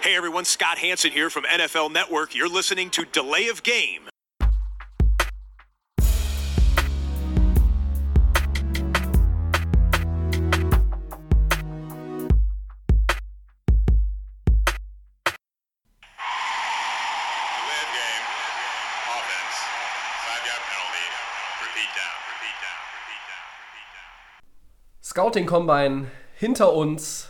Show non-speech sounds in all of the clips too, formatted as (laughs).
Hey everyone, Scott Hanson here from NFL Network. You're listening to Delay of Game. Delay of game. Offense. Five yard penalty. Repeat down. Repeat down. Repeat down. Repeat down. Scouting Combine hinter uns,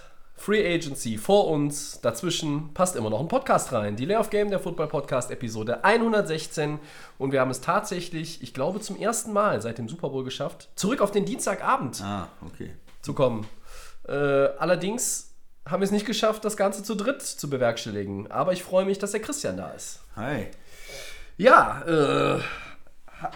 Free Agency vor uns, dazwischen passt immer noch ein Podcast rein. Die Lay of Game, der Football Podcast, Episode 116. Und wir haben es tatsächlich, ich glaube, zum ersten Mal seit dem Super Bowl geschafft, zurück auf den Dienstagabend Ah, okay. zu kommen. Äh, allerdings haben wir es nicht geschafft, das Ganze zu dritt zu bewerkstelligen. Aber ich freue mich, dass der Christian da ist. Hi. Ja, äh,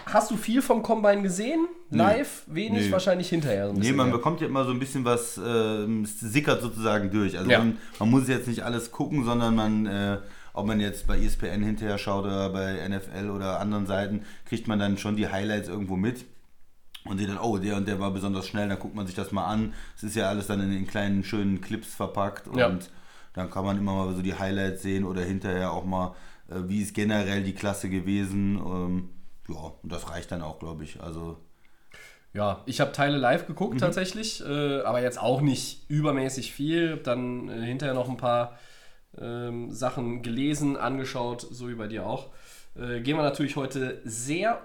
hast du viel vom Combine gesehen? Live? Wenig, Nee. wahrscheinlich hinterher. so Nee, man mehr. bekommt ja immer so ein bisschen was, es sickert sozusagen durch. Also Ja. man, man muss jetzt nicht alles gucken, sondern man, äh, ob man jetzt bei ESPN hinterher schaut oder bei NFL oder anderen Seiten, kriegt man dann schon die Highlights irgendwo mit. Und sieht dann, oh, der und der war besonders schnell, dann guckt man sich das mal an. Es ist ja alles dann in den kleinen, schönen Clips verpackt und Ja. dann kann man immer mal so die Highlights sehen oder hinterher auch mal, äh, wie ist generell die Klasse gewesen. Ähm, ja, und das reicht dann auch, glaube ich. Also Ja, ich habe Teile live geguckt Mhm. tatsächlich, äh, aber jetzt auch nicht übermäßig viel. Dann äh, hinterher noch ein paar ähm, Sachen gelesen, angeschaut, so wie bei dir auch. Äh, gehen wir natürlich heute sehr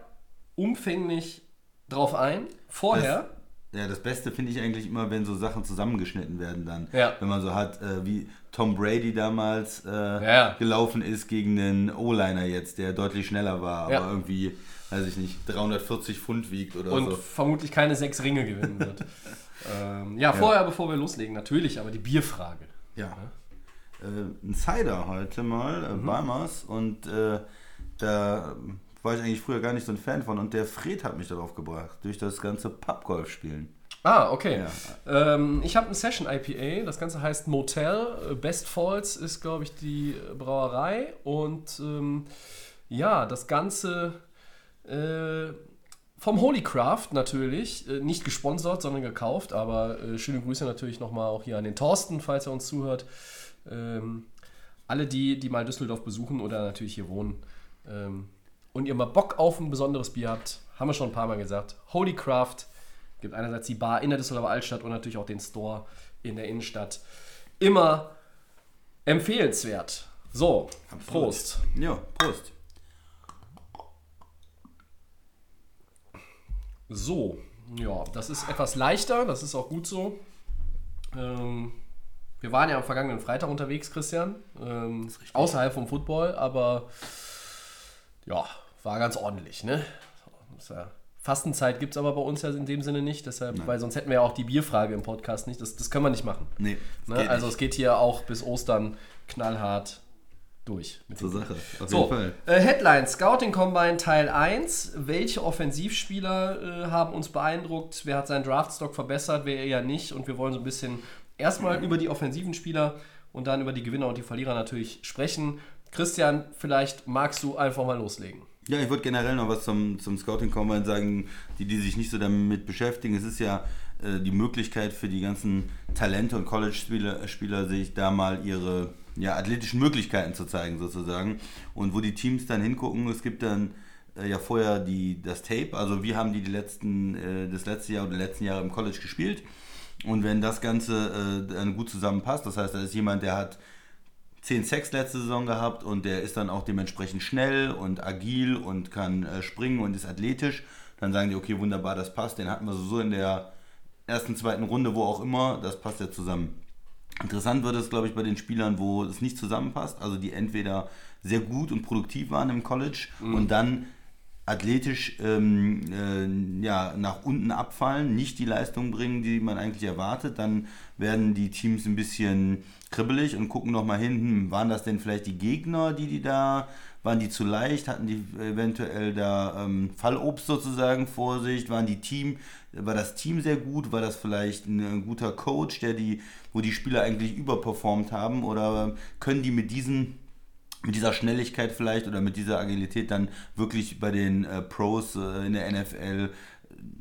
umfänglich drauf ein. Vorher. Ja, das Beste finde ich eigentlich immer, wenn so Sachen zusammengeschnitten werden dann. Ja. Wenn man so hat, äh, wie Tom Brady damals äh, Ja. gelaufen ist gegen den O-Liner jetzt, der deutlich schneller war, aber Ja. irgendwie, weiß ich nicht, 340 Pfund wiegt oder und so. vermutlich keine sechs Ringe gewinnen wird. (laughs) ähm, ja, vorher, bevor wir loslegen, natürlich, aber die Bierfrage. Ja. Äh, ein Cider heute mal, äh, Mhm. Barmers, und äh, da war ich eigentlich früher gar nicht so ein Fan von und der Fred hat mich darauf gebracht, durch das ganze Pubgolf spielen. Ah, okay. Ähm, ich habe ein Session IPA, das Ganze heißt Motel. Äh, Best Falls ist, glaube ich, die äh, Brauerei. Und ähm, ja, das Ganze äh, vom Holy Craft natürlich. Äh, nicht gesponsert, sondern gekauft. Aber äh, schöne Grüße natürlich nochmal auch hier an den Thorsten, falls er uns zuhört. Ähm, alle, die, die mal Düsseldorf besuchen oder natürlich hier wohnen ähm, und ihr mal Bock auf ein besonderes Bier habt, haben wir schon ein paar Mal gesagt. Holy Craft gibt einerseits die Bar in der Düsseldorfer Altstadt und natürlich auch den Store in der Innenstadt. Immer empfehlenswert. So, Prost. Ja, Prost. So, ja, das ist etwas leichter, das ist auch gut so. Ähm, wir waren ja am vergangenen Freitag unterwegs, Christian. Ähm, außerhalb vom Football, aber ja, war ganz ordentlich, ne? Fastenzeit gibt es aber bei uns ja in dem Sinne nicht, deshalb, weil sonst hätten wir ja auch die Bierfrage im Podcast nicht. Das, das können wir nicht machen. Nee, Ne? Also nicht. es geht hier auch bis Ostern knallhart durch. Zur Sache. Auf so, jeden Fall. äh, Headline, Scouting Combine Teil 1. Welche Offensivspieler äh, haben uns beeindruckt? Wer hat seinen Draftstock verbessert, wer eher nicht? Und wir wollen so ein bisschen erstmal (clears throat) über die offensiven Spieler und dann über die Gewinner und die Verlierer natürlich sprechen. Christian, vielleicht magst du einfach mal loslegen. Ja, ich würde generell noch was zum, zum Scouting Combine sagen, die, die sich nicht so damit beschäftigen. Es ist ja äh, die Möglichkeit für die ganzen Talente und College-Spieler, Spieler, sich da mal ihre ja, athletischen Möglichkeiten zu zeigen, sozusagen. Und wo die Teams dann hingucken, es gibt dann äh, ja vorher die, das Tape, also wie haben die, die letzten, äh, das letzte Jahr oder die letzten Jahre im College gespielt. Und wenn das Ganze äh, dann gut zusammenpasst, das heißt, da ist jemand, der hat 10 Sacks letzte Saison gehabt und der ist dann auch dementsprechend schnell und agil und kann äh, springen und ist athletisch. Dann sagen die, okay, wunderbar, das passt. Den hatten wir so in der ersten, zweiten Runde, wo auch immer, das passt ja zusammen. Interessant wird es, glaube ich, bei den Spielern, wo es nicht zusammenpasst, also die entweder sehr gut und produktiv waren im College und dann athletisch ähm, äh, ja, nach unten abfallen, nicht die Leistung bringen, die man eigentlich erwartet, dann werden die Teams ein bisschen kribbelig und gucken nochmal hin, hm, waren das denn vielleicht die Gegner, die die da, waren die zu leicht, hatten die eventuell da ähm, Fallobst sozusagen vor sich, waren die Team, war das Team sehr gut, war das vielleicht ein, ein guter Coach, der die, wo die Spieler eigentlich überperformt haben oder können die mit diesen mit dieser Schnelligkeit vielleicht oder mit dieser Agilität dann wirklich bei den äh, Pros äh, in der NFL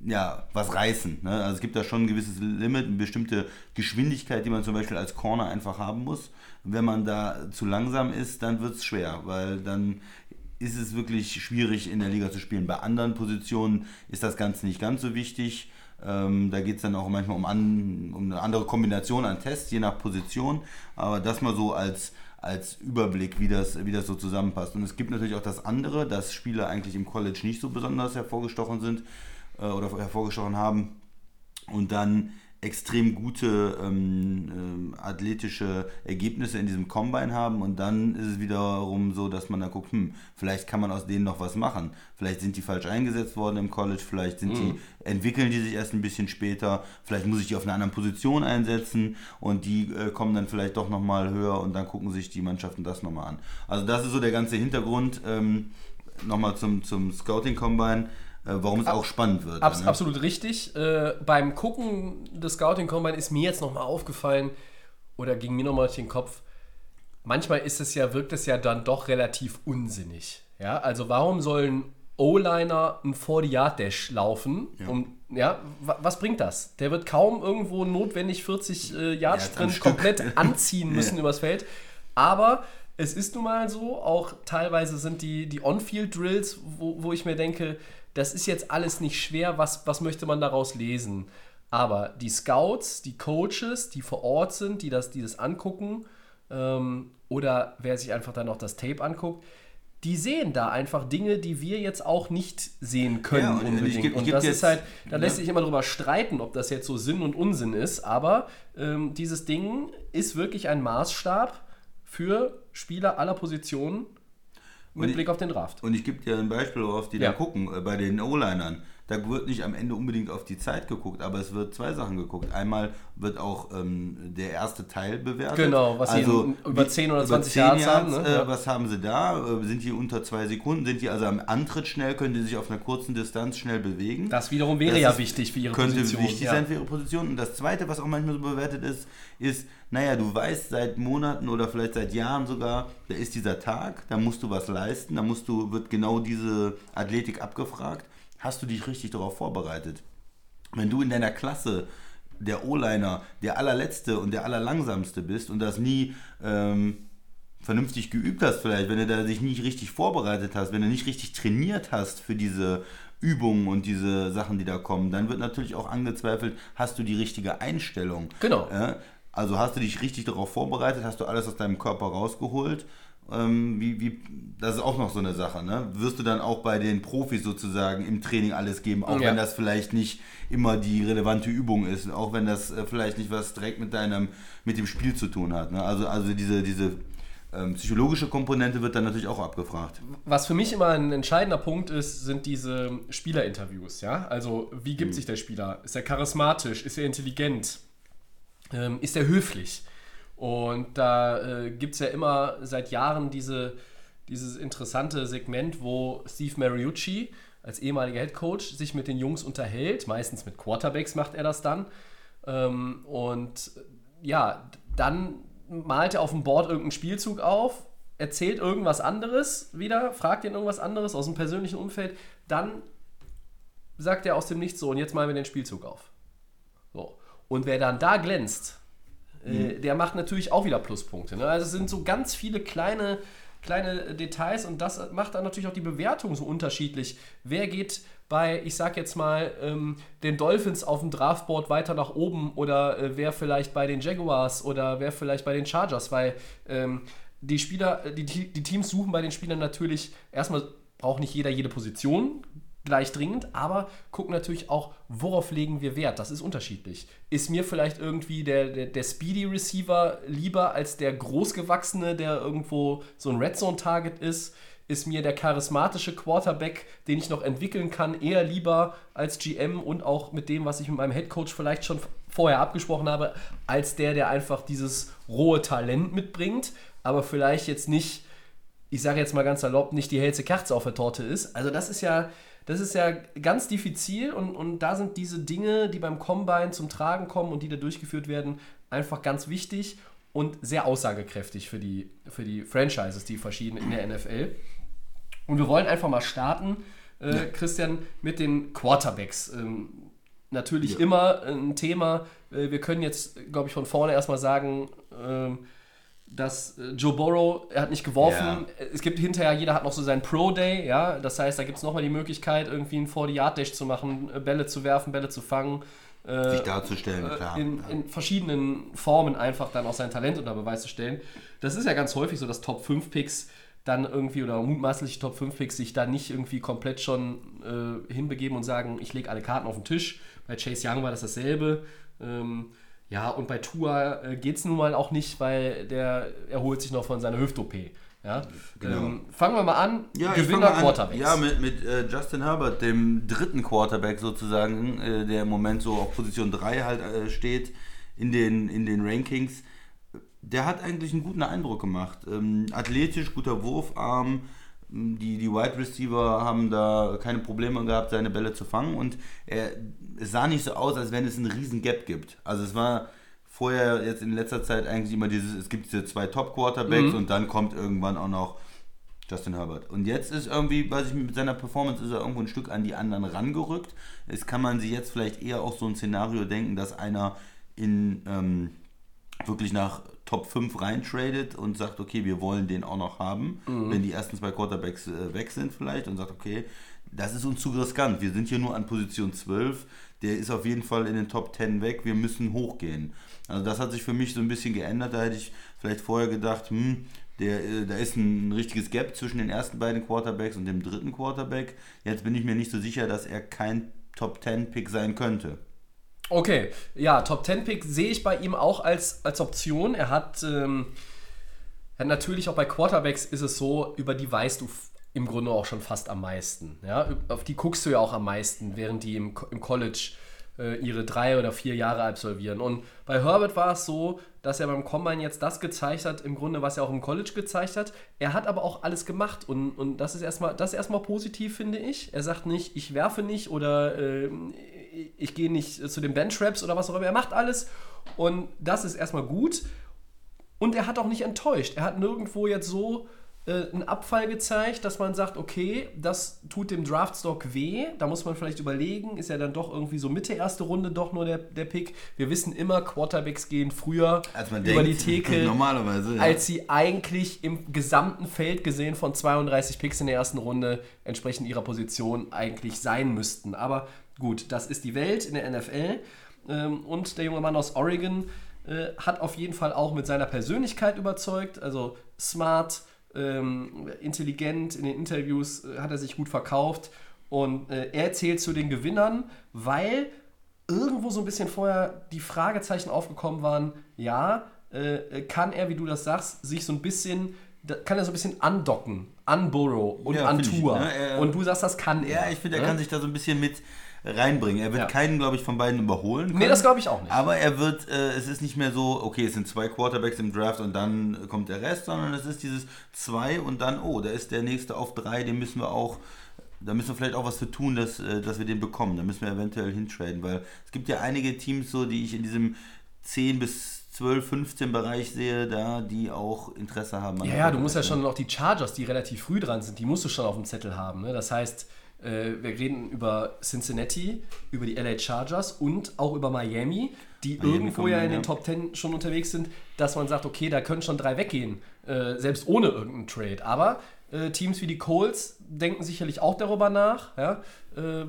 ja, was reißen. Ne? Also es gibt da schon ein gewisses Limit, eine bestimmte Geschwindigkeit, die man zum Beispiel als Corner einfach haben muss. Wenn man da zu langsam ist, dann wird es schwer, weil dann ist es wirklich schwierig in der Liga zu spielen. Bei anderen Positionen ist das Ganze nicht ganz so wichtig. Ähm, da geht es dann auch manchmal um, an, um eine andere Kombination an Tests, je nach Position. Aber das mal so als, als Überblick, wie das, wie das so zusammenpasst. Und es gibt natürlich auch das andere, dass Spieler eigentlich im College nicht so besonders hervorgestochen sind äh, oder hervorgestochen haben. Und dann extrem gute ähm, ähm, athletische Ergebnisse in diesem Combine haben und dann ist es wiederum so, dass man dann guckt, hm, vielleicht kann man aus denen noch was machen. Vielleicht sind die falsch eingesetzt worden im College, vielleicht sind mhm. die, entwickeln die sich erst ein bisschen später, vielleicht muss ich die auf einer anderen Position einsetzen und die äh, kommen dann vielleicht doch nochmal höher und dann gucken sich die Mannschaften das nochmal an. Also das ist so der ganze Hintergrund. Ähm, nochmal zum, zum Scouting Combine äh, warum es auch spannend wird. Abs ne? Absolut richtig. Äh, beim Gucken des Scouting Combine ist mir jetzt nochmal aufgefallen oder ging mir nochmal durch den Kopf, manchmal ist es ja, wirkt es ja dann doch relativ unsinnig. Ja, also warum sollen O-Liner ein 40-Yard-Dash laufen? Ja. Um, ja, was bringt das? Der wird kaum irgendwo notwendig 40 äh, Yard Sprint ja, komplett (laughs) anziehen müssen ja. übers Feld. Aber es ist nun mal so, auch teilweise sind die, die On-Field-Drills, wo, wo ich mir denke, das ist jetzt alles nicht schwer, was, was möchte man daraus lesen? Aber die Scouts, die Coaches, die vor Ort sind, die das, die das angucken, ähm, oder wer sich einfach dann noch das Tape anguckt, die sehen da einfach Dinge, die wir jetzt auch nicht sehen können ja, und unbedingt. Ich, ich, und das jetzt, ist halt, da ja. lässt sich immer drüber streiten, ob das jetzt so Sinn und Unsinn ist, aber ähm, dieses Ding ist wirklich ein Maßstab für Spieler aller Positionen mit Blick auf den Draft. Und ich gebe dir ein Beispiel, worauf die ja. da gucken, äh, bei den O-Linern da wird nicht am Ende unbedingt auf die Zeit geguckt, aber es wird zwei Sachen geguckt. Einmal wird auch ähm, der erste Teil bewertet. Genau, was also sie über 10 oder 20 Jahre haben. Ne? Äh, was haben sie da? Äh, sind die unter zwei Sekunden? Sind die also am Antritt schnell? Können die sich auf einer kurzen Distanz schnell bewegen? Das wiederum wäre das ja ist, wichtig für ihre könnte Position. Könnte wichtig ja. sein für ihre Position. Und das Zweite, was auch manchmal so bewertet ist, ist, naja, du weißt seit Monaten oder vielleicht seit Jahren sogar, da ist dieser Tag, da musst du was leisten, da musst du, wird genau diese Athletik abgefragt hast du dich richtig darauf vorbereitet. Wenn du in deiner Klasse der O-Liner der allerletzte und der allerlangsamste bist und das nie ähm, vernünftig geübt hast vielleicht, wenn du da dich nicht richtig vorbereitet hast, wenn du nicht richtig trainiert hast für diese Übungen und diese Sachen, die da kommen, dann wird natürlich auch angezweifelt, hast du die richtige Einstellung. Genau. Also hast du dich richtig darauf vorbereitet, hast du alles aus deinem Körper rausgeholt ähm, wie, wie, das ist auch noch so eine Sache, ne? Wirst du dann auch bei den Profis sozusagen im Training alles geben, auch ja. wenn das vielleicht nicht immer die relevante Übung ist, auch wenn das äh, vielleicht nicht was direkt mit deinem, mit dem Spiel zu tun hat. Ne? Also, also diese, diese ähm, psychologische Komponente wird dann natürlich auch abgefragt. Was für mich immer ein entscheidender Punkt ist, sind diese Spielerinterviews, ja? Also, wie gibt mhm. sich der Spieler? Ist er charismatisch? Ist er intelligent? Ähm, ist er höflich? Und da äh, gibt es ja immer seit Jahren diese, dieses interessante Segment, wo Steve Mariucci als ehemaliger Head Coach sich mit den Jungs unterhält. Meistens mit Quarterbacks macht er das dann. Ähm, und ja, dann malt er auf dem Board irgendeinen Spielzug auf, erzählt irgendwas anderes wieder, fragt ihn irgendwas anderes aus dem persönlichen Umfeld. Dann sagt er aus dem Nichts so, und jetzt malen wir den Spielzug auf. So. Und wer dann da glänzt, mhm. der macht natürlich auch wieder Pluspunkte. Ne? Also es sind so ganz viele kleine, kleine Details und das macht dann natürlich auch die Bewertung so unterschiedlich. Wer geht bei, ich sag jetzt mal, ähm, den Dolphins auf dem Draftboard weiter nach oben oder äh, wer vielleicht bei den Jaguars oder wer vielleicht bei den Chargers, weil ähm, die Spieler, die, die Teams suchen bei den Spielern natürlich erstmal braucht nicht jeder jede Position gleich dringend, aber gucken natürlich auch, worauf legen wir Wert. Das ist unterschiedlich. Ist mir vielleicht irgendwie der, der, der Speedy Receiver lieber als der großgewachsene, der irgendwo so ein Red Zone Target ist? Ist mir der charismatische Quarterback, den ich noch entwickeln kann, eher lieber als GM und auch mit dem, was ich mit meinem Head Coach vielleicht schon vorher abgesprochen habe, als der, der einfach dieses rohe Talent mitbringt, aber vielleicht jetzt nicht, ich sage jetzt mal ganz salopp, nicht die hellste Kerze auf der Torte ist. Also das ist ja, das ist ja ganz diffizil und, und da sind diese Dinge, die beim Combine zum Tragen kommen und die da durchgeführt werden, einfach ganz wichtig und sehr aussagekräftig für die, für die Franchises, die verschiedenen in der NFL. Und wir wollen einfach mal starten äh, Christian, mit den Quarterbacks. Ähm, natürlich immer ein Thema. Äh, wir können jetzt, glaube ich, von vorne erstmal sagen, ähm, dass äh, Joe Burrow, er hat nicht geworfen. Ja. Es gibt hinterher, jeder hat noch so seinen Pro-Day, ja. Das heißt, da gibt es nochmal die Möglichkeit, irgendwie einen 40-Yard-Dash zu machen, äh, Bälle zu werfen, Bälle zu fangen. Äh, Sich darzustellen, klar. in, in verschiedenen Formen einfach dann auch sein Talent unter Beweis zu stellen. Das ist ja ganz häufig so, dass Top 5 Picks dann irgendwie oder mutmaßliche Top 5 Picks sich da nicht irgendwie komplett schon äh, hinbegeben und sagen, ich lege alle Karten auf den Tisch. Bei Chase Young war das dasselbe. Ähm, ja, und bei Tua äh, geht es nun mal auch nicht, weil der erholt sich noch von seiner Hüft-OP. Ja? Genau. Ähm, fangen wir mal an. Ja, Gewinner an, Quarterbacks. Ja, mit, mit äh, Justin Herbert, dem dritten Quarterback sozusagen, äh, der im Moment so auf Position 3 halt äh, steht in den, in den Rankings. Der hat eigentlich einen guten Eindruck gemacht. Ähm, athletisch, guter Wurfarm. Die, die Wide Receiver haben da keine Probleme gehabt, seine Bälle zu fangen. Und er, es sah nicht so aus, als wenn es einen riesen Gap gibt. Also es war vorher jetzt in letzter Zeit eigentlich immer dieses, es gibt diese zwei Top-Quarterbacks und dann kommt irgendwann auch noch Justin Herbert. Und jetzt ist irgendwie, weiß ich, mit seiner Performance ist er irgendwo ein Stück an die anderen rangerückt. Es kann man sich jetzt vielleicht eher auch so ein Szenario denken, dass einer in ähm, wirklich nach Top 5 reintradet und sagt, okay, wir wollen den auch noch haben, wenn die ersten zwei Quarterbacks äh, weg sind vielleicht und sagt, okay, das ist uns zu riskant. Wir sind hier nur an Position 12. Der ist auf jeden Fall in den Top 10 weg. Wir müssen hochgehen. Also das hat sich für mich so ein bisschen geändert. Da hätte ich vielleicht vorher gedacht, hm, der, äh, da ist ein richtiges Gap zwischen den ersten beiden Quarterbacks und dem dritten Quarterback. Jetzt bin ich mir nicht so sicher, dass er kein Top 10 Pick sein könnte. Okay, ja, Top 10 Pick sehe ich bei ihm auch als, als Option. Er hat, ähm, natürlich auch bei Quarterbacks ist es so, über die weißt du im Grunde auch schon fast am meisten. Ja? Auf die guckst du ja auch am meisten, während die im, im College äh, ihre drei oder vier Jahre absolvieren. Und bei Herbert war es so, dass er beim Combine jetzt das gezeigt hat, im Grunde, was er auch im College gezeigt hat. Er hat aber auch alles gemacht und, und das ist erstmal, das positiv, finde ich. Er sagt nicht, ich werfe nicht oder ähm, ich gehe nicht zu den Bench-Raps oder was auch immer. Er macht alles und das ist erstmal gut. Und er hat auch nicht enttäuscht. Er hat nirgendwo jetzt so äh, einen Abfall gezeigt, dass man sagt, okay, das tut dem Draftstock weh. Da muss man vielleicht überlegen, ist ja dann doch irgendwie so Mitte erste Runde doch nur der, der Pick. Wir wissen immer, Quarterbacks gehen früher über denkt, die Theke, (laughs) normalerweise, ja. als sie eigentlich im gesamten Feld gesehen von 32 Picks in der ersten Runde entsprechend ihrer Position eigentlich sein müssten. Aber gut, das ist die Welt in der NFL. Ähm, Und der junge Mann aus Oregon äh, hat auf jeden Fall auch mit seiner Persönlichkeit überzeugt. Also smart, ähm, intelligent, in den Interviews äh, hat er sich gut verkauft. Und äh, er zählt zu den Gewinnern, weil irgendwo so ein bisschen vorher die Fragezeichen aufgekommen waren, ja, äh, kann er, wie du das sagst, sich so ein bisschen, kann er so ein bisschen andocken, an Burrow und Ja, an find ich, Tour. ne? Er- und du sagst, das kann er. Ja, ich finde, er ne? kann sich da so ein bisschen mit reinbringen. Er wird Ja. keinen, glaube ich, von beiden überholen können. Nee, das glaube ich auch nicht. Aber er wird, äh, es ist nicht mehr so, okay, es sind zwei Quarterbacks im Draft und dann kommt der Rest, sondern es ist dieses zwei und dann, oh, da ist der nächste auf drei, den müssen wir auch, da müssen wir vielleicht auch was für tun, dass, äh, dass wir den bekommen. Da müssen wir eventuell hintraden, weil es gibt ja einige Teams so, die ich in diesem 10 bis 12, 15 Bereich sehe, da, die auch Interesse haben. Ja, ja, du musst ja schon noch die Chargers, die relativ früh dran sind, die musst du schon auf dem Zettel haben. Ne? Das heißt, äh, wir reden über Cincinnati, über die LA Chargers und auch über Miami, die Miami irgendwo ja in den. Top 10 schon unterwegs sind, dass man sagt, okay, da können schon drei weggehen, äh, selbst ohne irgendeinen Trade. Aber äh, Teams wie die Colts denken sicherlich auch darüber nach. Ja? Äh,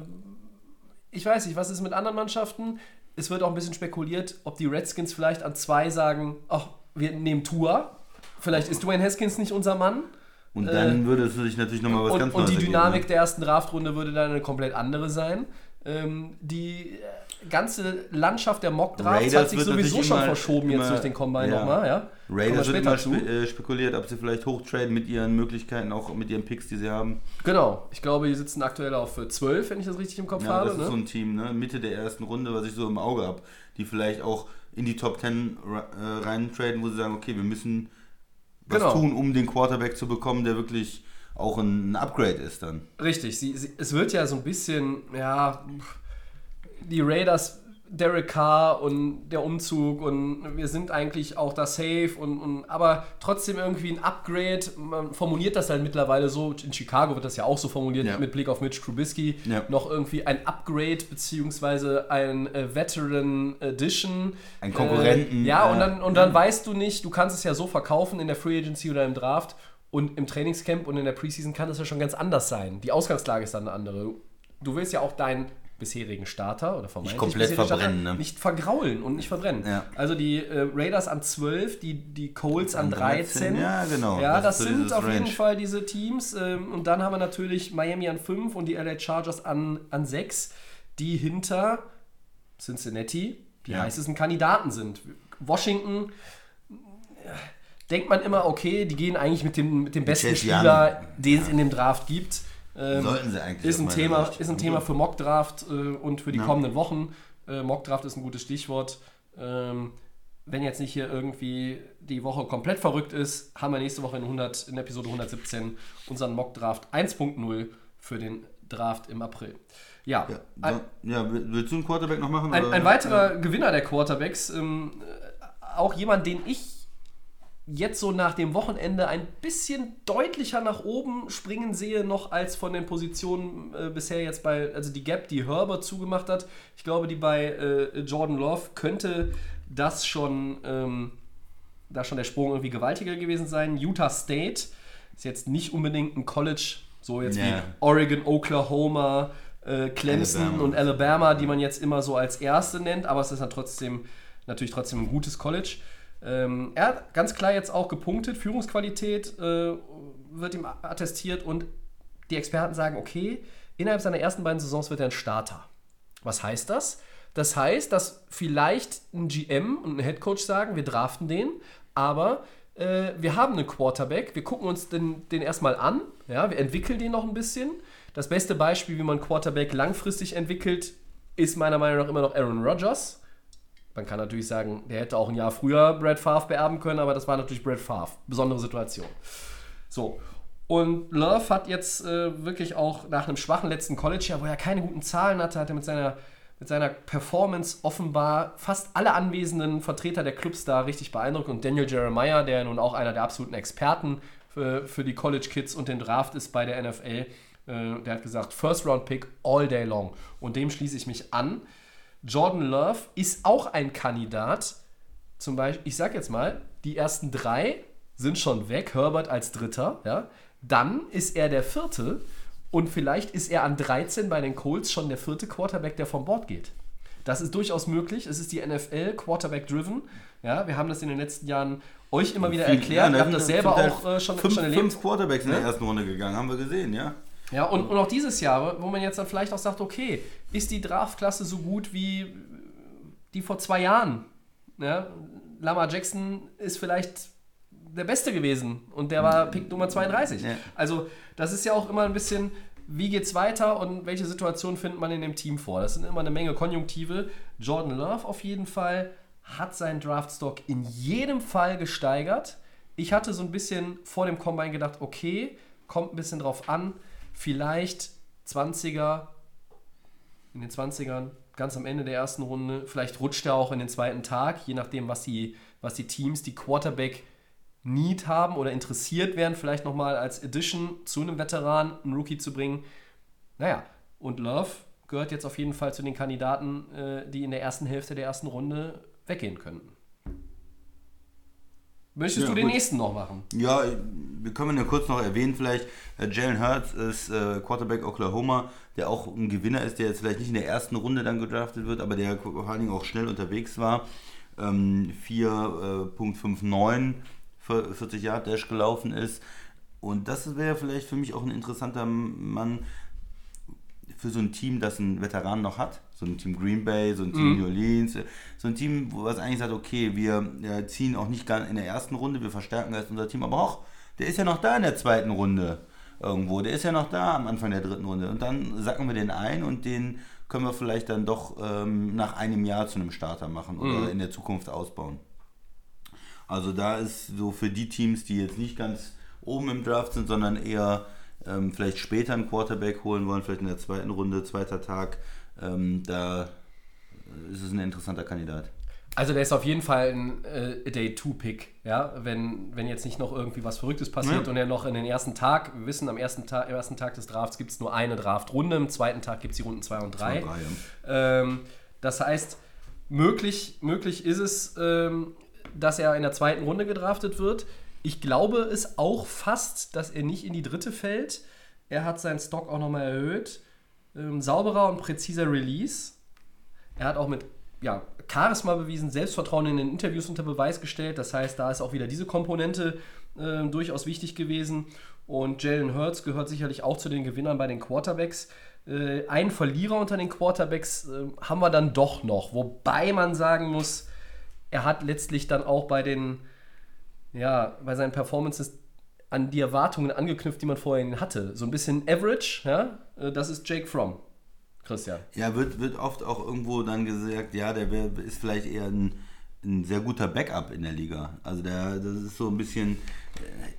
ich weiß nicht, was ist mit anderen Mannschaften? Es wird auch ein bisschen spekuliert, ob die Redskins vielleicht an zwei sagen, ach, wir nehmen Tour. Vielleicht ist Dwayne Haskins nicht unser Mann. Und dann würde es sich natürlich nochmal was Und, ganz und die Dynamik ergeben, der ersten Draftrunde würde dann eine komplett andere sein. Ähm, die äh, ganze Landschaft der Mock-Drafts hat sich sowieso schon immer- verschoben jetzt immer- durch den Combine ja. nochmal. Ja? ne? Raiders wird immer spe äh, spekuliert, ob sie vielleicht hochtraden mit ihren Möglichkeiten, auch mit ihren Picks, die sie haben. Genau. Ich glaube, die sitzen aktuell auf äh, 12, wenn ich das richtig im Kopf Ja, habe. das ist ne? so ein Team, ne? Mitte der ersten Runde, was ich so im Auge habe, die vielleicht auch in die Top 10 ra- äh, reintraden, wo sie sagen, okay, wir müssen was Genau. tun, um den Quarterback zu bekommen, der wirklich auch ein, Upgrade ist dann. Richtig, sie, sie, es wird ja so ein bisschen, ja, die Raiders Derek Carr und der Umzug und wir sind eigentlich auch da safe und, und aber trotzdem irgendwie ein Upgrade. Man formuliert das halt mittlerweile so, in Chicago wird das ja auch so formuliert Ja. mit Blick auf Mitch Trubisky. Ja. Noch irgendwie ein Upgrade beziehungsweise ein äh, Veteran Edition. Ein Konkurrenten, Äh, ja, und dann, und dann weißt du nicht, du kannst es ja so verkaufen in der Free Agency oder im Draft und im Trainingscamp und in der Preseason kann das ja schon ganz anders sein. Die Ausgangslage ist dann eine andere. Du willst ja auch deinen bisherigen Starter oder vermeintlich komplett bisherigen verbrennen, ne? nicht vergraulen und nicht verbrennen. Ja. Also die äh, Raiders an 12, die, die Colts an 13. Ja, genau. Ja, Das das, so sind auf jeden Range. Fall diese Teams. Ähm, und dann haben wir natürlich Miami an 5 und die LA Chargers an, an 6, die hinter Cincinnati die Ja. heißesten Kandidaten sind. Washington äh, denkt man immer, okay, die gehen eigentlich mit dem, mit dem besten Spieler, den es in dem Draft gibt. Ähm, Sollten sie eigentlich Ist ein Thema, ist ein Thema für Mockdraft äh, und für die Ja. kommenden Wochen. Äh, Mockdraft ist ein gutes Stichwort. Ähm, wenn jetzt nicht hier irgendwie die Woche komplett verrückt ist, haben wir nächste Woche in, 100, in Episode 117 unseren Mockdraft 1.0 für den Draft im April. Ja, Ja, ein, ja, willst du einen Quarterback noch machen? ein, ein weiterer Gewinner der Quarterbacks, ähm, äh, auch jemand, den ich jetzt so nach dem Wochenende ein bisschen deutlicher nach oben springen sehe, noch als von den Positionen äh, bisher jetzt bei, also die Gap, die Herbert zugemacht hat. Ich glaube, die bei äh, Jordan Love könnte das schon, ähm, da schon der Sprung irgendwie gewaltiger gewesen sein. Utah State ist jetzt nicht unbedingt ein College, so jetzt Ja. wie Oregon, Oklahoma, äh, Clemson Alabama. und Alabama, die man jetzt immer so als erste nennt, aber es ist dann trotzdem, natürlich trotzdem ein gutes College. Ähm, er hat ganz klar jetzt auch gepunktet, Führungsqualität äh, wird ihm attestiert und die Experten sagen, okay, innerhalb seiner ersten beiden Saisons wird er ein Starter. Was heißt das? Das heißt, dass vielleicht ein GM und ein Headcoach sagen, wir draften den, aber äh, wir haben einen Quarterback, wir gucken uns den, den erstmal an, ja, wir entwickeln den noch ein bisschen. Das beste Beispiel, wie man Quarterback langfristig entwickelt, ist meiner Meinung nach immer noch Aaron Rodgers. Man kann natürlich sagen, der hätte auch ein Jahr früher Brad Favre beerben können, aber das war natürlich Brad Favre. Besondere Situation. So. Und Love hat jetzt äh, wirklich auch nach einem schwachen letzten College-Jahr, wo er keine guten Zahlen hatte, hat er mit seiner, mit seiner Performance offenbar fast alle anwesenden Vertreter der Clubs da richtig beeindruckt. Und Daniel Jeremiah, der nun auch einer der absoluten Experten für, für die College-Kids und den Draft ist bei der NFL, äh, der hat gesagt, First-Round-Pick all day long. Und dem schließe ich mich an. Jordan Love ist auch ein Kandidat. Zum Beispiel, ich sag jetzt mal, die ersten drei sind schon weg, Herbert als Dritter, ja. Dann ist er der Vierte und vielleicht ist er an 13 bei den Colts schon der vierte Quarterback, der vom Bord geht. Das ist durchaus möglich. Es ist die NFL, Quarterback-driven. Ja, wir haben das in den letzten Jahren euch immer wieder erklärt. ja, Ihr habt das zum selber Teil auch äh, schon, fünf, schon erlebt. fünf Quarterbacks in der ersten Runde gegangen, haben wir gesehen, ja. Ja, und, und auch dieses Jahr, wo man jetzt dann vielleicht auch sagt, okay, ist die Draftklasse so gut wie die vor zwei Jahren? Ja, Lamar Jackson ist vielleicht der Beste gewesen und der war Pick Nummer 32. Ja. Also das ist ja auch immer ein bisschen, wie geht's weiter und welche Situation findet man in dem Team vor? Das sind immer eine Menge Konjunktive. Jordan Love auf jeden Fall hat seinen Draftstock in jedem Fall gesteigert. Ich hatte so ein bisschen vor dem Combine gedacht, okay, kommt ein bisschen drauf an, vielleicht 20er, in den 20ern, ganz am Ende der ersten Runde, vielleicht rutscht er auch in den zweiten Tag, je nachdem, was die, was die Teams, die Quarterback Need haben oder interessiert wären, vielleicht nochmal als Addition zu einem Veteran einen Rookie zu bringen. Naja, und Love gehört jetzt auf jeden Fall zu den Kandidaten, äh, die in der ersten Hälfte der ersten Runde weggehen könnten. Möchtest Ja, du den gut. nächsten noch machen? Ja, wir können ja kurz noch erwähnen, vielleicht, äh, Jalen Hurts ist äh, Quarterback Oklahoma, der auch ein Gewinner ist, der jetzt vielleicht nicht in der ersten Runde dann gedraftet wird, aber der vor allen Dingen auch schnell unterwegs war. Ähm, 4.59, 40 Yard Dash gelaufen ist. Und das wäre vielleicht für mich auch ein interessanter Mann für so ein Team, das einen Veteran noch hat. So ein Team Green Bay, so ein Team New Orleans. So ein Team, wo was eigentlich sagt, okay, wir ja, ziehen auch nicht gar in der ersten Runde, wir verstärken erst unser Team, aber auch, der ist ja noch da in der zweiten Runde irgendwo. Der ist ja noch da am Anfang der dritten Runde. Und dann sacken wir den ein und den können wir vielleicht dann doch ähm, nach einem Jahr zu einem Starter machen oder in der Zukunft ausbauen. Also da ist so für die Teams, die jetzt nicht ganz oben im Draft sind, sondern eher ähm, vielleicht später einen Quarterback holen wollen, vielleicht in der zweiten Runde, zweiter Tag, ähm, da ist es ein interessanter Kandidat. Also der ist auf jeden Fall ein äh, Day-2-Pick, ja, wenn, wenn jetzt nicht noch irgendwie was Verrücktes passiert Ja. und er noch in den ersten Tag, wir wissen, am ersten, Tag, am ersten Tag des Drafts gibt es nur eine Draftrunde, im zweiten Tag gibt es die Runden 2 und 3. und drei, ja. ähm, das heißt, möglich, möglich ist es, ähm, dass er in der zweiten Runde gedraftet wird. Ich glaube es auch fast, dass er nicht in die dritte fällt. Er hat seinen Stock auch nochmal erhöht. Ähm, sauberer und präziser Release. Er hat auch mit ja, Charisma bewiesen, Selbstvertrauen in den Interviews unter Beweis gestellt. Das heißt, da ist auch wieder diese Komponente äh, durchaus wichtig gewesen. Und Jalen Hurts gehört sicherlich auch zu den Gewinnern bei den Quarterbacks. Äh, einen Verlierer unter den Quarterbacks äh, haben wir dann doch noch. Wobei man sagen muss, er hat letztlich dann auch bei den, ja, bei seinen Performances an die Erwartungen angeknüpft, die man vorhin hatte. So ein bisschen Average, ja, das ist Jake Fromm. Christian. Ja, wird, wird oft auch irgendwo dann gesagt, ja, der wär, ist vielleicht eher ein, ein sehr guter Backup in der Liga. Also der, das ist so ein bisschen,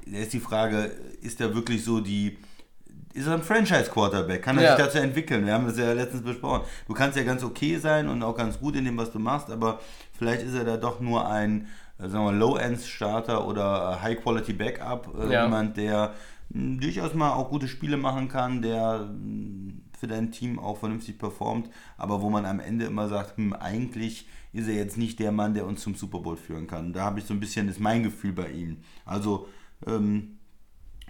äh, da ist die Frage, ist der wirklich so die, ist er ein Franchise-Quarterback? Kann er Ja. sich dazu entwickeln? Wir haben das ja letztens besprochen. Du kannst ja ganz okay sein und auch ganz gut in dem, was du machst, aber vielleicht ist er da doch nur ein, äh, sagen wir, Low-End-Starter oder äh, High-Quality-Backup. Äh, Ja. Jemand, der durchaus mal auch gute Spiele machen kann, der für dein Team auch vernünftig performt, aber wo man am Ende immer sagt, hm, eigentlich ist er jetzt nicht der Mann, der uns zum Super Bowl führen kann. Da habe ich so ein bisschen, ist mein Gefühl bei ihm. Also, ähm,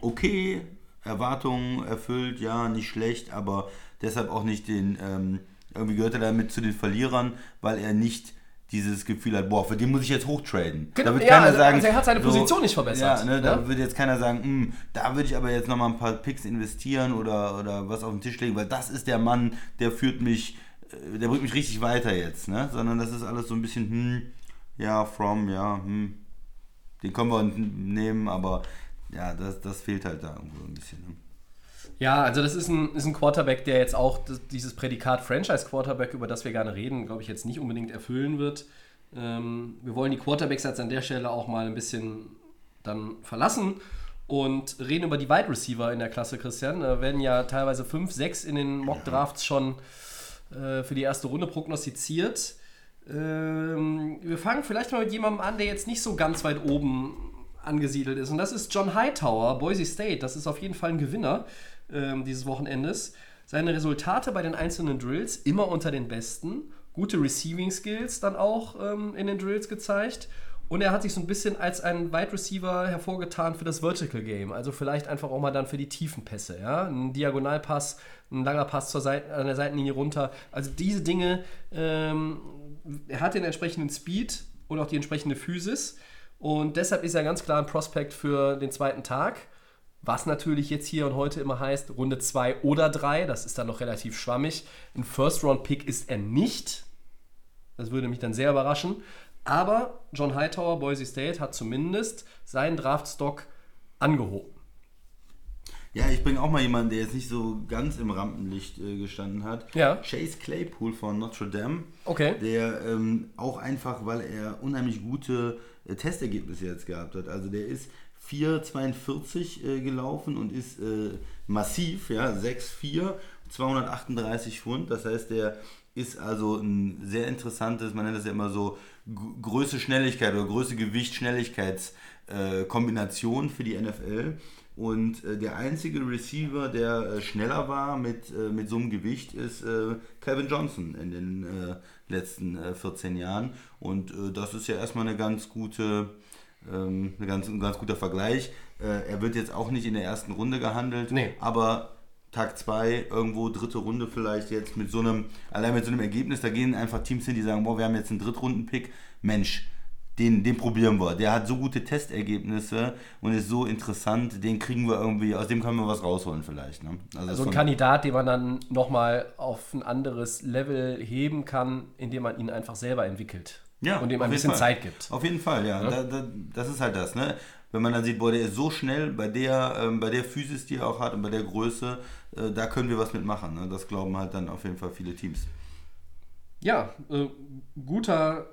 okay, Erwartungen erfüllt, ja, nicht schlecht, aber deshalb auch nicht den, ähm, irgendwie gehört er damit zu den Verlierern, weil er nicht dieses Gefühl hat, boah, für den muss ich jetzt hochtraden. Genau, da wird ja, keiner also- sagen, also er hat seine Position nicht verbessert, Ja, ne, da ne? würde jetzt keiner sagen, "Hm, da würde ich aber jetzt nochmal ein paar Picks investieren oder, oder was auf den Tisch legen, weil das ist der Mann, der führt mich, äh, der bringt mich richtig weiter jetzt, ne? Sondern das ist alles so ein bisschen, hm, ja, from, ja, hm, den können wir nehmen, aber ja, das, das fehlt halt da irgendwo ein bisschen. Ne? Ja, also das ist ein, ist ein Quarterback, der jetzt auch dieses Prädikat Franchise-Quarterback, über das wir gerne reden, glaube ich, jetzt nicht unbedingt erfüllen wird. Ähm, wir wollen die Quarterbacks jetzt an der Stelle auch mal ein bisschen dann verlassen und reden über die Wide Receiver in der Klasse, Christian. Da werden ja teilweise 5, 6 in den Mock-Drafts schon äh, für die erste Runde prognostiziert. Ähm, wir fangen vielleicht mal mit jemandem an, der jetzt nicht so ganz weit oben angesiedelt ist. Und das ist John Hightower, Boise State. Das ist auf jeden Fall ein Gewinner ähm, dieses Wochenendes. Seine Resultate bei den einzelnen Drills immer unter den besten. Gute Receiving Skills dann auch ähm, in den Drills gezeigt. Und er hat sich so ein bisschen als ein Wide Receiver hervorgetan für das Vertical Game. Also vielleicht einfach auch mal dann für die tiefen Pässe. Ja? Ein Diagonalpass, ein langer Pass zur Seite, an der Seitenlinie runter. Also diese Dinge, ähm, er hat den entsprechenden Speed und auch die entsprechende Physis. Und deshalb ist er ganz klar ein Prospekt für den zweiten Tag. Was natürlich jetzt hier und heute immer heißt, Runde 2 oder 3, das ist dann noch relativ schwammig. Ein First-Round-Pick ist er nicht. Das würde mich dann sehr überraschen. Aber John Hightower, Boise State, hat zumindest seinen Draftstock angehoben. Ja, ich bringe auch mal jemanden, der jetzt nicht so ganz im Rampenlicht äh, gestanden hat. Ja. Chase Claypool von Notre Dame. Okay. Der ähm, auch einfach, weil er unheimlich gute äh, Testergebnisse jetzt gehabt hat. Also der ist 4,42 äh, gelaufen und ist äh, massiv, ja, 6,4, 238 Pfund. Das heißt, der ist also ein sehr interessantes, man nennt das ja immer so Größe, Schnelligkeit oder Größe, Gewicht, Schnelligkeitskombination äh, für die NFL. Und äh, der einzige Receiver, der äh, schneller war mit, äh, mit so einem Gewicht, ist Calvin Johnson in den letzten äh, 14 Jahren. Und das ist ja erstmal eine ganz gute, ähm, eine ganz, ein ganz guter Vergleich. Äh, er wird jetzt auch nicht in der ersten Runde gehandelt, Nee. aber Tag 2, irgendwo dritte Runde vielleicht jetzt mit so einem, allein mit so einem Ergebnis, da gehen einfach Teams hin, die sagen, boah, wir haben jetzt einen Drittrunden-Pick, Mensch, den, den probieren wir. Der hat so gute Testergebnisse und ist so interessant, den kriegen wir irgendwie, aus dem können wir was rausholen vielleicht. Ne? Also ein von- Kandidat, den man dann nochmal auf ein anderes Level heben kann, indem man ihn einfach selber entwickelt. Ja, und ihm ein bisschen Fall. Zeit gibt. Auf jeden Fall, ja. Da, da, das ist halt das, ne? Wenn man dann sieht, boah, der ist so schnell bei der, ähm, bei der Physis, die er auch hat und bei der Größe, äh, da können wir was mitmachen. Ne? Das glauben halt dann auf jeden Fall viele Teams. Ja, äh, guter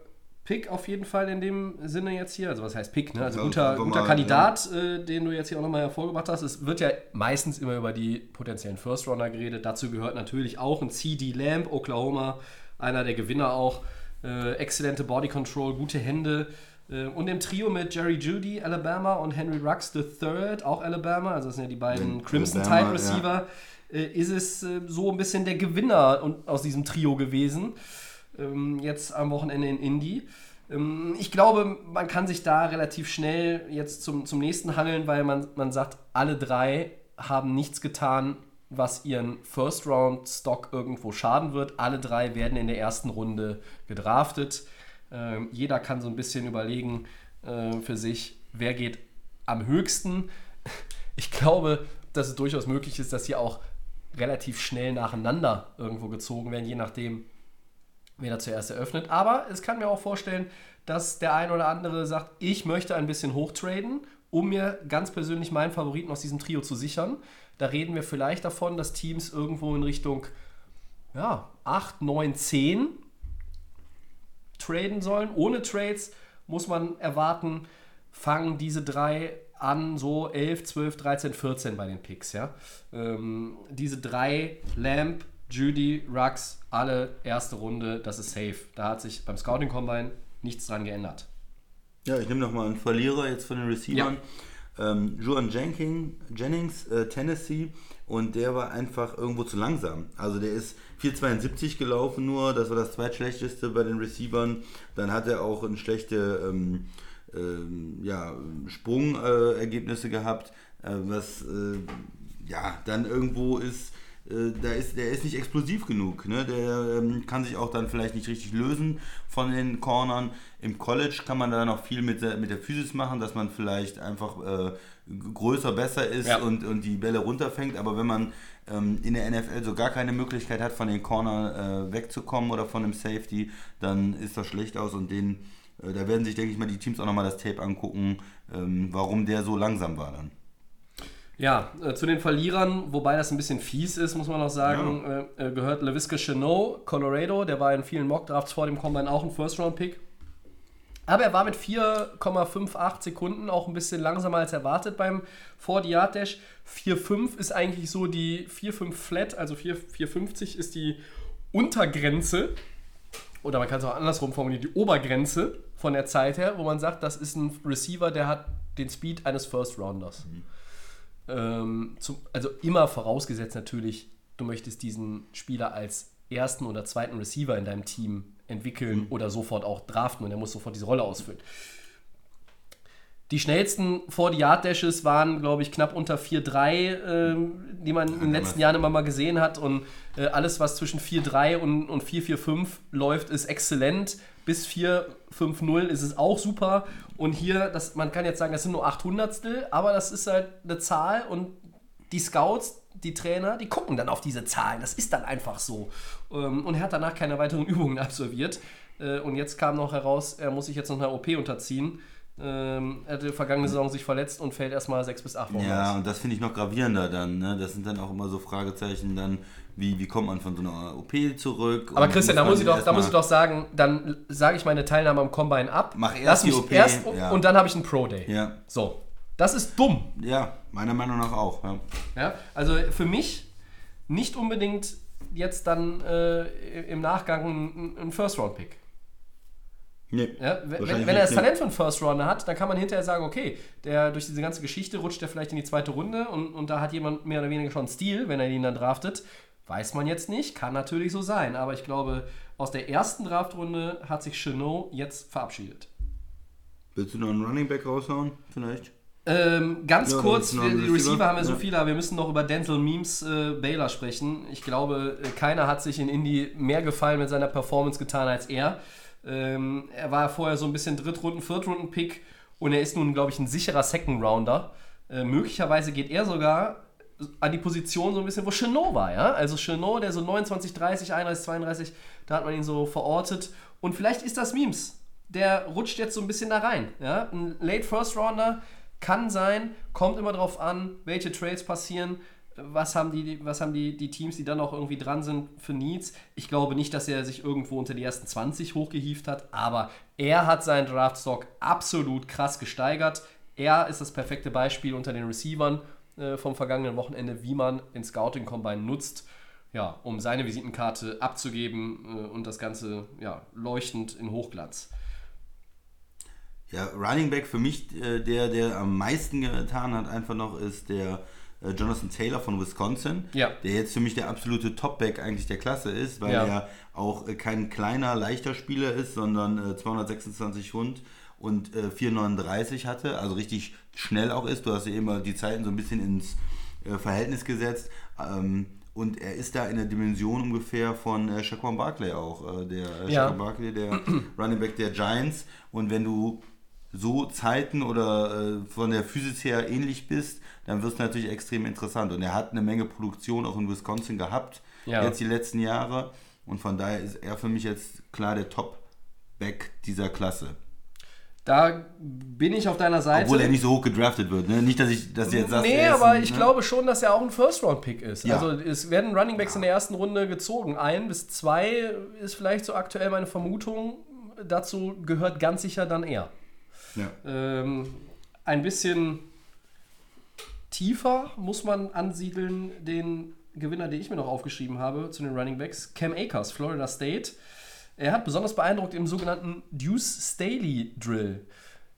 Pick auf jeden Fall in dem Sinne jetzt hier. Also was heißt Pick, ne? Also Ja, guter, guter mal, Kandidat, äh, den du jetzt hier auch nochmal hervorgebracht hast. Es wird ja meistens immer über die potenziellen First-Runner geredet. Dazu gehört natürlich auch ein CD Lamb, Oklahoma, einer der Gewinner auch. Äh, exzellente Body Control, gute Hände. Äh, und im Trio mit Jerry Judy, Alabama, und Henry Rux III, auch Alabama, also das sind ja die beiden Crimson Tide Receiver, äh, ist es äh, so ein bisschen der Gewinner und- aus diesem Trio gewesen. Ähm, jetzt am Wochenende in Indy. Ähm, ich glaube, man kann sich da relativ schnell jetzt zum, zum nächsten hangeln, weil man, man sagt, alle drei haben nichts getan, was ihren First-Round-Stock irgendwo schaden wird. Alle drei werden in der ersten Runde gedraftet. Ähm, jeder kann so ein bisschen überlegen äh, für sich, wer geht am höchsten. (laughs) Ich glaube, dass es durchaus möglich ist, dass sie auch relativ schnell nacheinander irgendwo gezogen werden, je nachdem, wer da zuerst eröffnet. Aber es kann mir auch vorstellen, dass der ein oder andere sagt, ich möchte ein bisschen hochtraden, um mir ganz persönlich meinen Favoriten aus diesem Trio zu sichern. Da reden wir vielleicht davon, dass Teams irgendwo in Richtung ja, 8, 9, 10 traden sollen. Ohne Trades muss man erwarten, fangen diese drei an, so 11, 12, 13, 14 bei den Picks. Ja? Ähm, diese drei, Lamp, Judy, Rux, alle erste Runde, das ist safe. Da hat sich beim Scouting Combine nichts dran geändert. Ja, ich nehme nochmal einen Verlierer jetzt von den Receivern. Ähm, Juan Jennings, äh, Tennessee. Und der war einfach irgendwo zu langsam. Also der ist 4,72 gelaufen nur. Das war das zweitschlechteste bei den Receivern. Dann hat er auch ein schlechte ähm, ähm, ja, Sprungergebnisse äh, gehabt. Äh, was äh, ja dann irgendwo ist da ist, der ist nicht explosiv genug. Ne? Der ähm, kann sich auch dann vielleicht nicht richtig lösen von den Cornern. Im College kann man da noch viel mit der, mit der Physis machen, dass man vielleicht einfach äh, größer, besser ist Ja. und, und die Bälle runterfängt. Aber wenn man ähm, in der NFL so gar keine Möglichkeit hat, von den Corner äh, wegzukommen oder von dem Safety, dann ist das schlecht aus und den, äh, da werden sich, denke ich mal, die Teams auch nochmal das Tape angucken, ähm, warum der so langsam war dann. Ja, äh, zu den Verlierern, wobei das ein bisschen fies ist, muss man auch sagen, äh, äh, gehört LaVisca Chenot, Colorado. Der war in vielen Mockdrafts vor dem Combine auch ein First-Round-Pick. Aber er war mit 4,58 Sekunden auch ein bisschen langsamer als erwartet beim 40-Yard-Dash. 4,5 ist eigentlich so die 4,5 Flat, also 4 4,50 ist die Untergrenze. Oder man kann es auch andersrum formulieren, die Obergrenze von der Zeit her, wo man sagt, das ist ein Receiver, der hat den Speed eines First-Rounders. Ähm, zum, also immer vorausgesetzt natürlich, du möchtest diesen Spieler als ersten oder zweiten Receiver in deinem Team entwickeln oder sofort auch draften und er muss sofort diese Rolle ausfüllen. Die schnellsten 40-Yard-Dashes waren, glaube ich, knapp unter 4,3, ähm, die man in den letzten Jahren immer mal gesehen hat. Und äh, alles, was zwischen 4,3 und, und 4,45 läuft, ist exzellent. Bis 4,50 ist es auch super. Und hier, das, man kann jetzt sagen, das sind nur 800 aber das ist halt eine Zahl und die Scouts, die Trainer, die gucken dann auf diese Zahlen. Das ist dann einfach so. Ähm, Und er hat danach keine weiteren (laughs) Übungen absolviert. Äh, Und jetzt kam noch heraus, er muss sich jetzt noch einer OP unterziehen. Ähm, Er hatte vergangene Saison sich verletzt und fällt erstmal sechs bis acht Wochen Ja, aus. und das finde ich noch gravierender dann. Ne? Das sind dann auch immer so Fragezeichen dann, wie, wie kommt man von so einer OP zurück? Aber Christian, da man muss ich doch, da muss ich doch sagen, dann sage ich meine Teilnahme am Combine ab. Mach erst lass die mich OP, erst ja. und dann habe ich einen Pro Day. Ja, So, das ist dumm. ja, meiner Meinung nach auch. Ja. Ja, also für mich nicht unbedingt jetzt dann äh, im Nachgang ein, First-Round-Pick. Nee, Ja, wenn, wenn er das Talent für einen First Runner hat, dann kann man hinterher sagen, okay, der durch diese ganze Geschichte rutscht er vielleicht in die zweite Runde und, und da hat jemand mehr oder weniger schon Stil, wenn er ihn dann draftet. Weiß man jetzt nicht, kann natürlich so sein, aber ich glaube, aus der ersten Draftrunde hat sich Chenot jetzt verabschiedet. Willst du noch einen Running Back raushauen, vielleicht? Ähm, ganz Ja, kurz, wir, die Receiver haben ja so viele, aber wir müssen noch über Dental Memes äh, Baylor sprechen. Ich glaube, äh, keiner hat sich in Indy mehr gefallen mit seiner Performance getan als er. Ähm, er war vorher so ein bisschen Drittrunden-, Viertrunden-Pick und er ist nun, glaube ich, ein sicherer Second-Rounder. Äh, möglicherweise geht er sogar an die Position so ein bisschen, wo Chenot war, ja? Also Chenot, der so 29, 30, 31, 32, da hat man ihn so verortet. Und vielleicht ist das Memes. Der rutscht jetzt so ein bisschen da rein, ja? Ein Late First Rounder kann sein, kommt immer drauf an, welche Trades passieren, was haben, die, was haben die, die Teams, die dann auch irgendwie dran sind, für Needs. Ich glaube nicht, dass er sich irgendwo unter die ersten 20 hochgehieft hat, aber er hat seinen Draftstock absolut krass gesteigert. Er ist das perfekte Beispiel unter den Receivern äh, vom vergangenen Wochenende, wie man den Scouting Combine nutzt. ja, um seine Visitenkarte abzugeben äh, und das Ganze ja, leuchtend in Hochglanz. Ja, Running Back für mich, äh, der, der am meisten getan hat, einfach noch, ist der äh, Jonathan Taylor von Wisconsin, Ja. der jetzt für mich der absolute Topback eigentlich der Klasse ist, weil Ja. er auch äh, kein kleiner, leichter Spieler ist, sondern äh, 226 Pfund und äh, 439 hatte, also richtig schnell auch ist. Du hast ja immer die Zeiten so ein bisschen ins äh, Verhältnis gesetzt. Ähm, und er ist da in der Dimension ungefähr von äh, Shaquan Barkley auch, äh, der äh, Ja. Barkley, der (clears throat) Running Back der Giants. Und wenn du so Zeiten oder äh, von der Physis her ähnlich bist, dann wird es natürlich extrem interessant. Und er hat eine Menge Produktion auch in Wisconsin gehabt, Ja. jetzt die letzten Jahre. Und von daher ist er für mich jetzt klar der Top-Back dieser Klasse. Da bin ich auf deiner Seite. Obwohl er nicht so hoch gedraftet wird. Ne? Nicht, dass ich dass du jetzt sagst, nee, er aber ein, ich ne? glaube schon, dass er auch ein First-Round-Pick ist. Ja. Also es werden Runningbacks in der ersten Runde gezogen. Ein bis zwei ist vielleicht so aktuell meine Vermutung. Dazu gehört ganz sicher dann er. Ja. Ähm, ein bisschen tiefer muss man ansiedeln den Gewinner, den ich mir noch aufgeschrieben habe zu den Running Backs, Cam Akers, Florida State. Er hat besonders beeindruckt im sogenannten Deuce Staley Drill.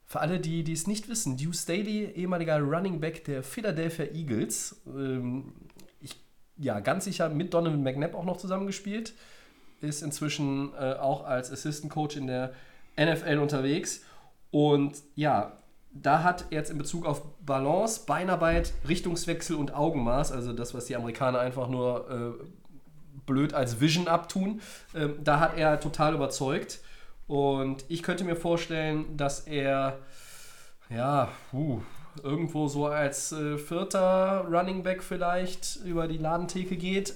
Für alle, die, die es nicht wissen, Deuce Staley, ehemaliger Running Back der Philadelphia Eagles, ähm, ich, ja, ganz sicher mit Donovan McNabb auch noch zusammengespielt, ist inzwischen äh, auch als Assistant Coach in der NFL unterwegs. Und ja, da hat er jetzt in Bezug auf Balance, Beinarbeit, Richtungswechsel und Augenmaß, also das, was die Amerikaner einfach nur äh, blöd als Vision abtun, ähm, da hat er total überzeugt. Und ich könnte mir vorstellen, dass er ja, puh, irgendwo so als äh, vierter Running Back vielleicht über die Ladentheke geht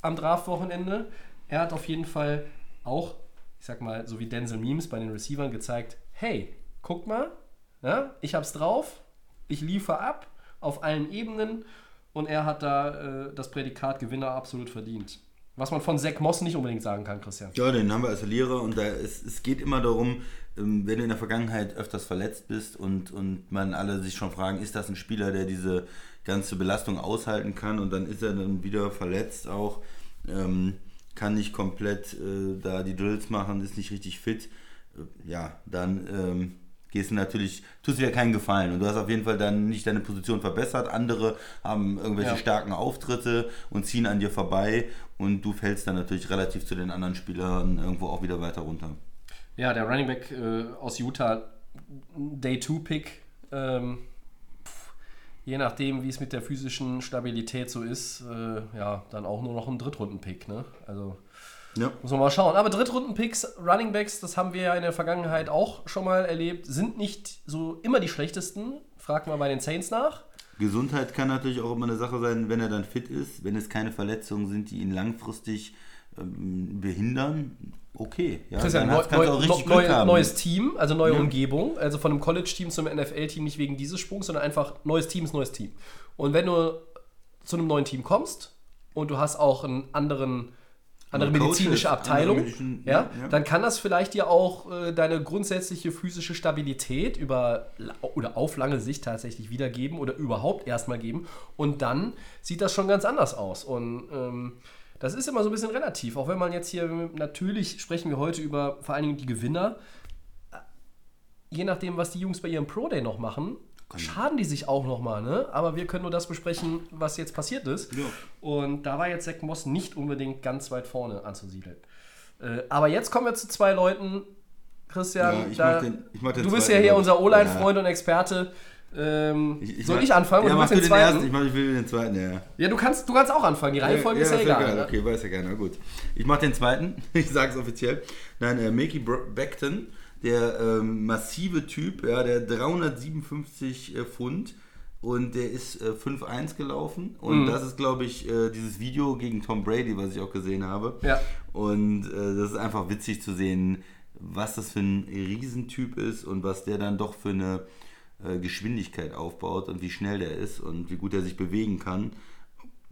am Draftwochenende. Er hat auf jeden Fall auch, ich sag mal, so wie Denzel Memes bei den Receivern gezeigt, hey, guck mal, ja, ich hab's drauf, ich liefere ab auf allen Ebenen und er hat da äh, das Prädikat Gewinner absolut verdient. Was man von Zach Moss nicht unbedingt sagen kann, Christian. Ja, den haben wir als Verlierer und da ist, es geht immer darum, ähm, wenn du in der Vergangenheit öfters verletzt bist und, und man alle sich schon fragen, ist das ein Spieler, der diese ganze Belastung aushalten kann und dann ist er dann wieder verletzt auch, ähm, kann nicht komplett äh, da die Drills machen, ist nicht richtig fit, äh, ja, dann ähm, gehst du natürlich, tust dir ja keinen Gefallen und du hast auf jeden Fall dann nicht deine Position verbessert. Andere haben irgendwelche Ja. starken Auftritte und ziehen an dir vorbei und du fällst dann natürlich relativ zu den anderen Spielern irgendwo auch wieder weiter runter. Ja, der Running Back äh, aus Utah, Day 2 Pick. Ähm, je nachdem, wie es mit der physischen Stabilität so ist, äh, ja, dann auch nur noch ein Drittrunden-Pick. Ne? Also Ja. muss man mal schauen. Aber Drittrunden-Picks, Running Backs, das haben wir ja in der Vergangenheit auch schon mal erlebt, sind nicht so immer die schlechtesten. Frag mal bei den Saints nach. Gesundheit kann natürlich auch immer eine Sache sein, wenn er dann fit ist, wenn es keine Verletzungen sind, die ihn langfristig ähm, behindern. Okay, ja, Christian, neu, neu, richtig neu, neues Team, also neue Ja. Umgebung, also von einem College-Team zum NFL-Team nicht wegen dieses Sprungs, sondern einfach neues Team ist neues Team. Und wenn du zu einem neuen Team kommst und du hast auch einen anderen andere Coaches, medizinische Abteilung, andere Medizin- ja, ja, ja. dann kann das vielleicht dir auch äh, deine grundsätzliche physische Stabilität über oder auf lange Sicht tatsächlich wiedergeben oder überhaupt erstmal geben. Und dann sieht das schon ganz anders aus. Und ähm, das ist immer so ein bisschen relativ. Auch wenn man jetzt hier, natürlich sprechen wir heute über vor allen Dingen die Gewinner. Je nachdem, was die Jungs bei ihrem Pro Day noch machen, schaden die sich auch nochmal, ne? Aber wir können nur das besprechen, was jetzt passiert ist. Ja. Und da war jetzt Zach Moss nicht unbedingt ganz weit vorne anzusiedeln. Äh, aber jetzt kommen wir zu zwei Leuten, Christian. Ja, ich da, den- ich du bist ja hier unser ich. O-Line-Freund und Experte. Ähm, soll mag- ich anfangen? Ja, mach du den den ersten, ich, mach, ich will den zweiten, ja. Ja, du kannst, du kannst auch anfangen. Die Reihenfolge ist ja ist egal. ne? Okay, weiß ja keiner, gut. Ich mache den zweiten, (laughs) ich sage es offiziell. Nein, äh, Mickey Beckton, der ähm, massive Typ, ja, der 357 äh, Pfund und der ist äh, 5-1 gelaufen. Und Mhm. das ist, glaube ich, äh, dieses Video gegen Tom Brady, was ich auch gesehen habe. Ja. Und äh, das ist einfach witzig zu sehen, was das für ein Riesentyp ist und was der dann doch für eine äh, Geschwindigkeit aufbaut und wie schnell der ist und wie gut er sich bewegen kann.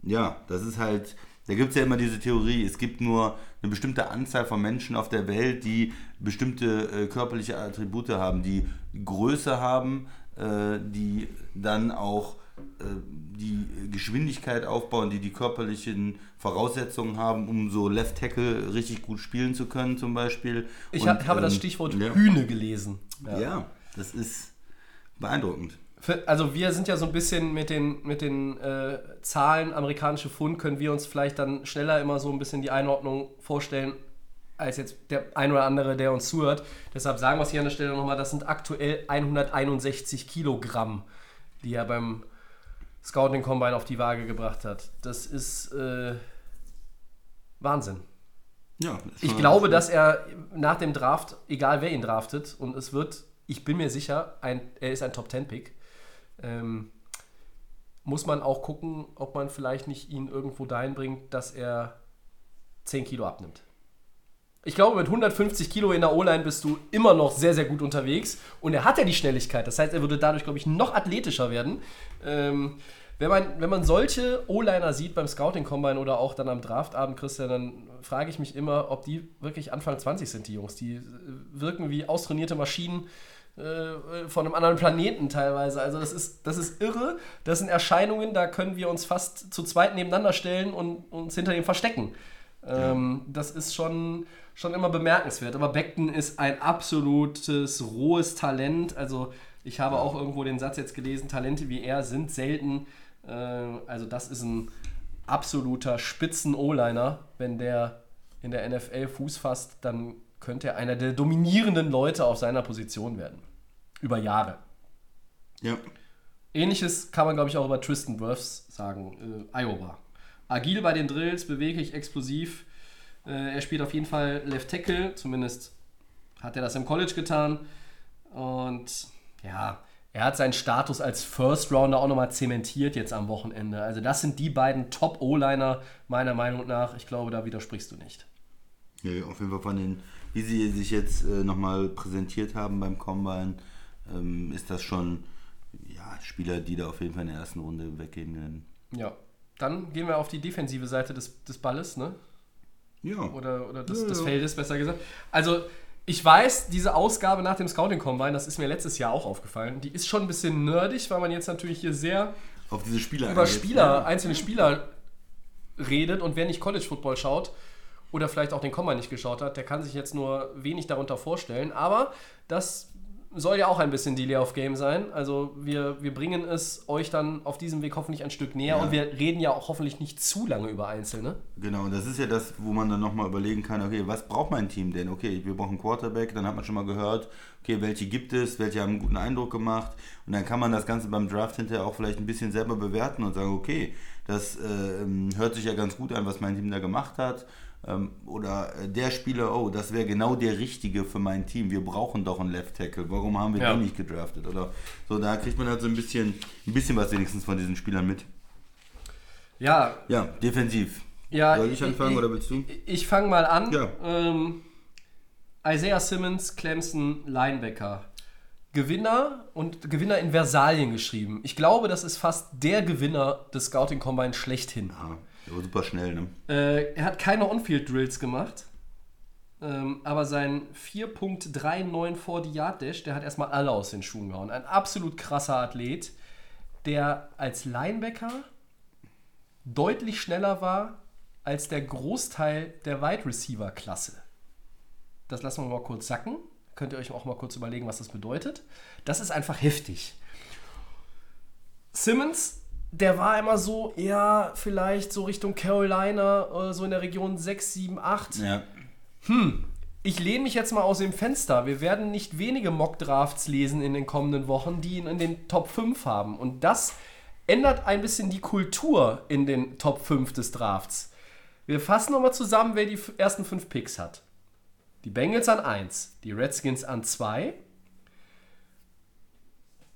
Ja, das ist halt, da gibt es ja immer diese Theorie, es gibt nur eine bestimmte Anzahl von Menschen auf der Welt, die bestimmte äh, körperliche Attribute haben, die Größe haben, äh, die dann auch äh, die Geschwindigkeit aufbauen, die die körperlichen Voraussetzungen haben, um so Left Tackle richtig gut spielen zu können, zum Beispiel. Ich Und, hab, habe das ähm, Stichwort ja. Hühne gelesen. Ja. das ist beeindruckend. Für, also wir sind ja so ein bisschen mit den, mit den äh, Zahlen amerikanische Pfund, können wir uns vielleicht dann schneller immer so ein bisschen die Einordnung vorstellen, als jetzt der ein oder andere, der uns zuhört. Deshalb sagen wir es hier an der Stelle nochmal, das sind aktuell 161 Kilogramm, die er beim Scouting Combine auf die Waage gebracht hat. Das ist äh, Wahnsinn. Ja, Ich glaube, dass er nach dem Draft, egal wer ihn draftet, und es wird, ich bin mir sicher, ein, er ist ein Top-10-Pick, ähm, muss man auch gucken, ob man vielleicht nicht ihn irgendwo dahin bringt, dass er 10 Kilo abnimmt. Ich glaube, mit 150 Kilo in der O-Line bist du immer noch sehr, sehr gut unterwegs. Und er hat ja die Schnelligkeit. Das heißt, er würde dadurch, glaube ich, noch athletischer werden. Ähm, wenn, man, wenn man solche O-Liner sieht beim Scouting Combine oder auch dann am Draftabend, Christian, dann frage ich mich immer, ob die wirklich Anfang 20 sind, die Jungs. Die äh, wirken wie austrainierte Maschinen äh, von einem anderen Planeten teilweise. Also das ist, das ist irre. Das sind Erscheinungen, da können wir uns fast zu zweit nebeneinander stellen und uns hinter ihm verstecken. Ähm, Das ist schon, schon immer bemerkenswert. Aber Beckton ist ein absolutes rohes Talent. Also ich habe auch irgendwo den Satz jetzt gelesen, Talente wie er sind selten. Äh, also das ist ein absoluter Spitzen-O-Liner. Wenn der in der NFL Fuß fasst, dann könnte er einer der dominierenden Leute auf seiner Position werden. Über Jahre. Ja. Ähnliches kann man, glaube ich, auch über Tristan Wirfs sagen. Äh, Iowa. Agil bei den Drills, beweglich, explosiv. Äh, er spielt auf jeden Fall Left Tackle, zumindest hat er das im College getan. Und ja, er hat seinen Status als First Rounder auch nochmal zementiert jetzt am Wochenende. Also das sind die beiden Top-O-Liner meiner Meinung nach. Ich glaube, da widersprichst du nicht. Ja, auf jeden Fall von den, wie sie sich jetzt äh, nochmal präsentiert haben beim Combine, ähm, ist das schon ja, Spieler, die da auf jeden Fall in der ersten Runde weggehen werden. Ja. Dann gehen wir auf die defensive Seite des, des Balles, ne? Ja. oder, oder des, Ja, des. Feldes, besser gesagt. Also, ich weiß, diese Ausgabe nach dem Scouting Combine, das ist mir letztes Jahr auch aufgefallen, die ist schon ein bisschen nerdig, weil man jetzt natürlich hier sehr Auf diese Spieler. über Spieler, ja. einzelne Spieler redet und wer nicht College Football schaut oder vielleicht auch den Combine nicht geschaut hat, der kann sich jetzt nur wenig darunter vorstellen. Aber das soll ja auch ein bisschen Delay of Game sein. Also wir, wir bringen es euch dann auf diesem Weg hoffentlich ein Stück näher Ja. und wir reden ja auch hoffentlich nicht zu lange über Einzelne. Genau, und das ist ja das, wo man dann nochmal überlegen kann, okay, was braucht mein Team denn? Okay, wir brauchen einen Quarterback, dann hat man schon mal gehört, okay, welche gibt es, welche haben einen guten Eindruck gemacht und dann kann man das Ganze beim Draft hinterher auch vielleicht ein bisschen selber bewerten und sagen, okay, das äh, ähm, hört sich ja ganz gut an, was mein Team da gemacht hat. Ähm, oder äh, der Spieler, oh, das wäre genau der Richtige für mein Team. Wir brauchen doch einen Left Tackle. Warum haben wir Ja. den nicht gedraftet? Oder so, da kriegt man halt so ein bisschen, ein bisschen was wenigstens von diesen Spielern mit. Ja, Ja, defensiv. Ja, Soll ich anfangen ich, oder willst du? Ich, ich fange mal an. Ja. Ähm, Isaiah Simmons, Clemson, Linebacker. Gewinner und Gewinner in Versalien geschrieben. Ich glaube, das ist fast der Gewinner des Scouting Combine schlechthin. Ja, war super schnell, ne? Äh, er hat keine On-Field-Drills gemacht. Ähm, aber sein 4.39 vor die Yard Dash, der hat erstmal alle aus den Schuhen gehauen. Ein absolut krasser Athlet, der als Linebacker deutlich schneller war als der Großteil der Wide Receiver Klasse. Das lassen wir mal kurz sacken. Könnt ihr euch auch mal kurz überlegen, was das bedeutet. Das ist einfach heftig. Simmons, der war immer so, ja, vielleicht so Richtung Carolina, äh, so in der Region 6, 7, 8. Ja. Ich lehne mich jetzt mal aus dem Fenster. Wir werden nicht wenige Mock-Drafts lesen in den kommenden Wochen, die ihn in den Top 5 haben. Und das ändert ein bisschen die Kultur in den Top 5 des Drafts. Wir fassen nochmal zusammen, wer die ersten 5 Picks hat. Die Bengals an 1, die Redskins an 2,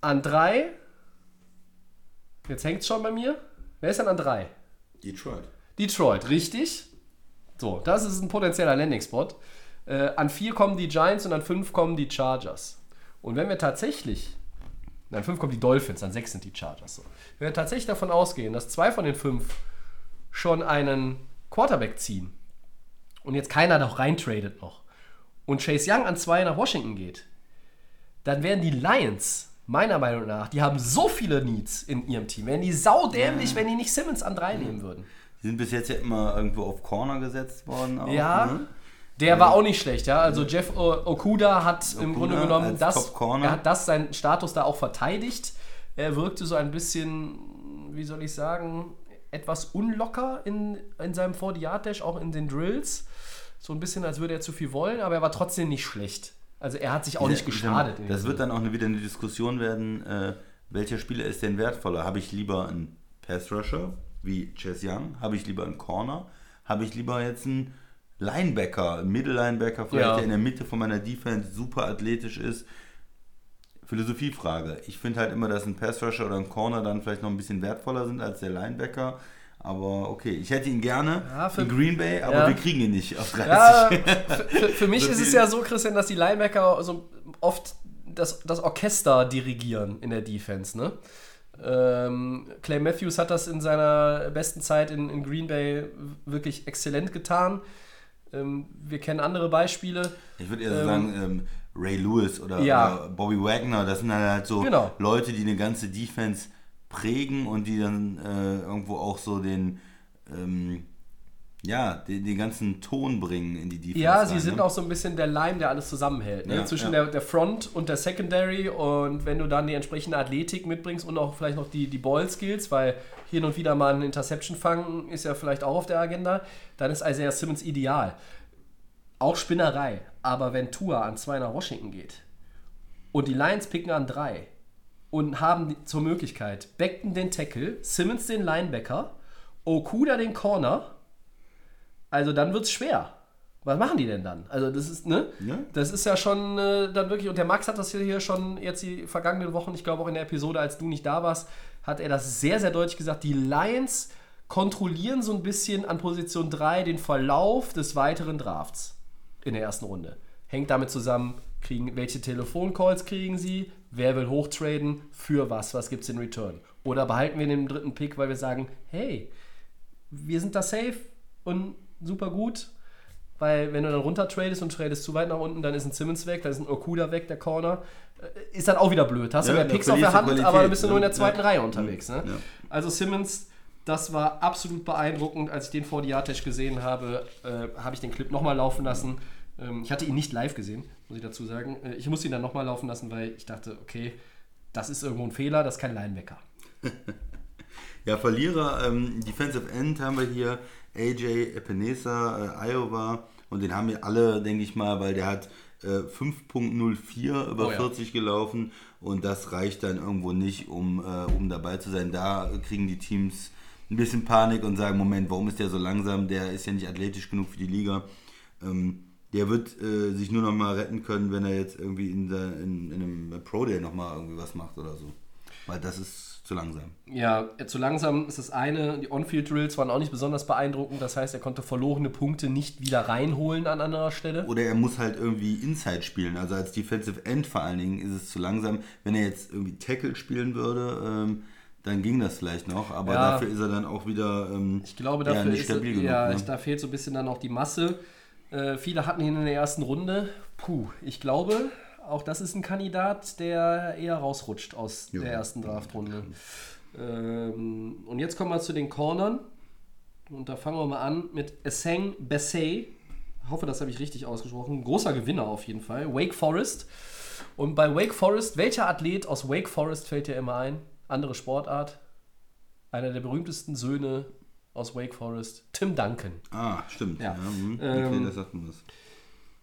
an 3, jetzt hängt es schon bei mir. Wer ist denn an 3? Detroit. Detroit, richtig. So, das ist ein potenzieller Landing-Spot. Äh, an 4 kommen die Giants und an 5 kommen die Chargers. Und wenn wir tatsächlich, an 5 kommen die Dolphins, an 6 sind die Chargers. So. Wenn wir tatsächlich davon ausgehen, dass zwei von den 5 schon einen Quarterback ziehen und jetzt keiner noch reintradet noch und Chase Young an 2 nach Washington geht, dann wären die Lions meiner Meinung nach, die haben so viele Needs in ihrem Team. Wären die saudämlich, wenn die nicht Simmons an drei nehmen würden. Die sind bis jetzt ja immer irgendwo auf Corner gesetzt worden. Auch, Ja. Ne? Der war auch nicht schlecht, ja. Also Jeff Okuda hat im Grunde genommen das, er hat das seinen Status da auch verteidigt. Er wirkte so ein bisschen, wie soll ich sagen, etwas unlocker in, in seinem 40-Yard-Dash, auch in den Drills. So ein bisschen, als würde er zu viel wollen, aber er war trotzdem nicht schlecht. Also er hat sich auch nicht geschadet. dem Das wird dann auch wieder eine Diskussion werden, äh, welcher Spieler ist denn wertvoller? Habe ich lieber einen Pass-Rusher wie Chess Young? Habe ich lieber einen Corner? Habe ich lieber jetzt einen Linebacker, einen Middle-Linebacker, vielleicht Ja. der in der Mitte von meiner Defense super athletisch ist? Philosophiefrage. Ich finde halt immer, dass ein Pass-Rusher oder ein Corner dann vielleicht noch ein bisschen wertvoller sind als der Linebacker. Aber okay, ich hätte ihn gerne Ja, für- in Green Bay, aber Ja. wir kriegen ihn nicht auf 30. Ja, für, für, mich (laughs) ist es ja so, Christian, dass die Linebacker so oft das, das Orchester dirigieren in der Defense, ne? Ähm, Clay Matthews hat das in seiner besten Zeit in, in Green Bay wirklich exzellent getan. Ähm, wir kennen andere Beispiele. Ich würde eher so sagen, ähm, Ray Lewis oder, oder Bobby Wagner, das sind halt so Genau. Leute, die eine ganze Defense prägen und die dann äh, irgendwo auch so den, ähm, ja, den, den ganzen Ton bringen in die Defense. Ja, sie rein, sind ne? auch so ein bisschen der Leim, der alles zusammenhält. Ne? Ja, Zwischen ja. Der, der Front und der Secondary. Und wenn du dann die entsprechende Athletik mitbringst und auch vielleicht noch die, die Ball-Skills, weil hin und wieder mal ein Interception fangen ist ja vielleicht auch auf der Agenda, dann ist Isaiah Simmons ideal. Auch Spinnerei. Aber wenn Tua an zwei nach Washington geht und die Lions picken an drei und haben zur Möglichkeit Beckton den Tackle, Simmons den Linebacker, Okuda den Corner, also dann wird es schwer. Was machen die denn dann? Also das ist, ne? Ja. Das ist ja schon äh, dann wirklich, und der Max hat das hier schon jetzt die vergangenen Wochen, ich glaube auch in der Episode, als du nicht da warst, hat er das sehr, sehr deutlich gesagt. Die Lions kontrollieren so ein bisschen an Position 3 den Verlauf des weiteren Drafts in der ersten Runde. Hängt damit zusammen, kriegen, welche Telefoncalls kriegen sie, wer will hochtraden, für was, was gibt es in Return. Oder behalten wir den dritten Pick, weil wir sagen, hey, wir sind da safe und super gut. Weil wenn du dann runter tradest und tradest zu weit nach unten, dann ist ein Simmons weg, dann ist ein Okuda weg, der Corner. Äh, Ist dann auch wieder blöd. Hast du Ja, mehr da Picks auf der du Hand, Qualität, aber dann bist du nur in der ja. zweiten Ja. Reihe unterwegs. Ne? Ja. Also Simmons, das war absolut beeindruckend. Als ich den vor Diatesh gesehen habe, äh, habe ich den Clip nochmal laufen lassen. Ähm, ich hatte ihn nicht live gesehen, muss ich dazu sagen. Äh, ich musste ihn dann nochmal laufen lassen, weil ich dachte, okay, das ist irgendwo ein Fehler, das ist kein Linebacker. (laughs) Ja, Verlierer, ähm, Defensive End haben wir hier, AJ Epinesa, äh, Iowa. Und den haben wir alle, denke ich mal, weil der hat äh, 5.04 über Oh ja. 40 gelaufen. Und das reicht dann irgendwo nicht, um, äh, um dabei zu sein. Da kriegen die Teams ein bisschen Panik und sagen, Moment, warum ist der so langsam? Der ist ja nicht athletisch genug für die Liga. Ähm, der wird äh, sich nur noch mal retten können, wenn er jetzt irgendwie in, der, in, in einem Pro Day noch mal irgendwie was macht oder so. Weil das ist zu langsam. Ja, zu langsam ist das eine. Die On-Field-Drills waren auch nicht besonders beeindruckend. Das heißt, er konnte verlorene Punkte nicht wieder reinholen an anderer Stelle. Oder er muss halt irgendwie Inside spielen. Also als Defensive End vor allen Dingen ist es zu langsam. Wenn er jetzt irgendwie Tackle spielen würde, ähm, dann ging das vielleicht noch. Aber Ja. dafür ist er dann auch wieder ähm, Ich glaube, ja, dafür nicht ist stabil genug. ja, ne? da fehlt so ein bisschen dann auch die Masse. Äh, viele hatten ihn in der ersten Runde. Puh, ich glaube, auch das ist ein Kandidat, der eher rausrutscht aus Jo. der ersten Draftrunde. Ähm, und jetzt kommen wir zu den Cornern. Und da fangen wir mal an mit Esseng Bessay. Ich hoffe, das habe ich richtig ausgesprochen. Großer Gewinner auf jeden Fall. Wake Forest. Und bei Wake Forest, welcher Athlet aus Wake Forest fällt dir immer ein? Andere Sportart? Einer der berühmtesten Söhne aus Wake Forest, Tim Duncan. ah, stimmt. Ja. Ja. hm, Ähm, okay, das sagt man was.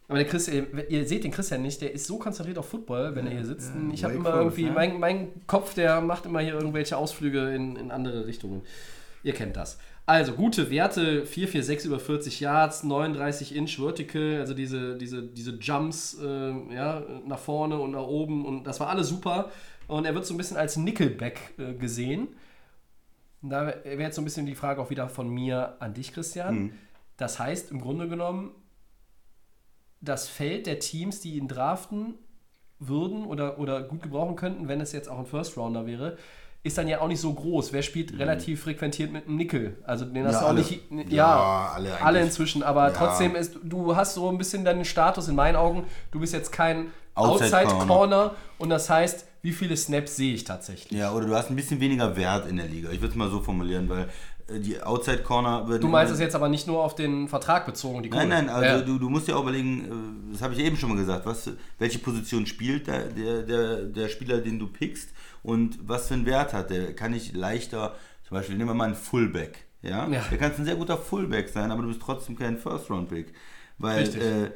Aber der Chris, ihr, ihr seht den Christian nicht, der ist so konzentriert auf Football, wenn er hier sitzt. ich habe immer Forest, irgendwie, ja. mein, mein Kopf, der macht immer hier irgendwelche Ausflüge in, in andere Richtungen. Ihr kennt das. Also, gute Werte, 446 über 40 Yards, 39 Inch Vertical, also diese, diese, diese Jumps äh, ja, nach vorne und nach oben und das war alles super. Und er wird so ein bisschen als Nickelback äh, gesehen. Da wäre jetzt so ein bisschen die Frage auch wieder von mir an dich, Christian. Das heißt, im Grunde genommen, das Feld der Teams, die ihn draften würden oder, oder gut gebrauchen könnten, wenn es jetzt auch ein First Rounder wäre, ist dann ja auch nicht so groß. Wer spielt relativ frequentiert mit einem Nickel? Also den hast Ja, du auch alle. nicht. Ja, Ja, alle alle inzwischen, aber Ja. trotzdem ist, du hast so ein bisschen deinen Status in meinen Augen, du bist jetzt kein Outside Outside, Corner. Corner. und das heißt, wie viele Snaps sehe ich tatsächlich. Ja, oder du hast ein bisschen weniger Wert in der Liga. Ich würde es mal so formulieren, weil äh, die Outside Corner wird. Du meinst es jetzt aber nicht nur auf den Vertrag bezogen, die Nein, Kohle. nein, also Ja. du, du musst ja auch überlegen, äh, das habe ich eben schon mal gesagt, was, welche Position spielt der, der, der, der Spieler, den du pickst und was für einen Wert hat der. Kann ich leichter, zum Beispiel nehmen wir mal einen Fullback. Ja? Ja. Der kann ein sehr guter Fullback sein, aber du bist trotzdem kein First-Round-Pick. Weil Richtig. äh,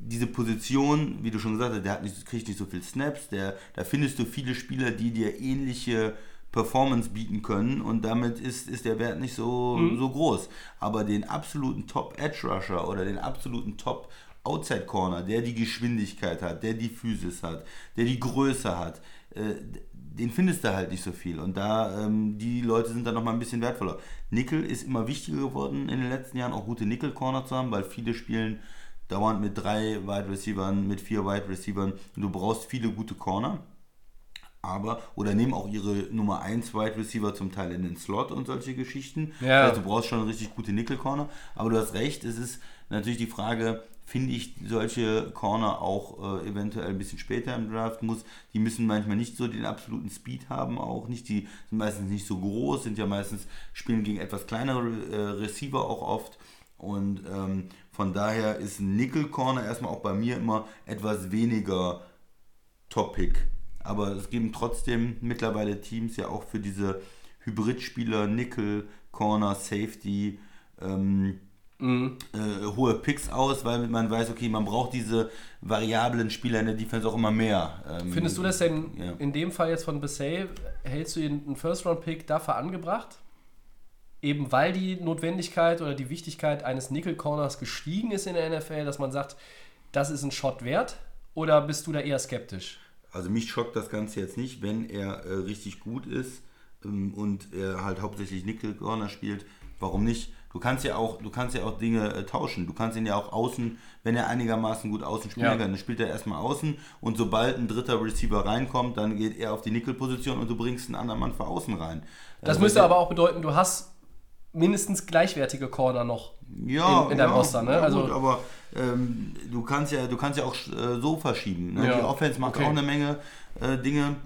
diese Position, wie du schon gesagt hast, der hat nicht, kriegt nicht so viel Snaps, der, da findest du viele Spieler, die dir ähnliche Performance bieten können und damit ist, ist der Wert nicht so, Mhm. so groß. Aber den absoluten Top-Edge-Rusher oder den absoluten Top-Outside-Corner, der die Geschwindigkeit hat, der die Physis hat, der die Größe hat, äh, den findest du halt nicht so viel. Und da, ähm, die Leute sind dann nochmal ein bisschen wertvoller. Nickel ist immer wichtiger geworden in den letzten Jahren, auch gute Nickel-Corner zu haben, weil viele spielen dauernd mit drei Wide Receivern, mit vier Wide Receivern. Du brauchst viele gute Corner. Aber, oder nehmen auch ihre Nummer 1 Wide Receiver zum Teil in den Slot und solche Geschichten. Ja. Also du brauchst schon richtig gute Nickel-Corner. Aber du hast recht, es ist natürlich die Frage, finde ich solche Corner auch äh, eventuell ein bisschen später im Draft muss. Die müssen manchmal nicht so den absoluten Speed haben, auch nicht. Die sind meistens nicht so groß, sind ja meistens, spielen gegen etwas kleinere äh, Receiver auch oft. Und ähm, von daher ist ein Nickel-Corner erstmal auch bei mir immer etwas weniger Topic. Aber es geben trotzdem mittlerweile Teams ja auch für diese Hybridspieler, Nickel, Corner, Safety, ähm, äh, hohe Picks aus, weil man weiß, okay, man braucht diese variablen Spieler in der Defense auch immer mehr. Ähm, Findest du das denn Ja. in dem Fall jetzt von Bissay, hältst du einen First-Round-Pick dafür angebracht? Eben weil die Notwendigkeit oder die Wichtigkeit eines Nickel-Corners gestiegen ist in der NFL, dass man sagt, das ist ein Shot wert? Oder bist du da eher skeptisch? Also mich schockt das Ganze jetzt nicht, wenn er äh, richtig gut ist ähm, und er halt hauptsächlich Nickel Corner spielt. Warum nicht? Du kannst ja auch, du kannst ja auch Dinge äh, tauschen. Du kannst ihn ja auch außen, wenn er einigermaßen gut außen spielen Ja. kann, dann spielt er erstmal außen und sobald ein dritter Receiver reinkommt, dann geht er auf die Nickel-Position und du bringst einen anderen Mann für außen rein. Das Also müsste aber auch bedeuten, du hast mindestens gleichwertige Corner noch ja, in, in deinem ja, Roster, ne? ja, also, gut, aber ähm, du kannst ja, du kannst ja auch äh, so verschieben. Ne? Ja, Die Offense macht okay. auch eine Menge äh, Dinge.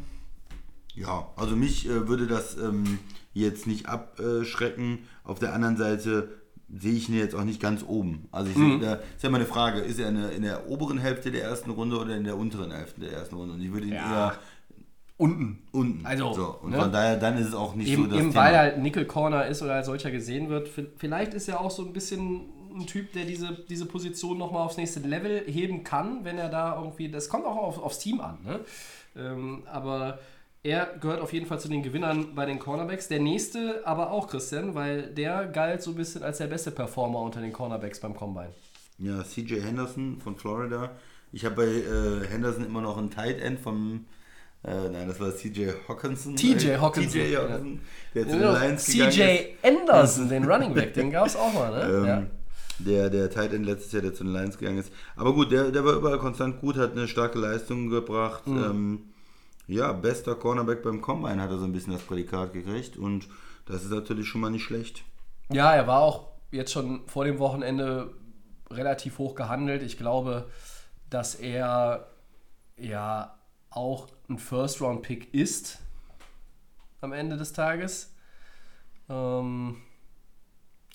Ja, also mich äh, würde das ähm, jetzt nicht abschrecken. Auf der anderen Seite sehe ich ihn jetzt auch nicht ganz oben. Also ich Mhm. sehe, da ist ja mal eine Frage, ist er in der, in der oberen Hälfte der ersten Runde oder in der unteren Hälfte der ersten Runde? Und ich würde ihn Ja, eher unten. unten. Also, so. Und ne? von daher, dann ist es auch nicht Eben, so das eben weil er halt Nickel Corner ist oder als solcher gesehen wird. Vielleicht ist er auch so ein bisschen ein Typ, der diese, diese Position nochmal aufs nächste Level heben kann, wenn er da irgendwie. Das kommt auch auf, aufs Team an. Ne? Ähm, aber er gehört auf jeden Fall zu den Gewinnern bei den Cornerbacks. Der nächste aber auch Christian, weil der galt so ein bisschen als der beste Performer unter den Cornerbacks beim Combine. Ja, CJ Henderson von Florida. Ich habe bei äh, Henderson immer noch einen Tight End vom. Äh, nein, das war CJ Hawkinson. TJ Äh, Hawkinson, TJ ja. Hawkinson, der zu den Lions gegangen ist. CJ Anderson, den Running Back, den gab es auch mal. Ne? (laughs) Ähm, ja. Der, der Tight End letztes Jahr, der zu den Lions gegangen ist. Aber gut, der, der war überall konstant gut, hat eine starke Leistung gebracht. Mhm. Ähm, ja, bester Cornerback beim Combine hat er so ein bisschen das Prädikat gekriegt und das ist natürlich schon mal nicht schlecht. Ja, er war auch jetzt schon vor dem Wochenende relativ hoch gehandelt. Ich glaube, dass er ja auch ein First-Round-Pick ist am Ende des Tages. Ähm,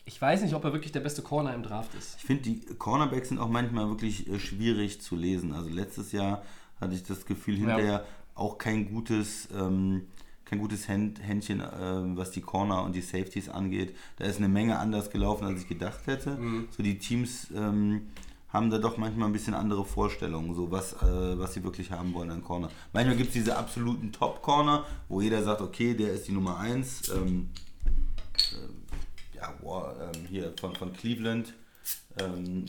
ich weiß nicht, ob er wirklich der beste Corner im Draft ist. Ich finde, die Cornerbacks sind auch manchmal wirklich äh, schwierig zu lesen. Also letztes Jahr hatte ich das Gefühl, hinterher auch kein gutes, ähm, kein gutes Händ, Händchen, ähm, was die Corner und die Safeties angeht. Da ist eine Menge anders gelaufen, als ich gedacht hätte. So die Teams ähm, haben da doch manchmal ein bisschen andere Vorstellungen, so was, äh, was sie wirklich haben wollen an Corner. Manchmal gibt es diese absoluten Top-Corner, wo jeder sagt, okay, der ist die Nummer 1. Ähm, ja, wow, ähm, hier von, von Cleveland, ähm,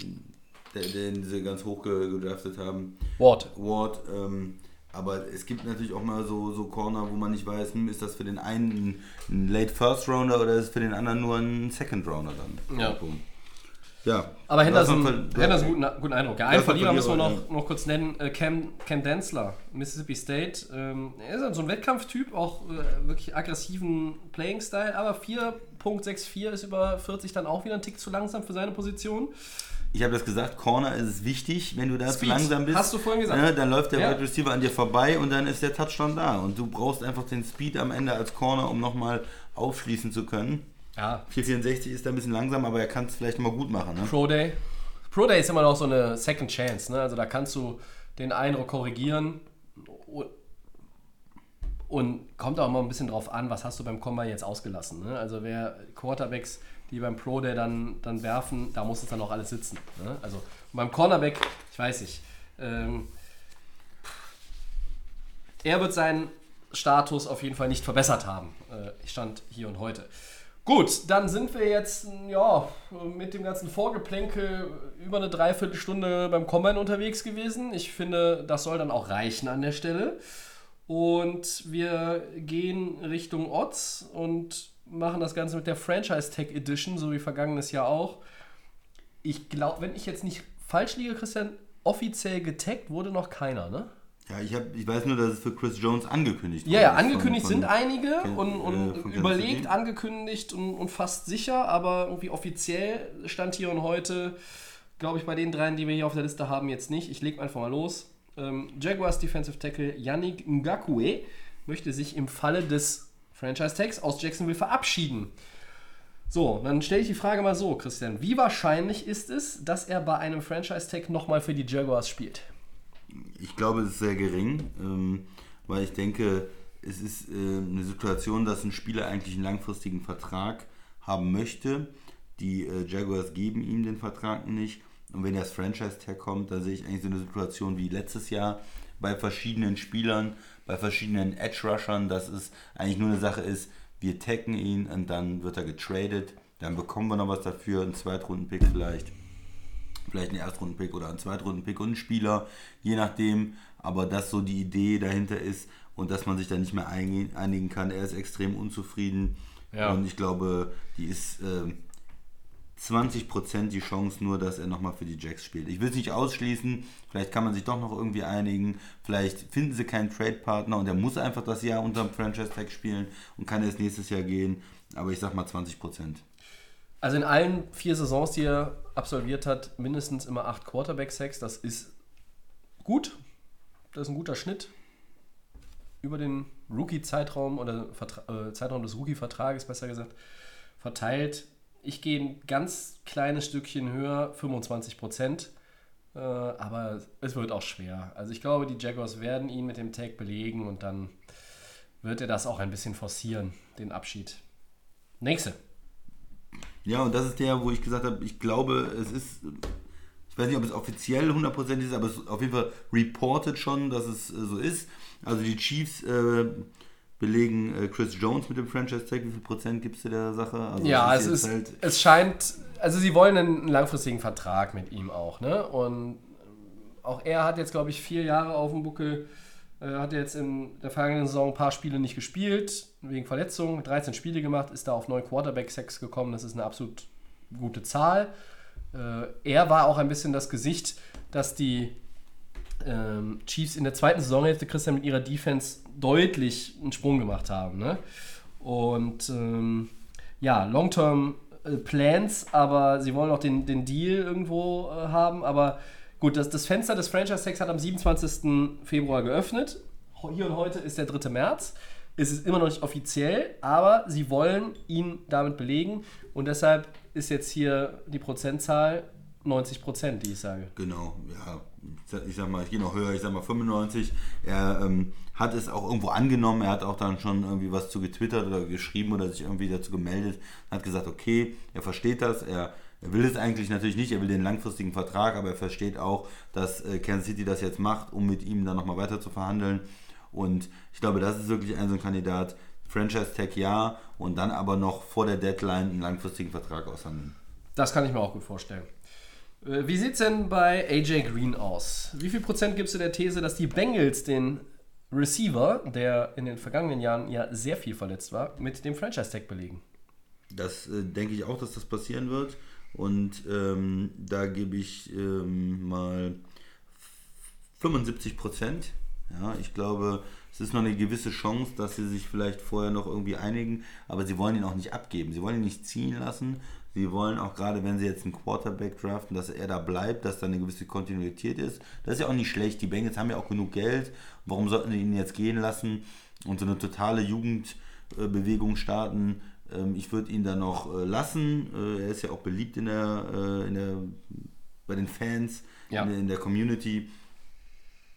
der, den sie ganz hoch ge- gedraftet haben. Ward. Ward, ähm, aber es gibt natürlich auch mal so, so Corner, wo man nicht weiß, hm, ist das für den einen ein, Late First Rounder oder ist es für den anderen nur ein Second Rounder dann? Ja. Ja. Aber Henderson, Henderson guten, guten Eindruck. Ja, einen Verlierer müssen wir noch, noch kurz nennen. Äh, Cam, Cam Densler, Mississippi State. Ähm, er ist halt so ein Wettkampftyp, auch äh, wirklich aggressiven Playing-Style, aber 4.64 ist über 40 dann auch wieder ein Tick zu langsam für seine Position. ich habe das gesagt, Corner ist wichtig, wenn du da zu Speed, langsam bist. hast du vorhin gesagt. Ne, dann läuft der Ja. Wide Receiver an dir vorbei und dann ist der Touchdown da. Und du brauchst einfach den Speed am Ende als Corner, um nochmal aufschließen zu können. Ja, 464 ist da ein bisschen langsam, aber er kann es vielleicht mal gut machen. Ne? Pro Day. Pro Day ist immer noch so eine Second Chance, ne? Also da kannst du den Eindruck korrigieren und, kommt auch mal ein bisschen drauf an, was hast du beim Combine jetzt ausgelassen. Ne? Also wer Quarterbacks, die beim Pro Day dann, dann werfen, da muss es dann auch alles sitzen. Ne? Also beim Cornerback, ich weiß nicht, ähm, er wird seinen Status auf jeden Fall nicht verbessert haben. Äh, ich stand hier und heute. Gut, dann sind wir jetzt ja, mit dem ganzen Vorgeplänkel über eine Dreiviertelstunde beim Combine unterwegs gewesen. Ich finde, das soll dann auch reichen an der Stelle. Und wir gehen Richtung Odds und machen das Ganze mit der Franchise Tech Edition, so wie vergangenes Jahr auch. Ich glaube, wenn ich jetzt nicht falsch liege, Christian, offiziell getaggt wurde noch keiner, ne? Ja, ich, hab, ich weiß nur, dass es für Chris Jones angekündigt Ja, ja, ist angekündigt von- sind einige Ken- und, äh, und von Kansas überlegt, angekündigt und, und fast sicher, aber irgendwie offiziell stand hier und heute, glaube ich, bei den dreien, die wir hier auf der Liste haben, jetzt nicht. Ich lege einfach mal los. Ähm, Jaguars Defensive Tackle Yannick Ngakwe möchte sich im Falle des Franchise-Tags aus Jacksonville verabschieden. So, dann stelle ich die Frage mal so, Christian. Wie wahrscheinlich ist es, dass er bei einem Franchise-Tag nochmal für die Jaguars spielt? Ich glaube, es ist sehr gering, ähm, weil ich denke, es ist äh, eine Situation, dass ein Spieler eigentlich einen langfristigen Vertrag haben möchte. Die äh, Jaguars geben ihm den Vertrag nicht. Und wenn das Franchise-Tag kommt, dann sehe ich eigentlich so eine Situation wie letztes Jahr bei verschiedenen Spielern, bei verschiedenen Edge-Rushern, dass es eigentlich nur eine Sache ist, wir taggen ihn und dann wird er getradet. Dann bekommen wir noch was dafür, einen Zweitrunden-Pick vielleicht vielleicht einen Erstrunden-Pick oder einen Zweitrunden-Pick und einen Spieler, je nachdem. Aber dass so die Idee dahinter ist und dass man sich da nicht mehr einigen kann. Er ist extrem unzufrieden Ja. und ich glaube, die ist ähm, 20% die Chance nur, dass er nochmal für die Jacks spielt. Ich will es nicht ausschließen, vielleicht kann man sich doch noch irgendwie einigen, vielleicht finden sie keinen Trade-Partner und er muss einfach das Jahr unter dem Franchise-Tag spielen und kann erst nächstes Jahr gehen. Aber ich sag mal 20%. Also in allen vier Saisons, die er absolviert hat, mindestens immer acht Quarterback-Sacks. Das ist gut. Das ist ein guter Schnitt. Über den Rookie-Zeitraum oder Vertra äh, Zeitraum des Rookie-Vertrages, besser gesagt, verteilt. Ich gehe ein ganz kleines Stückchen höher, 25 Prozent. Äh, aber es wird auch schwer. Also ich glaube, die Jaguars werden ihn mit dem Tag belegen und dann wird er das auch ein bisschen forcieren, den Abschied. Nächste. Ja, und das ist der, wo ich gesagt habe, ich glaube, es ist, ich weiß nicht, ob es offiziell 100% ist, aber es ist auf jeden Fall reported schon, dass es äh, so ist. Also die Chiefs äh, belegen äh, Chris Jones mit dem Franchise-Tag. Wie viel Prozent gibst du der Sache? Also Ja, es ist, halt- es scheint, also sie wollen einen langfristigen Vertrag mit ihm auch, ne? Und auch er hat jetzt, glaube ich, vier Jahre auf dem Buckel, hat jetzt in der vergangenen Saison ein paar Spiele nicht gespielt, wegen Verletzungen, 13 Spiele gemacht, ist da auf neun Quarterback-Sacks gekommen, das ist eine absolut gute Zahl. Äh, er war auch ein bisschen das Gesicht, dass die ähm, Chiefs in der zweiten Saisonhälfte, Christian, mit ihrer Defense deutlich einen Sprung gemacht haben. Ne? Und ähm, ja, Long-Term äh, Plans, aber sie wollen auch den, den Deal irgendwo äh, haben. Aber gut, das, das Fenster des Franchise-Tags hat am 27. Februar geöffnet. Hier und heute ist der 3. März. Es ist immer noch nicht offiziell, aber sie wollen ihn damit belegen. Und deshalb ist jetzt hier die Prozentzahl 90 Prozent, die ich sage. Genau, ja. Ich sag mal, ich gehe noch höher, ich sag mal 95. Er ähm, hat es auch irgendwo angenommen, er hat auch dann schon irgendwie was zu getwittert oder geschrieben oder sich irgendwie dazu gemeldet, hat gesagt, okay, er versteht das, er, er will es eigentlich natürlich nicht, er will den langfristigen Vertrag, aber er versteht auch, dass äh, Kansas City das jetzt macht, um mit ihm dann nochmal weiter zu verhandeln. Und ich glaube, das ist wirklich ein so ein Kandidat, Franchise-Tag ja, und dann aber noch vor der Deadline einen langfristigen Vertrag aushandeln. Das kann ich mir auch gut vorstellen. Äh, Wie sieht es denn bei AJ Green aus? Wie viel Prozent gibst du der These, dass die Bengals den Receiver, der in den vergangenen Jahren ja sehr viel verletzt war, mit dem Franchise-Tag belegen? Das äh, denke ich auch, dass das passieren wird. Und ähm, da gebe ich ähm, mal 75 Prozent. Ja, ich glaube, es ist noch eine gewisse Chance, dass sie sich vielleicht vorher noch irgendwie einigen, aber sie wollen ihn auch nicht abgeben. Sie wollen ihn nicht ziehen lassen. Sie wollen auch gerade, wenn sie jetzt einen Quarterback draften, dass er da bleibt, dass da eine gewisse Kontinuität ist. Das ist ja auch nicht schlecht. Die Bengals haben ja auch genug Geld. Warum sollten sie ihn jetzt gehen lassen und so eine totale Jugendbewegung starten? Ähm, ich würde ihn da noch äh, lassen. Äh, er ist ja auch beliebt in der, äh, in der, bei den Fans, Ja. in, der, in der Community.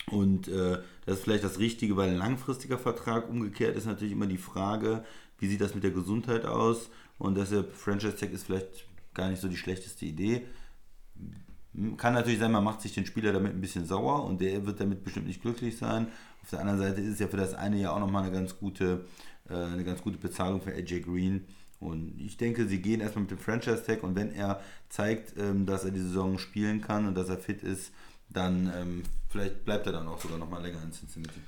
Und äh, das ist vielleicht das Richtige, weil ein langfristiger Vertrag umgekehrt ist natürlich immer die Frage, wie sieht das mit der Gesundheit aus? Und deshalb Franchise Tag ist vielleicht gar nicht so die schlechteste Idee. Kann natürlich sein, man macht sich den Spieler damit ein bisschen sauer und der wird damit bestimmt nicht glücklich sein. Auf der anderen Seite ist es ja für das eine Jahr auch nochmal eine ganz gute, äh, eine ganz gute Bezahlung für AJ Green. Und ich denke, sie gehen erstmal mit dem Franchise Tag und wenn er zeigt, ähm, dass er die Saison spielen kann und dass er fit ist, dann ähm, vielleicht bleibt er dann auch sogar nochmal länger in Cincinnati.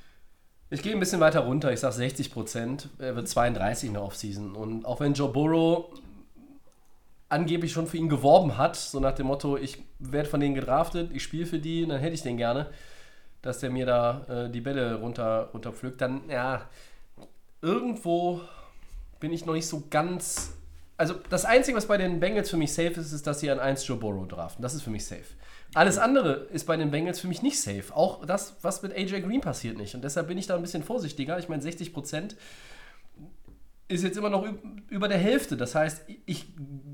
Ich gehe ein bisschen weiter runter. Ich sage 60 Prozent. Er wird 32 in der Offseason. Und auch wenn Joe Burrow angeblich schon für ihn geworben hat, so nach dem Motto, ich werde von denen gedraftet, ich spiele für die, dann hätte ich den gerne, dass der mir da äh, die Bälle runter, runterpflückt, dann ja, irgendwo bin ich noch nicht so ganz. Also das Einzige, was bei den Bengals für mich safe ist, ist, dass sie an 1 Joe Burrow draften. Das ist für mich safe. Alles andere ist bei den Bengals für mich nicht safe. Auch das, was mit AJ Green passiert nicht. Und deshalb bin ich da ein bisschen vorsichtiger. Ich meine, 60 Prozent ist jetzt immer noch üb- über der Hälfte. Das heißt, ich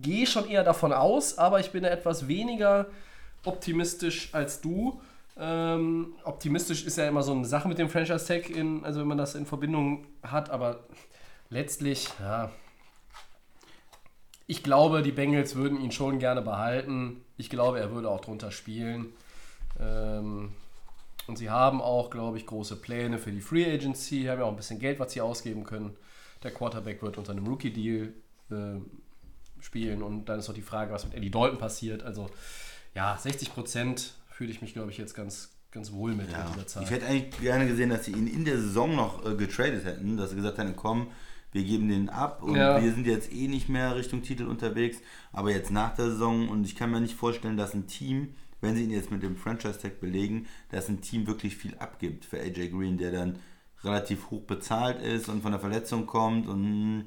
gehe schon eher davon aus, aber ich bin da etwas weniger optimistisch als du. Ähm, optimistisch ist ja immer so eine Sache mit dem Franchise Tag, in, also wenn man das in Verbindung hat, aber letztlich, ja. Ich glaube, die Bengals würden ihn schon gerne behalten. Ich glaube, er würde auch drunter spielen. Ähm, und sie haben auch, glaube ich, große Pläne für die Free Agency. Haben ja auch ein bisschen Geld, was sie ausgeben können. Der Quarterback wird unter einem Rookie-Deal äh, spielen. Und dann ist noch die Frage, was mit Eddie Dalton passiert. Also, ja, 60 Prozent fühle ich mich, glaube ich, jetzt ganz, ganz wohl mit in dieser Zahl. Ich hätte eigentlich gerne gesehen, dass sie ihn in der Saison noch äh, getradet hätten, dass sie gesagt hätten, komm, wir geben den ab und Ja. wir sind jetzt eh nicht mehr Richtung Titel unterwegs, aber jetzt nach der Saison und ich kann mir nicht vorstellen, dass ein Team, wenn sie ihn jetzt mit dem Franchise-Tag belegen, dass ein Team wirklich viel abgibt für AJ Green, der dann relativ hoch bezahlt ist und von der Verletzung kommt und äh,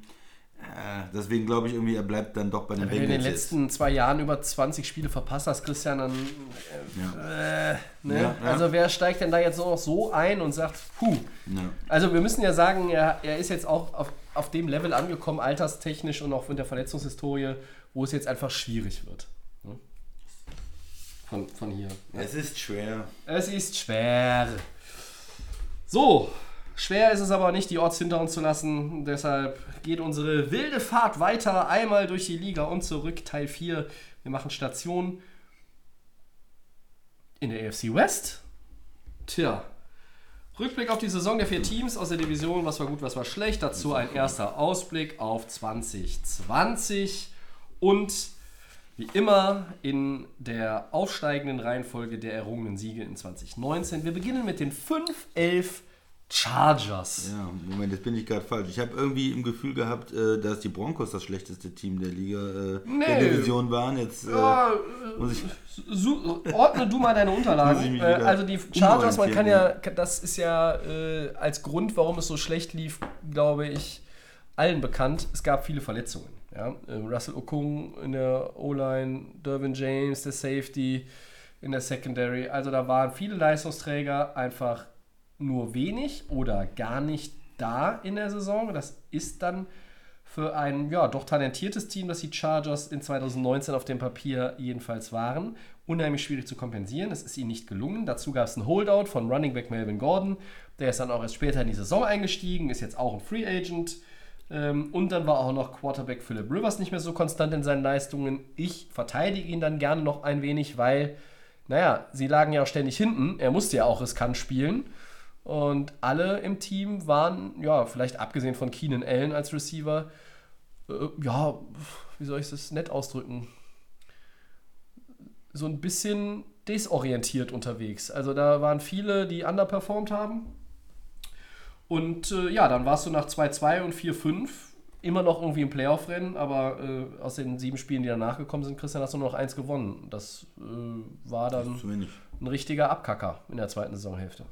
deswegen glaube ich irgendwie, er bleibt dann doch bei den Wenn du in den Bengals letzten zwei Jahren über 20 Spiele verpasst hast, Christian, dann. Äh, ne? Ja, ja. Also, wer steigt denn da jetzt noch so ein und sagt, puh. Ja. Also, wir müssen ja sagen, er, er ist jetzt auch auf, auf dem Level angekommen, alterstechnisch und auch von der Verletzungshistorie, wo es jetzt einfach schwierig wird. Ne? Von, von hier. Es ist schwer. Es ist schwer. So, schwer ist es aber nicht, die Orts hinter uns zu lassen. Deshalb geht unsere wilde Fahrt weiter, einmal durch die Liga und zurück, Teil 4. Wir machen Station in der AFC West. Tja, Rückblick auf die Saison der vier Teams aus der Division, was war gut, was war schlecht. Dazu ein erster Ausblick auf 2020 und wie immer in der aufsteigenden Reihenfolge der errungenen Siege in 2019. Wir beginnen mit den 5-11 Chargers. Ja, Moment, jetzt bin ich gerade falsch. Ich habe irgendwie im Gefühl gehabt, äh, dass die Broncos das schlechteste Team der Liga, äh, Nee. der Division waren. Jetzt äh, Ja, muss ich. Ordne du mal deine Unterlagen. also die Chargers, man kann ja, das ist ja äh, als Grund, warum es so schlecht lief, glaube ich, allen bekannt. Es gab viele Verletzungen. Ja? Russell Okung in der O-Line, Dervin James, der Safety in der Secondary. Also da waren viele Leistungsträger einfach nur wenig oder gar nicht da in der Saison. Das ist dann für ein ja, doch talentiertes Team, das die Chargers in 2019 auf dem Papier jedenfalls waren, unheimlich schwierig zu kompensieren. Es ist ihnen nicht gelungen. Dazu gab es einen Holdout von Running Back Melvin Gordon. Der ist dann auch erst später in die Saison eingestiegen, ist jetzt auch ein Free Agent. Ähm, Und dann war auch noch Quarterback Philip Rivers nicht mehr so konstant in seinen Leistungen. Ich verteidige ihn dann gerne noch ein wenig, weil, naja, sie lagen ja auch ständig hinten. Er musste ja auch riskant spielen. Und alle im Team waren, ja, vielleicht abgesehen von Keenan Allen als Receiver, äh, ja, wie soll ich das nett ausdrücken? So ein bisschen desorientiert unterwegs. Also da waren viele, die underperformed haben. Und äh, ja, dann warst du nach 2-2 und 4-5 immer noch irgendwie im Playoff-Rennen, aber äh, aus den sieben Spielen, die danach gekommen sind, Christian, hast du nur noch eins gewonnen. Das äh, war dann ein richtiger Abkacker in der zweiten Saisonhälfte.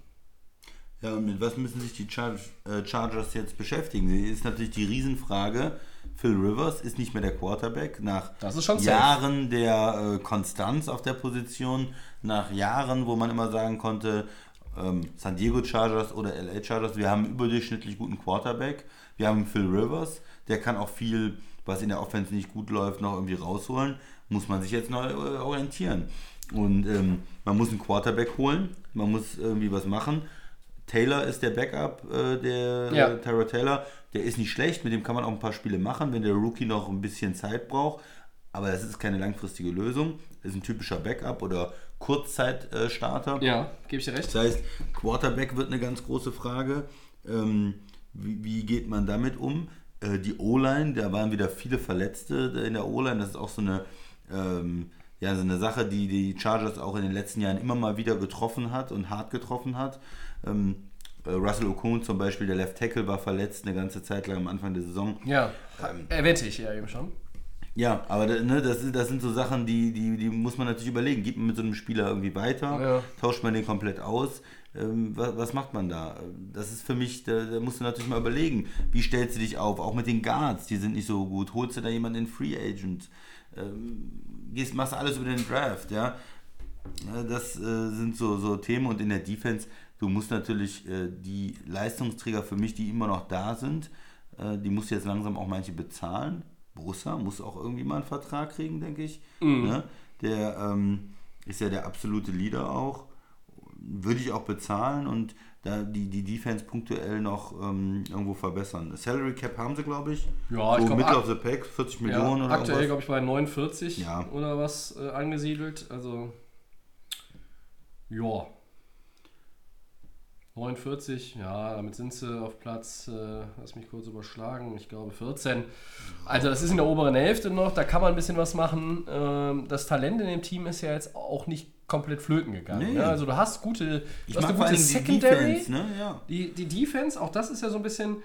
Ja, und mit was müssen sich die Char äh, Chargers jetzt beschäftigen? Die ist natürlich die Riesenfrage. Phil Rivers ist nicht mehr der Quarterback nach Das. Jahren der äh, Konstanz auf der Position, nach Jahren, wo man immer sagen konnte, ähm, San Diego Chargers oder LA Chargers, wir haben einen überdurchschnittlich guten Quarterback. Wir haben Phil Rivers, der kann auch viel, was in der Offense nicht gut läuft, noch irgendwie rausholen. Muss man sich jetzt neu äh, orientieren. Und ähm, man muss einen Quarterback holen, man muss irgendwie was machen. Taylor ist der Backup, äh, der Ja. äh, Tyrod Taylor. Der ist nicht schlecht, mit dem kann man auch ein paar Spiele machen, wenn der Rookie noch ein bisschen Zeit braucht. Aber das ist keine langfristige Lösung. Das ist ein typischer Backup oder Kurzzeit-Starter. Ja, gebe ich dir recht. Das heißt, Quarterback wird eine ganz große Frage. Ähm, wie, wie geht man damit um? Äh, die O-Line, da waren wieder viele Verletzte in der O-Line. Das ist auch so eine, ähm, ja, so eine Sache, die die Chargers auch in den letzten Jahren immer mal wieder getroffen hat und hart getroffen hat. Ähm, äh, Russell Okun zum Beispiel, der Left Tackle, war verletzt eine ganze Zeit lang am Anfang der Saison. Ja, Ähm, erwähnte ich ja eben schon. Ja, aber ne, das, das sind so Sachen, die, die, die muss man natürlich überlegen. Geht man mit so einem Spieler irgendwie weiter? Ja. Tauscht man den komplett aus? Ähm, was, was macht man da? Das ist für mich, da, da musst du natürlich mal überlegen, wie stellst du dich auf? Auch mit den Guards, die sind nicht so gut. Holst du da jemanden in Free Agent? Ähm, gehst, machst du alles über den Draft, ja? Ja, Das äh, sind so, so Themen und in der Defense, du musst natürlich äh, die Leistungsträger für mich, die immer noch da sind, äh, die musst du jetzt langsam auch manche bezahlen. Bosa muss auch irgendwie mal einen Vertrag kriegen, denke ich. Ne? Der ähm, ist ja der absolute Leader auch. Würde ich auch bezahlen und da die, die Defense punktuell noch ähm, irgendwo verbessern. Salary Cap haben sie, glaube ich. Ja, ich so glaub, Middle ak- of the Pack, 40 Ja, Millionen oder aktuell, glaube ich, bei 49 Ja. oder was äh, angesiedelt. Also, ja. 49, ja, damit sind sie auf Platz, äh, lass mich kurz überschlagen, ich glaube 14. Also das ist in der oberen Hälfte noch, da kann man ein bisschen was machen. Ähm, das Talent in dem Team ist ja jetzt auch nicht komplett flöten gegangen. Nee. Ne? Also du hast gute, Ich du hast eine gute allem die Secondary. Defense, ne? Ja. Die, die Defense, auch das ist ja so ein bisschen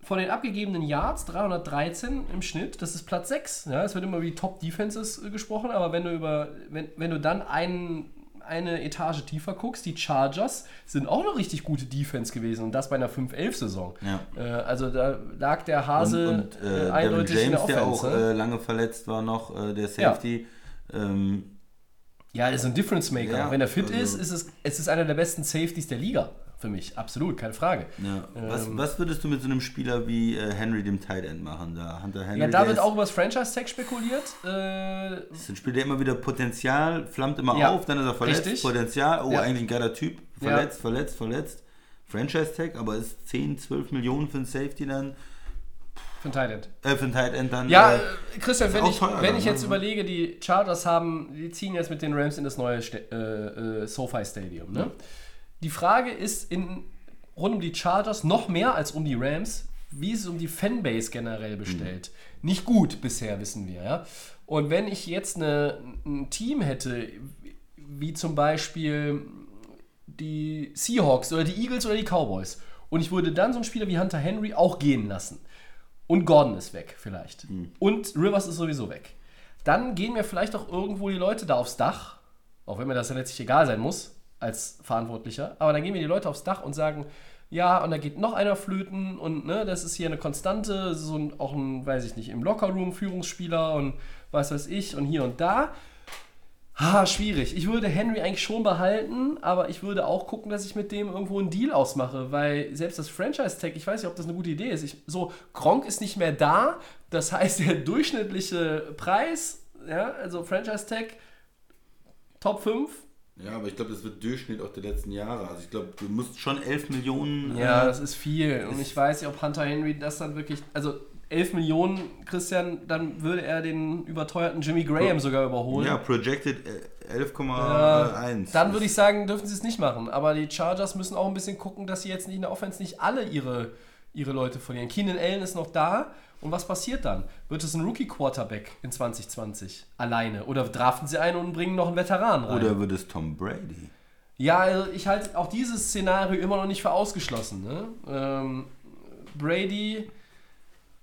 von den abgegebenen Yards 313 im Schnitt, das ist Platz 6. Ja, es wird immer wie Top Defenses äh, gesprochen, aber wenn du über wenn, wenn du dann einen, eine Etage tiefer guckst, die Chargers sind auch eine richtig gute Defense gewesen und das bei einer 5-11-Saison. Ja. Äh, also da lag der Hase und, und äh, äh, eindeutig in James, der der Offense. auch ne? äh, lange verletzt war noch, äh, der Safety. Ähm, ja, er ist ein Difference Maker. Ja, wenn er fit also- ist, ist es, es ist einer der besten Safeties der Liga. Für mich, absolut, keine Frage. ja. was, Ähm. was würdest du mit so einem Spieler wie äh, Henry, dem Tight End, machen? Da Hunter Henry, Ja, da wird auch über das Franchise-Tag spekuliert. Äh, ist ein Spieler, der immer wieder Potenzial, flammt immer Ja, auf, dann ist er verletzt, richtig. Potenzial, oh, Ja. eigentlich ein geiler Typ, verletzt, verletzt, verletzt. Franchise-Tag, aber ist 10, 12 Millionen für einen Safety dann, für ein Tight End. äh, für einen Tight End dann. Ja, äh, äh, Christian, ist wenn ich, wenn dann, ich ne? jetzt überlege, die Chargers haben, die ziehen jetzt mit den Rams in das neue Sta äh, äh, SoFi Stadium. Ne? Die Frage ist in, rund um die Chargers noch mehr als um die Rams, wie es um die Fanbase generell bestellt. Nicht gut bisher, wissen wir. Ja? Und wenn ich jetzt eine, ein Team hätte, wie zum Beispiel die Seahawks oder die Eagles oder die Cowboys, und ich würde dann so einen Spieler wie Hunter Henry auch gehen lassen, und Gordon ist weg vielleicht. Und Rivers ist sowieso weg. Dann gehen mir vielleicht auch irgendwo die Leute da aufs Dach, auch wenn mir das ja letztlich egal sein muss, als Verantwortlicher, aber dann gehen mir die Leute aufs Dach und sagen, ja, und da geht noch einer flöten und ne, das ist hier eine Konstante, so ein, auch ein, weiß ich nicht, im Lockerroom Führungsspieler und was weiß ich und hier und da. Ha, schwierig. Ich würde Henry eigentlich schon behalten, aber ich würde auch gucken, dass ich mit dem irgendwo einen Deal ausmache, weil selbst das Franchise-Tag, ich weiß nicht, ob das eine gute Idee ist. Ich, so, Gronk ist nicht mehr da, das heißt, der durchschnittliche Preis, ja, also Franchise-Tag, Top 5, ja, aber ich glaube, das wird Durchschnitt auch der letzten Jahre. Also ich glaube, du musst schon 11 Millionen. Ja, äh, das ist viel. Und ich weiß nicht, ob Hunter Henry das dann wirklich. Also 11 Millionen, Christian, dann würde er den überteuerten Jimmy Graham sogar überholen. ja, projected äh, 11,1. Ja, dann würde ich sagen, dürfen sie es nicht machen. Aber die Chargers müssen auch ein bisschen gucken, dass sie jetzt nicht in der Offense nicht alle ihre, ihre Leute verlieren. Keenan Allen ist noch da. Und was passiert dann? Wird es ein Rookie-Quarterback in 2020 alleine? Oder draften sie einen und bringen noch einen Veteran rein? Oder wird es Tom Brady? Ja, also ich halte auch dieses Szenario immer noch nicht für ausgeschlossen. Ne? Ähm, Brady,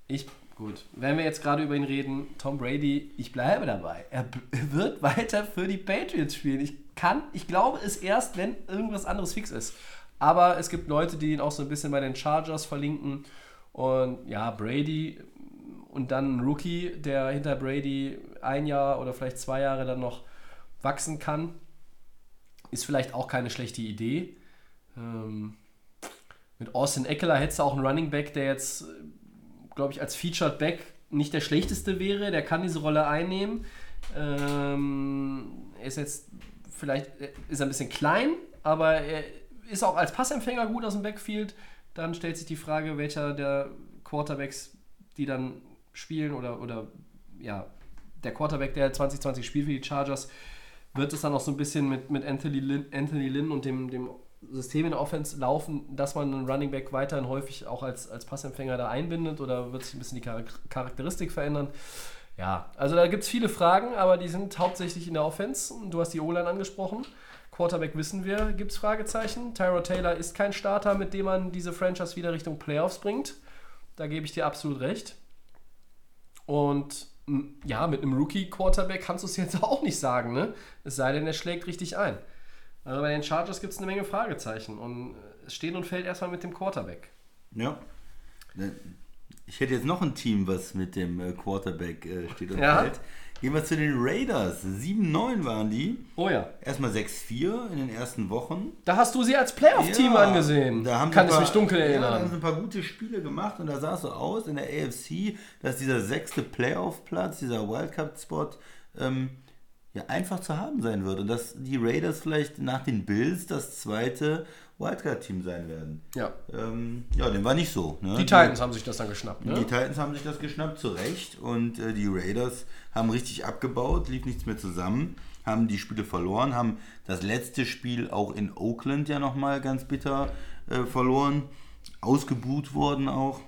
ich, gut, wenn wir jetzt gerade über ihn reden, Tom Brady, ich bleibe dabei. Er wird weiter für die Patriots spielen. Ich kann, ich glaube es erst, wenn irgendwas anderes fix ist. Aber es gibt Leute, die ihn auch so ein bisschen bei den Chargers verlinken. Und ja, Brady und dann ein Rookie, der hinter Brady ein Jahr oder vielleicht zwei Jahre dann noch wachsen kann, ist vielleicht auch keine schlechte Idee. Ähm, mit Austin Eckler hättest du auch einen Running Back, der jetzt, glaube ich, als Featured Back nicht der schlechteste wäre. Der kann diese Rolle einnehmen. Ähm, er ist jetzt vielleicht ist ein bisschen klein, aber er ist auch als Passempfänger gut aus dem Backfield. Dann stellt sich die Frage, welcher der Quarterbacks, die dann spielen oder, oder ja, der Quarterback, der 2020 spielt für die Chargers, wird es dann auch so ein bisschen mit, mit Anthony, Lynn, Anthony Lynn und dem, dem System in der Offense laufen, dass man einen Running Back weiterhin häufig auch als, als Passempfänger da einbindet oder wird sich ein bisschen die Charakteristik verändern? Ja, also da gibt es viele Fragen, aber die sind hauptsächlich in der Offense. Du hast die O-Line angesprochen. Quarterback wissen wir, gibt es Fragezeichen. Tyro Taylor ist kein Starter, mit dem man diese Franchise wieder Richtung Playoffs bringt. Da gebe ich dir absolut recht. Und ja, mit einem Rookie-Quarterback kannst du es jetzt (laughs) auch nicht sagen, ne? Es sei denn, er schlägt richtig ein. Also bei den Chargers gibt es eine Menge Fragezeichen und es steht und fällt erstmal mit dem Quarterback. Ja. Ich hätte jetzt noch ein Team, was mit dem äh, Quarterback äh, steht und Ja. fällt. Gehen wir zu den Raiders. 7-9 waren die. Oh ja. Erstmal 6-4 in den ersten Wochen. Da hast du sie als Playoff-Team Ja, angesehen. Da haben sie Kann ein ich paar- mich dunkel Ja, da haben erinnern. sie ein paar gute Spiele gemacht und da sah es so aus in der AFC, dass dieser sechste Playoff-Platz, dieser Wildcard-Spot, ähm, ja, einfach zu haben sein wird und dass die Raiders vielleicht nach den Bills das zweite Wildcard-Team sein werden. ja. Ähm, ja, dem war nicht so. Ne? Die Titans haben sich das dann geschnappt, ne? Die Titans haben sich das geschnappt, zu Recht. Und äh, die Raiders haben richtig abgebaut, lief nichts mehr zusammen, haben die Spiele verloren, haben das letzte Spiel auch in Oakland ja nochmal ganz bitter äh, verloren, ausgebuht worden auch.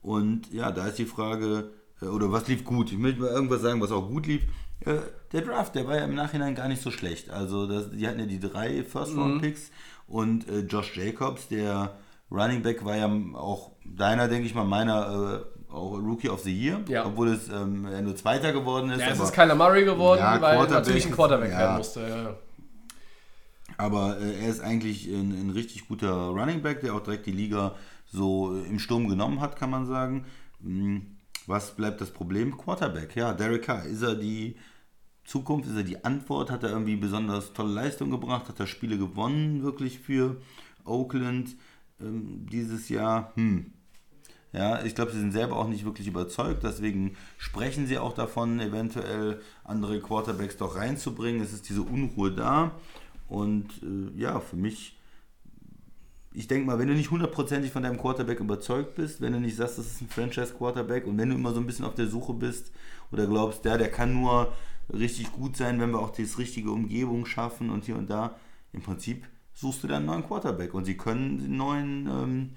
Und ja, da ist die Frage, äh, oder was lief gut? Ich möchte mal irgendwas sagen, was auch gut lief. Äh, der Draft, der war ja im Nachhinein gar nicht so schlecht. Also das, die hatten ja die drei First-Round-Picks und äh, Josh Jacobs, der Running Back, war ja auch deiner, denke ich mal, meiner äh, auch Rookie of the Year, Ja. obwohl es ähm, er nur Zweiter geworden ist. Ja, es ist Kyler Murray geworden, Ja, weil Quarterback natürlich ein Quarterback ja. werden musste. Ja. Aber äh, er ist eigentlich ein, ein richtig guter Running Back, der auch direkt die Liga so im Sturm genommen hat, kann man sagen. Hm, Was bleibt das Problem? Quarterback, ja, Derek Carr. Ist er die Zukunft, ist er die Antwort? Hat er irgendwie besonders tolle Leistung gebracht? Hat er Spiele gewonnen wirklich für Oakland ähm, dieses Jahr? Hm. Ja, ich glaube, sie sind selber auch nicht wirklich überzeugt, deswegen sprechen sie auch davon, eventuell andere Quarterbacks doch reinzubringen. Es ist diese Unruhe da. Und äh, ja, für mich, ich denke mal, wenn du nicht hundertprozentig von deinem Quarterback überzeugt bist, wenn du nicht sagst, das ist ein Franchise-Quarterback und wenn du immer so ein bisschen auf der Suche bist oder glaubst, der, der kann nur richtig gut sein, wenn wir auch die richtige Umgebung schaffen und hier und da, im Prinzip suchst du dann einen neuen Quarterback und sie können den neuen ähm,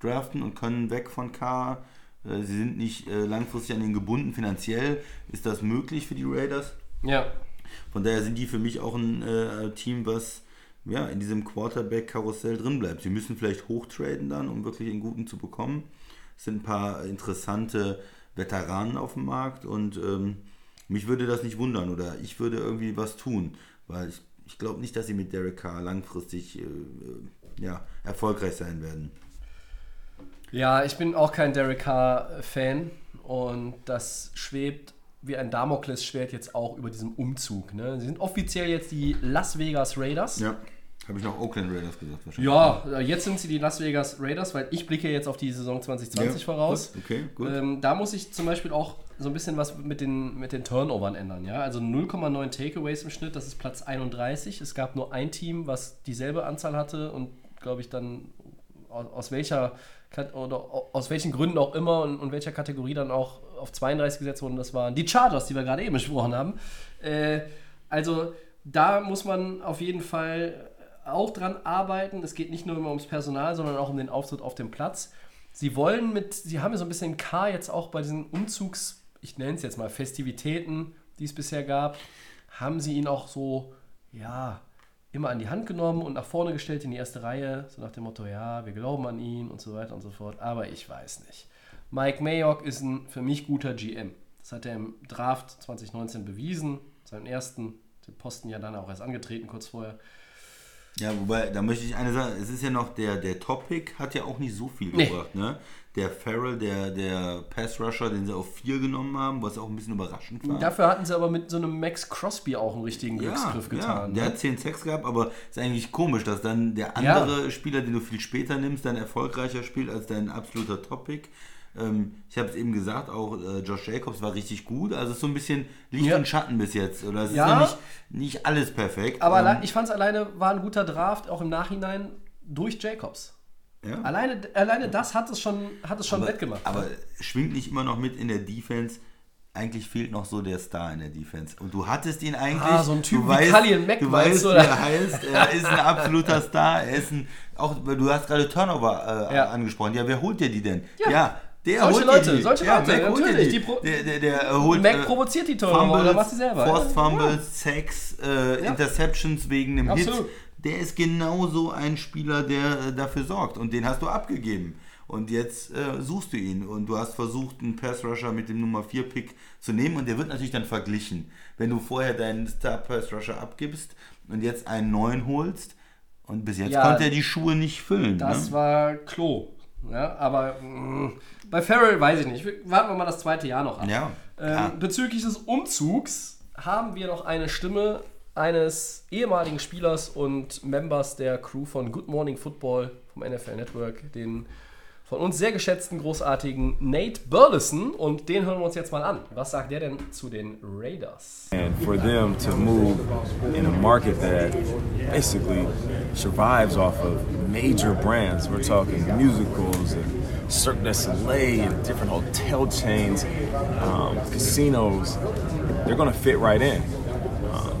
draften und können weg von K. Äh, Sie sind nicht äh, langfristig an ihn gebunden. Finanziell ist das möglich für die Raiders. ja. Von daher sind die für mich auch ein äh, Team, was ja, in diesem Quarterback-Karussell drin bleibt. Sie müssen vielleicht hochtraden dann, um wirklich einen guten zu bekommen. Es sind ein paar interessante Veteranen auf dem Markt und ähm, mich würde das nicht wundern oder ich würde irgendwie was tun, weil ich, ich glaube nicht, dass sie mit Derek Carr langfristig äh, äh, ja, erfolgreich sein werden. Ja, ich bin auch kein Derek Carr-Fan und das schwebt wie ein Damoklesschwert jetzt auch über diesem Umzug. Ne? Sie sind offiziell jetzt die Las Vegas Raiders. Ja, habe ich noch Oakland Raiders gesagt wahrscheinlich. Ja, jetzt sind sie die Las Vegas Raiders, weil ich blicke jetzt auf die Saison 2020 Ja, voraus. okay, gut. Ähm, da muss ich zum Beispiel auch so ein bisschen was mit den, mit den Turnovern ändern. Ja? Also 0,9 Takeaways im Schnitt, das ist Platz 31. Es gab nur ein Team, was dieselbe Anzahl hatte und glaube ich dann aus, aus welcher oder aus welchen Gründen auch immer und, und welcher Kategorie dann auch auf 32 gesetzt wurden, das waren die Chargers, die wir gerade eben besprochen haben. Äh, also da muss man auf jeden Fall auch dran arbeiten. Es geht nicht nur immer ums Personal, sondern auch um den Auftritt auf dem Platz. Sie wollen mit, sie haben ja so ein bisschen K jetzt auch bei diesen Umzugs, ich nenne es jetzt mal Festivitäten, die es bisher gab, haben sie ihn auch so, ja, immer an die Hand genommen und nach vorne gestellt in die erste Reihe, so nach dem Motto, ja, wir glauben an ihn und so weiter und so fort. Aber ich weiß nicht. Mike Mayock ist ein für mich guter GM. Das hat er im Draft 2019 bewiesen, seinen ersten den Posten ja dann auch erst angetreten kurz vorher. Ja, wobei, da möchte ich eine Sache, es ist ja noch, der, der Topic hat ja auch nicht so viel Nee. gebracht, ne? Der Farrell, der, der Pass-Rusher, den sie auf 4 genommen haben, was auch ein bisschen überraschend war. Dafür hatten sie aber mit so einem Max Crosby auch einen richtigen ja, Glücksgriff ja, getan. der ne? hat 10 Sex gehabt, aber ist eigentlich komisch, dass dann der andere Spieler, den du viel später nimmst, dann erfolgreicher spielt als dein absoluter Topic. Ähm, ich habe es eben gesagt, auch äh, Josh Jacobs war richtig gut. Also es ist so ein bisschen Licht Ja. und Schatten bis jetzt. Oder es Ja. ist noch nicht, nicht alles perfekt. Aber ähm, ich fand es alleine war ein guter Draft, auch im Nachhinein durch Jacobs. Ja. Alleine, alleine das hat es schon, hat es schon aber, wettgemacht. aber schwingt nicht immer noch mit in der Defense. Eigentlich fehlt noch so der Star in der Defense. Und du hattest ihn eigentlich. Ah, so ein Typ du wie weißt, Kalien Mack, Du weißt, du, wie oder? er heißt. Er ist ein absoluter Star. Er ist ein. Auch, du hast gerade Turnover äh, Ja. angesprochen. Ja, wer holt dir die denn? Ja. der Solche holt Leute, die. solche ja, Leute, Mac natürlich, die. die der, der, der äh, holt. Mac äh, provoziert die Turnover oder macht sie selber. Forced Ja. Fumbles, Sacks, äh, Ja. Interceptions wegen einem Hit. Der ist genauso ein Spieler, der äh, dafür sorgt. Und den hast du abgegeben. Und jetzt äh, suchst du ihn. Und du hast versucht, einen Pass-Rusher mit dem Nummer 4-Pick zu nehmen. Und der wird natürlich dann verglichen. Wenn du vorher deinen Star-Pass-Rusher abgibst und jetzt einen neuen holst. Und bis jetzt Ja, konnte er die Schuhe nicht füllen. Das ne? war Klo. Ja, aber mh, bei Farrell weiß ich nicht. Warten wir mal das zweite Jahr noch ab. Ja, Ähm, bezüglich des Umzugs haben wir noch eine Stimme eines ehemaligen Spielers und Members der Crew von Good Morning Football vom NFL Network, den von uns sehr geschätzten, großartigen Nate Burleson. Und den hören wir uns jetzt mal an. Was sagt der denn zu den Raiders? And for them to move in a market that basically survives off of major brands, we're talking musicals and Cirque du Soleil and different hotel chains, um, casinos, they're going to fit right in.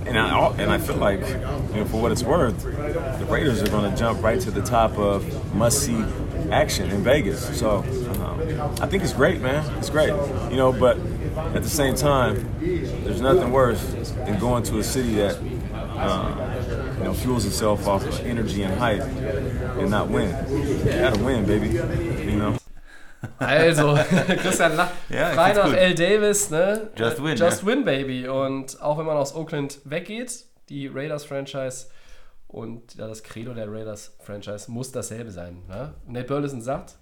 Um, and I and I feel like, you know, for what it's worth, the Raiders are going to jump right to the top of must-see action in Vegas. So um, I think it's great, man. It's great, you know. But at the same time, there's nothing worse than going to a city that uh, you know fuels itself off of energy and hype and not win. You gotta win, baby. You know. Also, (laughs) Christian lacht. Ja, Frei nach. L. Davis, ne? Just win, Just ja. win, baby. Und auch wenn man aus Oakland weggeht, die Raiders-Franchise und ja, das Credo der Raiders-Franchise muss dasselbe sein. Ne? Nate Burleson sagt,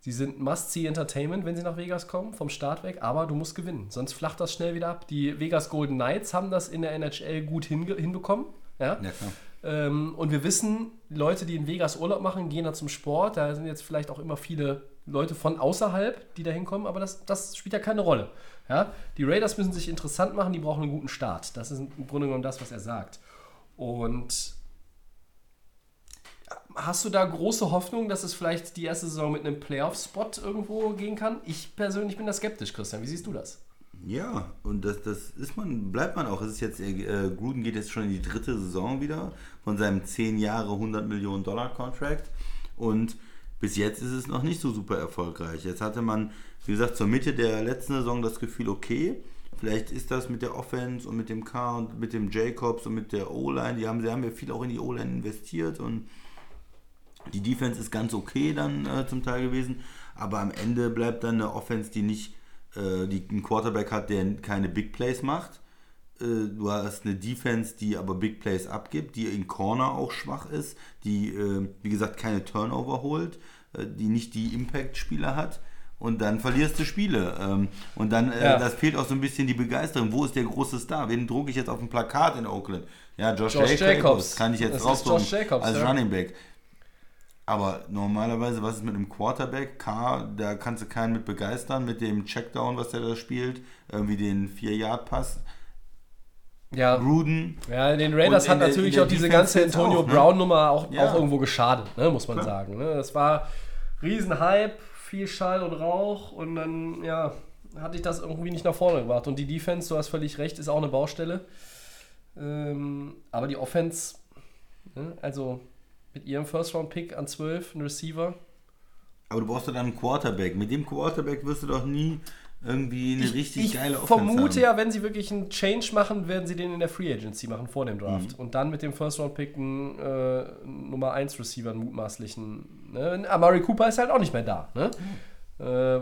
sie sind Must-See-Entertainment, wenn sie nach Vegas kommen, vom Start weg, aber du musst gewinnen, sonst flacht das schnell wieder ab. Die Vegas Golden Knights haben das in der NHL gut hinbekommen. Ja? Ja, klar. Ähm, und wir wissen, Leute, die in Vegas Urlaub machen, gehen da zum Sport. Da sind jetzt vielleicht auch immer viele Leute von außerhalb, die da hinkommen, aber das, das spielt ja keine Rolle. Ja? Die Raiders müssen sich interessant machen, die brauchen einen guten Start. Das ist im Grunde genommen das, was er sagt. Und hast du da große Hoffnung, dass es vielleicht die erste Saison mit einem Playoff-Spot irgendwo gehen kann? Ich persönlich bin da skeptisch, Christian. Wie siehst du das? Ja, und das, das ist man, bleibt man auch. Es ist jetzt, äh, Gruden geht jetzt schon in die dritte Saison wieder von seinem 10 Jahre 100 Millionen Dollar Contract und bis jetzt ist es noch nicht so super erfolgreich. Jetzt hatte man, wie gesagt, zur Mitte der letzten Saison das Gefühl, okay, vielleicht ist das mit der Offense und mit dem K und mit dem Jacobs und mit der O-Line, die haben, sie haben ja viel auch in die O-Line investiert und die Defense ist ganz okay dann äh, zum Teil gewesen, aber am Ende bleibt dann eine Offense, die nicht äh, die einen Quarterback hat, der keine Big Plays macht. Äh, du hast eine Defense, die aber Big Plays abgibt, die in Corner auch schwach ist, die, äh, wie gesagt, keine Turnover holt, die nicht die Impact-Spieler hat. Und dann verlierst du Spiele. Ähm, und dann, äh, Ja. das fehlt auch so ein bisschen die Begeisterung. Wo ist der große Star? Wen drucke ich jetzt auf dem Plakat in Oakland? Ja, Josh, Josh Jacobs. Kann ich jetzt draufdrucken Josh Jacobs, als ja. Running Back. Aber normalerweise, was ist mit einem Quarterback? K, da kannst du keinen mit begeistern, mit dem Checkdown, was der da spielt, irgendwie den 4-Yard-Pass. Ja, Gruden, Ja, den Raiders hat natürlich auch diese ganze Antonio auch, ne? Brown-Nummer auch, Ja. auch irgendwo geschadet, ne, muss man Klar. sagen. Ne? Das war Riesenhype, viel Schall und Rauch und dann, ja, hatte ich das irgendwie nicht nach vorne gebracht. Und die Defense, du hast völlig recht, ist auch eine Baustelle. Ähm, aber die Offense, ne, also mit ihrem First-Round-Pick an 12, ein Receiver, aber du brauchst doch dann einen Quarterback. Mit dem Quarterback wirst du doch nie irgendwie eine richtig ich geile Offense vermute haben. ja, wenn sie wirklich einen Change machen, werden sie den in der Free Agency machen vor dem Draft. Mhm. Und dann mit dem First Round Pick einen äh, Nummer 1 Receiver, einen mutmaßlichen. Ne? Amari Cooper ist halt auch nicht mehr da. Ne? Mhm. Äh,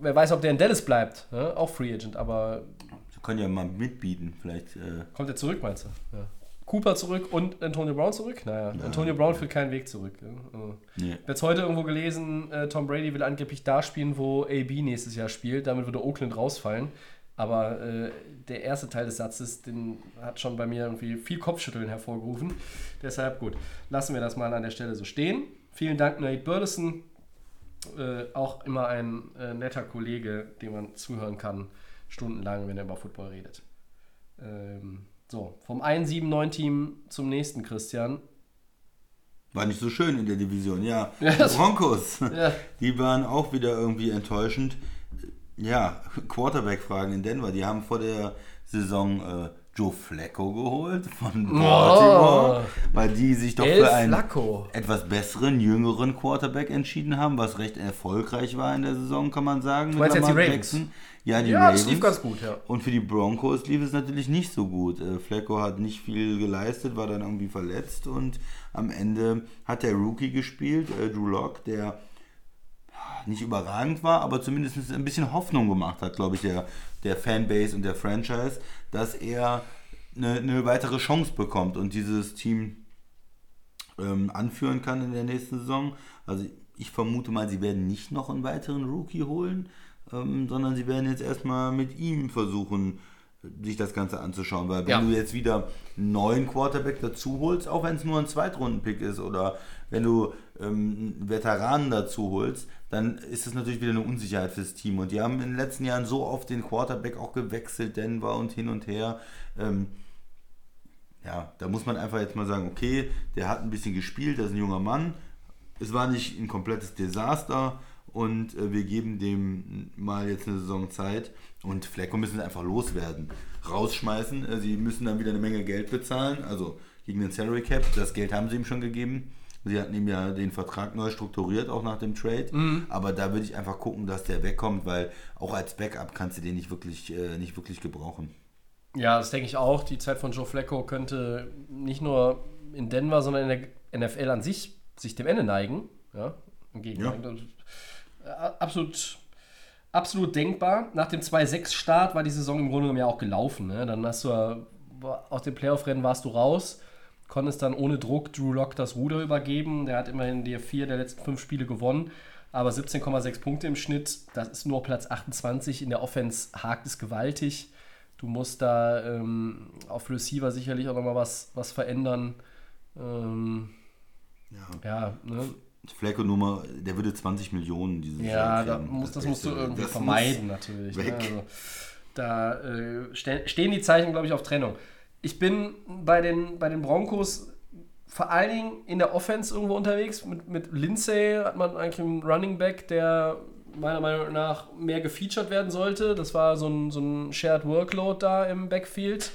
wer weiß, ob der in Dallas bleibt. Ne? Auch Free Agent, aber Sie können ja mal mitbieten, vielleicht. Äh, kommt er zurück, meinst du? Ja. Cooper zurück und Antonio Brown zurück? Naja, Antonio Brown führt keinen Weg zurück. Also. Nee. Ich habe jetzt heute irgendwo gelesen, äh, Tom Brady will angeblich da spielen, wo AB nächstes Jahr spielt. Damit würde Oakland rausfallen. Aber äh, der erste Teil des Satzes, den hat schon bei mir irgendwie viel Kopfschütteln hervorgerufen. Deshalb gut, lassen wir das mal an der Stelle so stehen. Vielen Dank, Nate Burleson. Äh, auch immer ein äh, netter Kollege, dem man zuhören kann, stundenlang, wenn er über Football redet. Ähm, so, vom 1-7-9-Team zum nächsten, Christian. War nicht so schön in der Division, ja. (laughs) Ja, die Broncos, Ja. die waren auch wieder irgendwie enttäuschend. Ja, Quarterback-Fragen in Denver. Die haben vor der Saison äh, Joe Flacco geholt von Baltimore, weil die sich doch Oh. El für einen Flacco. etwas besseren, jüngeren Quarterback entschieden haben, was recht erfolgreich war in der Saison, kann man sagen. Du meinst jetzt die Ravens? Ja, die Ja, Ravens. lief ganz gut, ja. Und für die Broncos lief es natürlich nicht so gut. Äh, Flacco hat nicht viel geleistet, war dann irgendwie verletzt und am Ende hat der Rookie gespielt, äh, Drew Lock, der nicht überragend war, aber zumindest ein bisschen Hoffnung gemacht hat, glaube ich, der, der Fanbase und der Franchise, dass er eine, eine weitere Chance bekommt und dieses Team ähm, anführen kann in der nächsten Saison. Also ich vermute mal, sie werden nicht noch einen weiteren Rookie holen, ähm, sondern sie werden jetzt erstmal mit ihm versuchen, sich das Ganze anzuschauen. Weil wenn Ja. du jetzt wieder einen neuen Quarterback dazu holst, auch wenn es nur ein Zweitrunden-Pick ist oder wenn du ähm, einen Veteranen dazu holst, dann ist es natürlich wieder eine Unsicherheit fürs Team. Und die haben in den letzten Jahren so oft den Quarterback auch gewechselt, Denver und hin und her. Ähm, ja, da muss man einfach jetzt mal sagen, okay, der hat ein bisschen gespielt, das ist ein junger Mann. Es war nicht ein komplettes Desaster und äh, wir geben dem mal jetzt eine Saison Zeit und Flecko müssen sie einfach loswerden. Rausschmeißen, äh, sie müssen dann wieder eine Menge Geld bezahlen, also gegen den Salary Cap, das Geld haben sie ihm schon gegeben. Sie hatten ihm ja den Vertrag neu strukturiert, auch nach dem Trade. Aber da würde ich einfach gucken, dass der wegkommt, weil auch als Backup kannst du den nicht wirklich, äh, nicht wirklich gebrauchen. Ja, das denke ich auch. Die Zeit von Joe Flacco könnte nicht nur in Denver, sondern in der NFL an sich sich dem Ende neigen. Ja, im Gegenteil. Äh, Absolut, absolut denkbar. Nach dem 2-6-Start war die Saison im Grunde genommen ja auch gelaufen. Ne? Dann hast du ja- war- aus dem Playoff-Rennen warst du raus, konntest dann ohne Druck Drew Lock das Ruder übergeben. Der hat immerhin die vier der letzten fünf Spiele gewonnen. Aber 17,6 Punkte im Schnitt, das ist nur Platz 28. In der Offense hakt es gewaltig. Du musst da ähm, auf Receiver sicherlich auch nochmal was, was verändern. Ähm, ja, ne? Flecko Nummer, der würde 20 Millionen dieses ja Jahr da kriegen. muss, das ist musst du ja- irgendwie das vermeiden natürlich. weg. Ne? Also, da äh, ste stehen die Zeichen, glaube ich, auf Trennung. Ich bin bei den, bei den Broncos vor allen Dingen in der Offense irgendwo unterwegs. Mit, mit Lindsay hat man eigentlich einen Running Back, der meiner Meinung nach mehr gefeatured werden sollte. Das war so ein, so ein Shared Workload da im Backfield.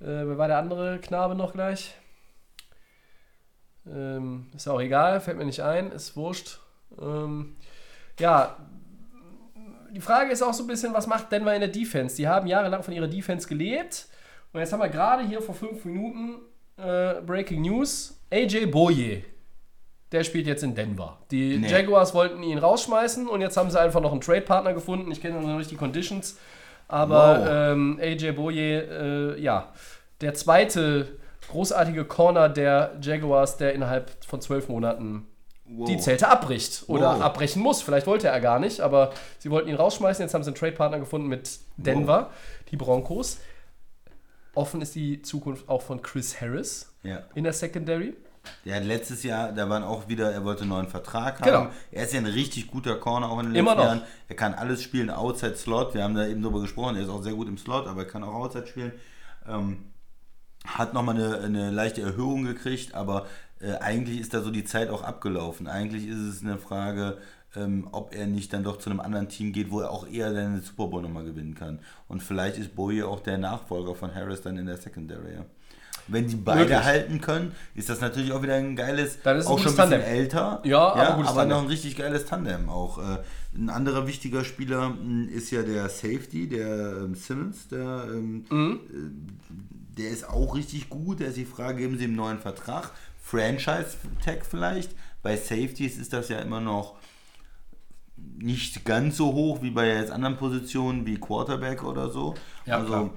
Äh, wer war der andere Knabe noch gleich? Ähm, ist auch egal, fällt mir nicht ein, ist wurscht. Ähm, ja, die Frage ist auch so ein bisschen, was macht Denver in der Defense? Die haben jahrelang von ihrer Defense gelebt. Und jetzt haben wir gerade hier vor fünf Minuten äh, Breaking News. AJ Boye, der spielt jetzt in Denver. Die Nee. Jaguars wollten ihn rausschmeißen und jetzt haben sie einfach noch einen Trade-Partner gefunden. Ich kenne noch nicht die Conditions. Aber Wow. ähm, AJ Boye, äh, ja, der zweite großartige Corner der Jaguars, der innerhalb von zwölf Monaten Wow. die Zelte abbricht oder Wow. abbrechen muss. Vielleicht wollte er gar nicht, aber sie wollten ihn rausschmeißen. Jetzt haben sie einen Trade-Partner gefunden mit Denver, die Broncos. Offen ist die Zukunft auch von Chris Harris Ja. in der Secondary. Der hat letztes Jahr, da waren auch wieder, er wollte einen neuen Vertrag haben. Genau. Er ist ja ein richtig guter Corner auch in den Immer letzten noch. Jahren. Er kann alles spielen, Outside Slot. Wir haben da eben drüber gesprochen. Er ist auch sehr gut im Slot, aber er kann auch Outside spielen. Ähm, hat nochmal eine, eine leichte Erhöhung gekriegt, aber äh, eigentlich ist da so die Zeit auch abgelaufen. Eigentlich ist es eine Frage, ähm, ob er nicht dann doch zu einem anderen Team geht, wo er auch eher dann Super Bowl nochmal gewinnen kann. Und vielleicht ist Boye auch der Nachfolger von Harris dann in der Secondary. Ja. Wenn die beide Möglich. halten können, ist das natürlich auch wieder ein geiles, Dann ist es ein auch schon ein bisschen Tandem. älter. Ja, aber gutes aber Tandem. noch ein richtig geiles Tandem auch. Äh, ein anderer wichtiger Spieler mh, ist ja der Safety, der ähm, Simmons, der, ähm, Mhm. äh, der ist auch richtig gut. Da ist die Frage, geben sie ihm einen neuen Vertrag? Franchise-Tag vielleicht? Bei Safeties ist das ja immer noch nicht ganz so hoch wie bei jetzt anderen Positionen wie Quarterback oder so. Ja, also.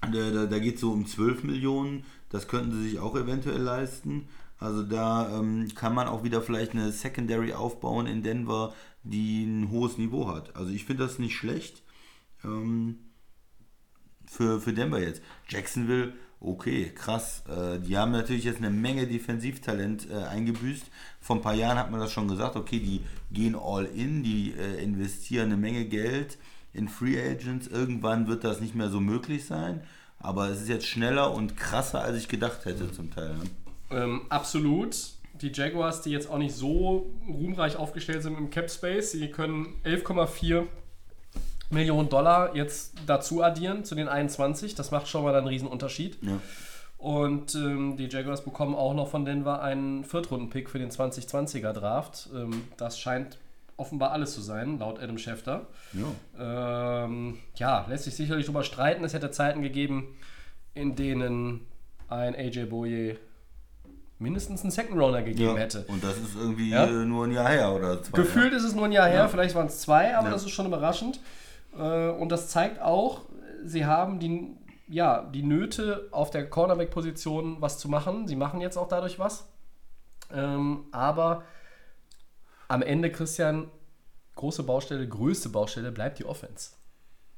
Da, da, da geht es so um 12 Millionen. Das könnten sie sich auch eventuell leisten. Also da ähm, kann man auch wieder vielleicht eine Secondary aufbauen in Denver, die ein hohes Niveau hat. Also ich finde das nicht schlecht ähm, für, für Denver jetzt. Jacksonville, okay, krass. Äh, die haben natürlich jetzt eine Menge Defensivtalent äh, eingebüßt. Vor ein paar Jahren hat man das schon gesagt, okay, die gehen all in, die äh, investieren eine Menge Geld in Free Agents. Irgendwann wird das nicht mehr so möglich sein. Aber es ist jetzt schneller und krasser, als ich gedacht hätte zum Teil. Ne? Ähm, absolut. Die Jaguars, die jetzt auch nicht so ruhmreich aufgestellt sind im Cap Space, sie können 11,4 Millionen Dollar jetzt dazu addieren zu den 21. Das macht schon mal einen riesen Unterschied. Ja. Und ähm, die Jaguars bekommen auch noch von Denver einen Viertrunden-Pick für den 2020er Draft. Ähm, das scheint offenbar alles zu sein, laut Adam Schefter. Ja. Ähm, ja, lässt sich sicherlich darüber streiten. Es hätte Zeiten gegeben, in denen ein AJ Boye mindestens einen Second Runner gegeben Ja. hätte. Und das ist irgendwie Ja. nur ein Jahr her oder zwei. Gefühlt ist es nur ein Jahr her, vielleicht waren es zwei, aber Ja. das ist schon überraschend. Äh, Und das zeigt auch, sie haben die, ja, die Nöte auf der Cornerback-Position was zu machen. Sie machen jetzt auch dadurch was. Ähm, aber am Ende, Christian, große Baustelle, größte Baustelle bleibt die Offense.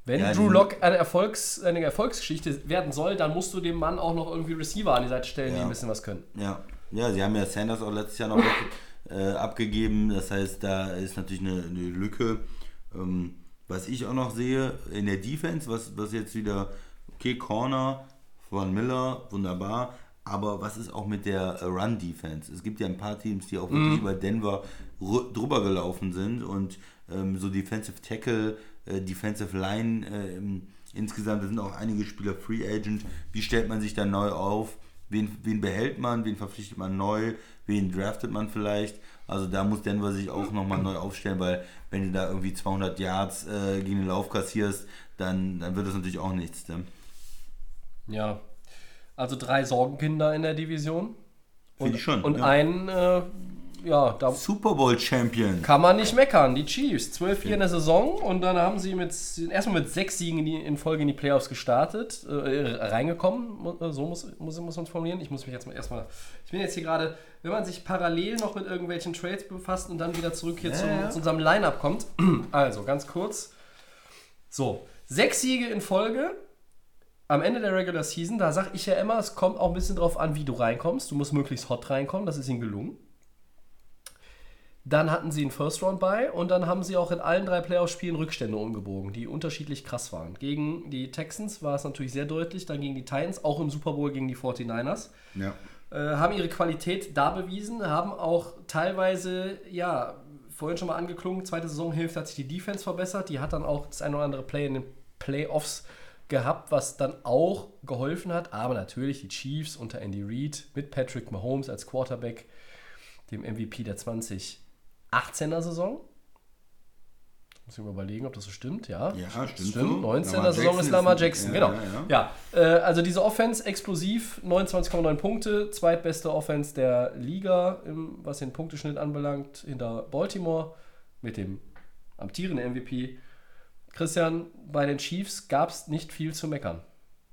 Wenn Ja, Drew die- Lock eine, Erfolgs-, eine Erfolgsgeschichte werden soll, dann musst du dem Mann auch noch irgendwie Receiver an die Seite stellen, die Ja. ein bisschen was können. Ja. ja, sie haben ja Sanders auch letztes Jahr noch (laughs) äh, abgegeben. Das heißt, da ist natürlich eine, eine Lücke. Ähm, was ich auch noch sehe in der Defense, was, was jetzt wieder, okay, Corner von Miller, wunderbar. Aber was ist auch mit der Run-Defense? Es gibt ja ein paar Teams, die auch wirklich über Denver drüber gelaufen sind und ähm, so Defensive Tackle, äh, Defensive Line äh, im- insgesamt, da sind auch einige Spieler Free Agent. Wie stellt man sich da neu auf? Wen, wen behält man? Wen verpflichtet man neu? Wen draftet man vielleicht? Also da muss Denver sich auch nochmal neu aufstellen, weil wenn du da irgendwie 200 Yards äh, gegen den Lauf kassierst, dann, dann wird das natürlich auch nichts. Ne? Ja. Also drei Sorgenkinder in der Division. Finde ich schon. Und ja. ein, äh, ja, da Super Bowl Champion. kann man nicht meckern. Die Chiefs, 12 4 in der Saison und dann haben sie mit, erstmal mit sechs Siegen in, die, in Folge in die Playoffs gestartet, äh, reingekommen, äh, so muss, muss, muss man es formulieren. Ich muss mich jetzt mal erstmal, ich bin jetzt hier gerade, wenn man sich parallel noch mit irgendwelchen Trades befasst und dann wieder zurück hier zu, ja. zu unserem Line-Up kommt. (clears throat) Also, ganz kurz. So, sechs Siege in Folge, am Ende der Regular Season, da sage ich ja immer, es kommt auch ein bisschen drauf an, wie du reinkommst. Du musst möglichst hot reinkommen, das ist ihnen gelungen. Dann hatten sie einen First Round bei und dann haben sie auch in allen drei Playoff-Spielen Rückstände umgebogen, die unterschiedlich krass waren. Gegen die Texans war es natürlich sehr deutlich, dann gegen die Titans, auch im Super Bowl gegen die 49ers. Ja. Äh, haben ihre Qualität da bewiesen, haben auch teilweise, ja, vorhin schon mal angeklungen, zweite Saisonhälfte hat sich die Defense verbessert, die hat dann auch das ein oder andere Play in den Playoffs gehabt, was dann auch geholfen hat, aber natürlich die Chiefs unter Andy Reid mit Patrick Mahomes als Quarterback, dem MVP der 2018er Saison. Muss ich mal überlegen, ob das so stimmt, ja. Ja, stimmt Stimmt, so. 19er Lamar Saison Jackson ist Lamar Jackson, ja, genau. ja, Ja, äh, also diese Offense explosiv, 29,9 Punkte, zweitbeste Offense der Liga, im, was den Punkteschnitt anbelangt, hinter Baltimore mit dem amtierenden MVP. Christian, bei den Chiefs gab es nicht viel zu meckern.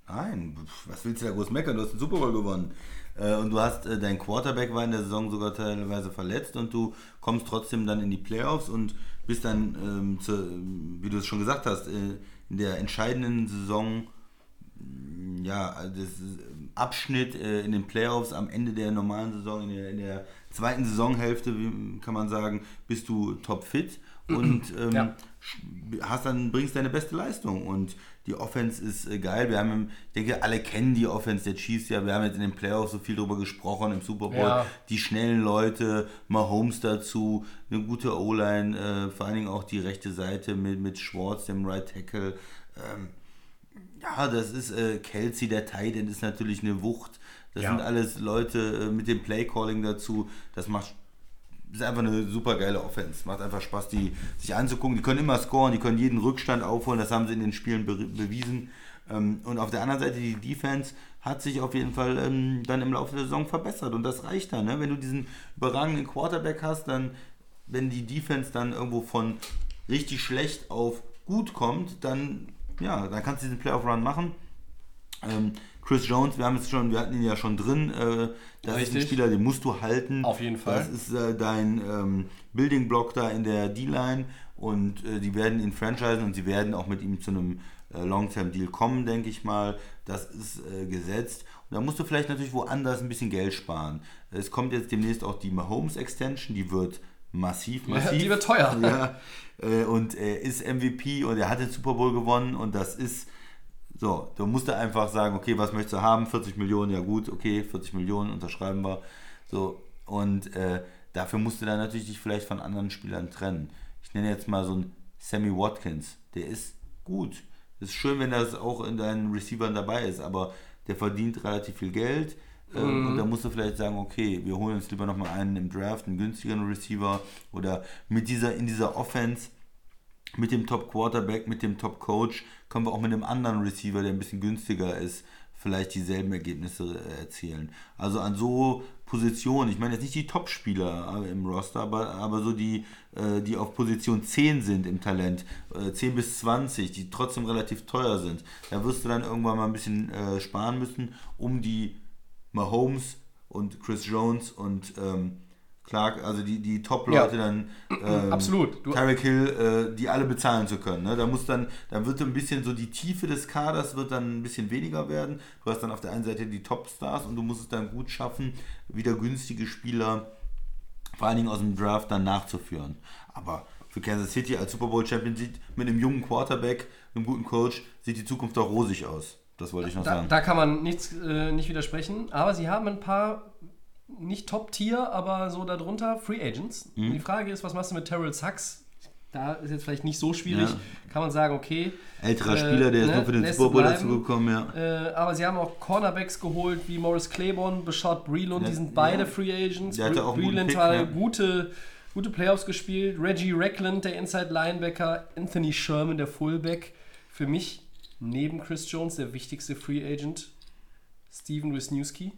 Nein, was willst du da groß meckern? Du hast den Super Bowl gewonnen. Äh, und du hast, äh, dein Quarterback war in der Saison sogar teilweise verletzt und du kommst trotzdem dann in die Playoffs und bist dann, ähm, zu, wie du es schon gesagt hast, äh, in der entscheidenden Saison, mh, ja, das Abschnitt äh, in den Playoffs am Ende der normalen Saison, in der, in der zweiten Saisonhälfte, wie kann man sagen, bist du topfit und (clears throat) ähm, Ja. hast dann bringst deine beste Leistung und die Offense ist äh, geil. Wir haben, ich denke, alle kennen die Offense der Chiefs ja. Wir haben jetzt in den Playoffs so viel drüber gesprochen im Super Bowl. Ja. Die schnellen Leute, Mahomes dazu, eine gute O-Line, äh, vor allen Dingen auch die rechte Seite mit, mit Schwartz, dem Right Tackle. Ähm, ja, das ist äh, Kelsey, der Tight End ist natürlich eine Wucht. Das Ja. sind alles Leute äh, mit dem Play-Calling dazu. Das macht ist einfach eine super geile Offense. Macht einfach Spaß, die sich anzugucken. Die können immer scoren, die können jeden Rückstand aufholen. Das haben sie in den Spielen be bewiesen. Ähm, und auf der anderen Seite, die Defense hat sich auf jeden Fall ähm, dann im Laufe der Saison verbessert. Und das reicht dann. Ne? Wenn du diesen überragenden Quarterback hast, dann, wenn die Defense dann irgendwo von richtig schlecht auf gut kommt, dann, ja, dann kannst du diesen Playoff-Run machen. Ähm, Chris Jones, wir haben es schon, wir hatten ihn ja schon drin. Äh, das ist ein Richtig. Spieler, den musst du halten. Auf jeden Fall. Das ist äh, dein ähm, Building Block da in der D-Line und äh, die werden ihn franchisen und sie werden auch mit ihm zu einem äh, Long-Term-Deal kommen, denke ich mal. Das ist äh, gesetzt. Und da musst du vielleicht natürlich woanders ein bisschen Geld sparen. Es kommt jetzt demnächst auch die Mahomes Extension, die wird massiv, massiv. die wird teuer. Ja, äh, und er ist MVP und er hat den Super Bowl gewonnen und das ist so, du musst da einfach sagen, okay, was möchtest du haben? 40 Millionen, ja gut, okay, 40 Millionen unterschreiben wir. So, und äh, dafür musst du dann natürlich dich vielleicht von anderen Spielern trennen. Ich nenne jetzt mal so einen Sammy Watkins, der ist gut. ist schön, wenn das auch in deinen Receivern dabei ist, aber der verdient relativ viel Geld. Ähm, Und da musst du vielleicht sagen, okay, wir holen uns lieber nochmal einen im Draft, einen günstigeren Receiver oder mit dieser, in dieser Offense mit dem Top Quarterback, mit dem Top Coach, können wir auch mit einem anderen Receiver, der ein bisschen günstiger ist, vielleicht dieselben Ergebnisse äh, erzielen. Also an so Positionen, ich meine jetzt nicht die Top-Spieler äh, im Roster, aber, aber so die, äh, die auf Position 10 sind im Talent, äh, 10 bis 20, die trotzdem relativ teuer sind, da wirst du dann irgendwann mal ein bisschen sparen müssen, um die Mahomes und Chris Jones und ähm, Clark, also die, die Top-Leute Ja. dann ähm, Absolut. Du- Tyreek Hill, äh, die alle bezahlen zu können. Ne? Da muss dann, da wird ein bisschen so die Tiefe des Kaders wird dann ein bisschen weniger werden. Du hast dann auf der einen Seite die Topstars und du musst es dann gut schaffen, wieder günstige Spieler, vor allen Dingen aus dem Draft, dann nachzuführen. Aber für Kansas City als Super Bowl Champion sieht mit einem jungen Quarterback, einem guten Coach, sieht die Zukunft auch rosig aus. Das wollte ich noch Da, sagen. da kann man nichts, äh, nicht widersprechen, aber sie haben ein paar, nicht Top-Tier, aber so darunter, Free Agents. Mhm. Die Frage ist, was machst du mit Terrell Sachs? Da ist jetzt vielleicht nicht so schwierig. Ja. Kann man sagen, okay. Älterer äh, Spieler, der ist ne, nur für den Super Bowl dazugekommen, ja. Äh, aber sie haben auch Cornerbacks geholt, wie Morris Claiborne, Bashard Breeland, Ja, die sind beide ja. Free Agents. Der hatte auch Pick, hat ja. gute, gute Playoffs gespielt. Reggie Reckland, der Inside Linebacker. Anthony Sherman, der Fullback. Für mich neben Chris Jones der wichtigste Free Agent. Steven Wisniewski,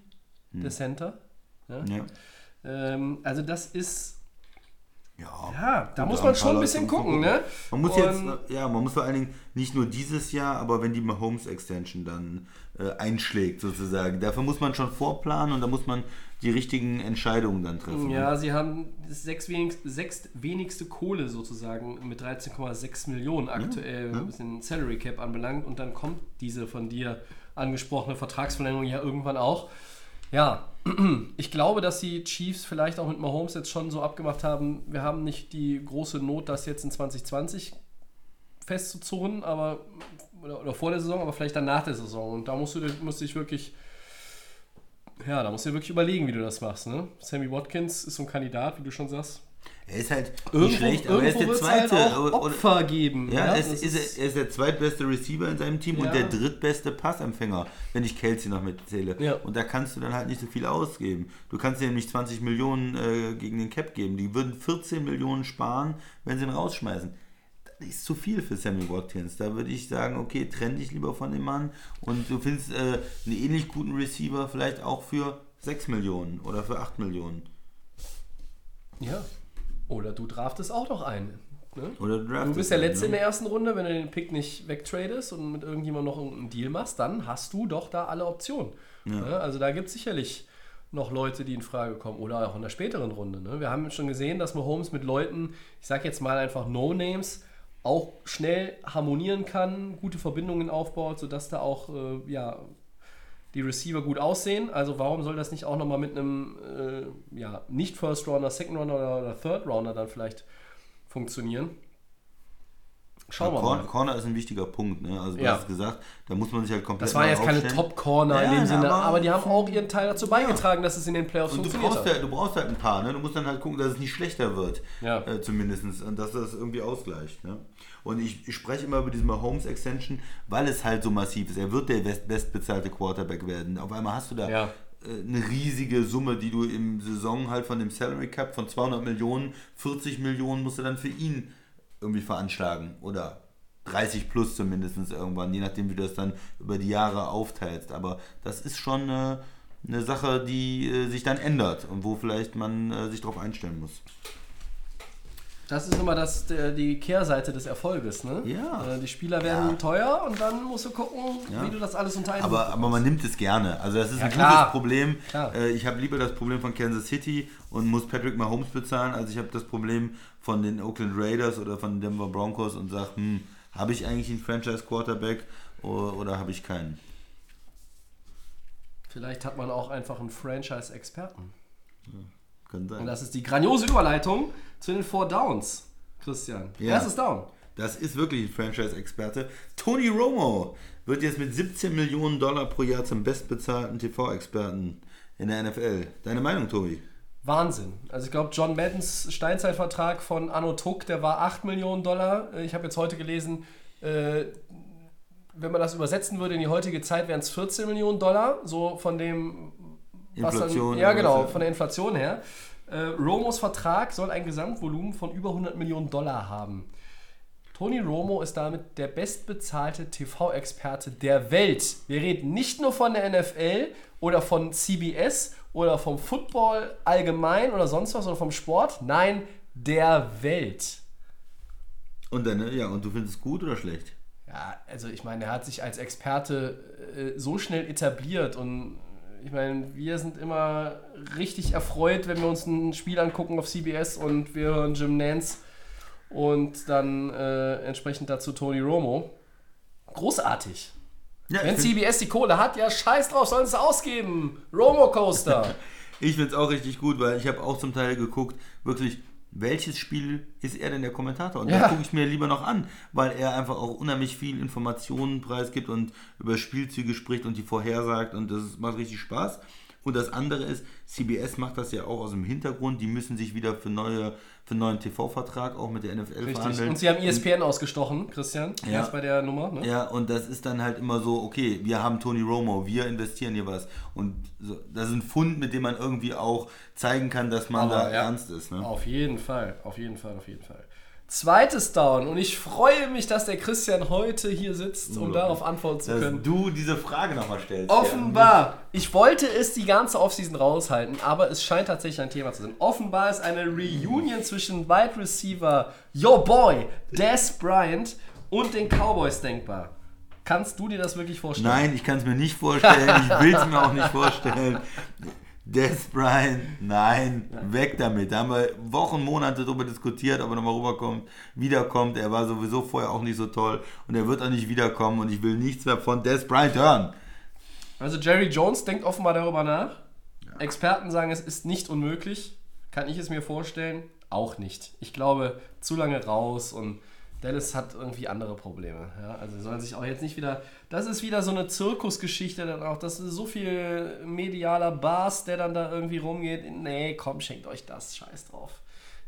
Hm. der Center. Ja. ja. Ähm, also das ist, Ja, ja, da muss man schon ein bisschen gucken, im ne? Man muss Und- jetzt, ja, man muss vor allen Dingen nicht nur dieses Jahr, aber wenn die Mahomes Extension dann äh, einschlägt sozusagen, dafür muss man schon vorplanen und da muss man die richtigen Entscheidungen dann treffen. ne? Ja, sie haben das sechs wenig, sechs wenigste Kohle sozusagen mit 13,6 Millionen aktuell, was den Salary Cap anbelangt. Und dann kommt diese von dir angesprochene Vertragsverlängerung ja irgendwann auch. Ja, (clears throat) ich glaube, dass die Chiefs vielleicht auch mit Mahomes jetzt schon so abgemacht haben, wir haben nicht die große Not, das jetzt in 2020 festzuzurren, aber oder, oder vor der Saison, aber vielleicht dann nach der Saison. Und da musst du musst dich wirklich ja, da musst du dir wirklich überlegen, wie du das machst. Ne? Sammy Watkins ist so ein Kandidat, wie du schon sagst. Er ist halt nicht Irgendwo, schlecht, aber er ist der zweite. Halt auch oder- oder- Opfer geben. Ja, ja? er, ist, ist, er ist der zweitbeste Receiver in seinem Team Ja. und der drittbeste Passempfänger, wenn ich Kelsey noch mitzähle. Ja. Und da kannst du dann halt nicht so viel ausgeben. Du kannst dir nämlich 20 Millionen äh, gegen den Cap geben. Die würden 14 Millionen sparen, wenn sie ihn rausschmeißen. Das ist zu viel für Sammy Watkins. Da würde ich sagen, okay, trenn dich lieber von dem Mann und du findest äh, einen ähnlich guten Receiver vielleicht auch für 6 Millionen oder für 8 Millionen. ja. Oder du draftest auch noch einen. Ne? Oder du Du bist der einen, Letzte in ne? der ersten Runde, wenn du den Pick nicht wegtradest und mit irgendjemandem noch irgendeinen Deal machst, dann hast du doch da alle Optionen. Ne? Also da gibt es sicherlich noch Leute, die in Frage kommen oder auch in der späteren Runde. Ne? Wir haben schon gesehen, dass Mahomes mit Leuten, ich sage jetzt mal einfach No-Names, auch schnell harmonieren kann, gute Verbindungen aufbaut, sodass da auch äh, ja, die Receiver gut aussehen. Also warum soll das nicht auch nochmal mit einem äh, ja, nicht First Rounder, Second Rounder oder, Third Rounder dann vielleicht funktionieren? Schauen wir Corner, mal. Corner ist ein wichtiger Punkt, ne? Also du Ja. hast es gesagt, da muss man sich halt komplett Das waren neu jetzt keine. Top-Corner in Ja, dem Sinne, aber- aber, die haben auch ihren Teil dazu beigetragen, dass es in den Playoffs Und du funktioniert brauchst, hat. ja, du brauchst halt ein paar, ne? Du musst dann halt gucken, dass es nicht schlechter wird. Ja. Äh, zumindest. Und dass das irgendwie ausgleicht. Ne? Und ich, ich spreche immer über diese Mahomes Extension, weil es halt so massiv ist. Er wird der best, bestbezahlte Quarterback werden. Auf einmal hast du da Ja. äh, eine riesige Summe, die du im Saison halt von dem Salary Cap von 200 Millionen, 40 Millionen musst du dann für ihn irgendwie veranschlagen. Oder 30 plus zumindest irgendwann, je nachdem, wie du das dann über die Jahre aufteilst. Aber das ist schon eine, eine Sache, die äh, sich dann ändert und wo vielleicht man äh, sich darauf einstellen muss. Das ist immer das, der, die Kehrseite des Erfolges, ne? Ja. Äh, Die Spieler werden Ja. teuer und dann musst du gucken, Ja. wie du das alles unter einen Aber, aber man nimmt es gerne. Also das ist Ja, ein klar. gutes Problem. Klar. Äh, Ich habe lieber das Problem von Kansas City und muss Patrick Mahomes bezahlen, als ich habe das Problem von den Oakland Raiders oder von den Denver Broncos und sage, hm, habe ich eigentlich einen Franchise Quarterback oder, oder habe ich keinen? Vielleicht hat man auch einfach einen Franchise-Experten. Kann sein. Und das ist die grandiose Überleitung zu den Four Downs, Christian. Ja. Erstes Down. Das ist wirklich ein Franchise-Experte. Tony Romo wird jetzt mit 17 Millionen Dollar pro Jahr zum bestbezahlten TV-Experten in der NFL. Deine Meinung, Tobi? Wahnsinn. Also ich glaube, John Maddens Steinzeitvertrag von Anno Tuck, der war 8 Millionen Dollar. Ich habe jetzt heute gelesen, äh, wenn man das übersetzen würde in die heutige Zeit, wären es 14 Millionen Dollar. So von dem, was Inflation Dann, ja, genau, von der Inflation her. Äh, Romos Vertrag soll ein Gesamtvolumen von über 100 Millionen Dollar haben. Tony Romo ist damit der bestbezahlte TV-Experte der Welt. Wir reden nicht nur von der NFL oder von CBS oder vom Football allgemein oder sonst was oder vom Sport. Nein, der Welt. Und deine, ja, und du findest es gut oder schlecht? Ja, also ich meine, er hat sich als Experte äh, so schnell etabliert und ich meine, wir sind immer richtig erfreut, wenn wir uns ein Spiel angucken auf CBS und wir hören Jim Nance und dann äh, entsprechend dazu Tony Romo. Großartig. Ja, Wenn CBS die Kohle hat, ja scheiß drauf, sollen sie ausgeben. Romo Coaster. (laughs) Ich finde es auch richtig gut, weil ich habe auch zum Teil geguckt, wirklich, welches Spiel ist er denn der Kommentator? Und Ja. da gucke ich mir lieber noch an, weil er einfach auch unheimlich viel Informationen preisgibt und über Spielzüge spricht und die vorhersagt und das macht richtig Spaß. Und das andere ist, CBS macht das ja auch aus dem Hintergrund. Die müssen sich wieder für, neue, für einen neuen TV-Vertrag auch mit der NFL Richtig. verhandeln. Und sie haben E ESPN ausgestochen, Christian. Ja. Jetzt bei der Nummer. Ne? Ja, und das ist dann halt immer so, okay, wir haben Tony Romo, wir investieren hier was. Und so, das ist ein Fund, mit dem man irgendwie auch zeigen kann, dass man Aber da ja. ernst ist. Ne? Auf jeden Fall, auf jeden Fall, auf jeden Fall. Zweites Down und ich freue mich, dass der Christian heute hier sitzt, um darauf antworten zu Dass können. du diese Frage nochmal stellst. Offenbar, ich wollte es die ganze Offseason raushalten, aber es scheint tatsächlich ein Thema zu sein. Offenbar ist eine Reunion zwischen Wide Receiver, your boy, Des Bryant und den Cowboys denkbar. Kannst du dir das wirklich vorstellen? Nein, ich kann es mir nicht vorstellen. Ich will es mir auch nicht (laughs) vorstellen. Des Bryant, nein, weg damit. Da haben wir Wochen, Monate darüber diskutiert, ob er nochmal rüberkommt, wiederkommt. Er war sowieso vorher auch nicht so toll und er wird auch nicht wiederkommen und ich will nichts mehr von Des Bryant hören. Also Jerry Jones denkt offenbar darüber nach. Experten sagen, es ist nicht unmöglich. Kann ich es mir vorstellen? Auch nicht. Ich glaube, zu lange raus und Dallas hat irgendwie andere Probleme. Ja? Also sollen sich auch jetzt nicht wieder. Das ist wieder so eine Zirkusgeschichte dann auch. Das ist so viel medialer Bars, der dann da irgendwie rumgeht. Nee, komm, schenkt euch das. Scheiß drauf.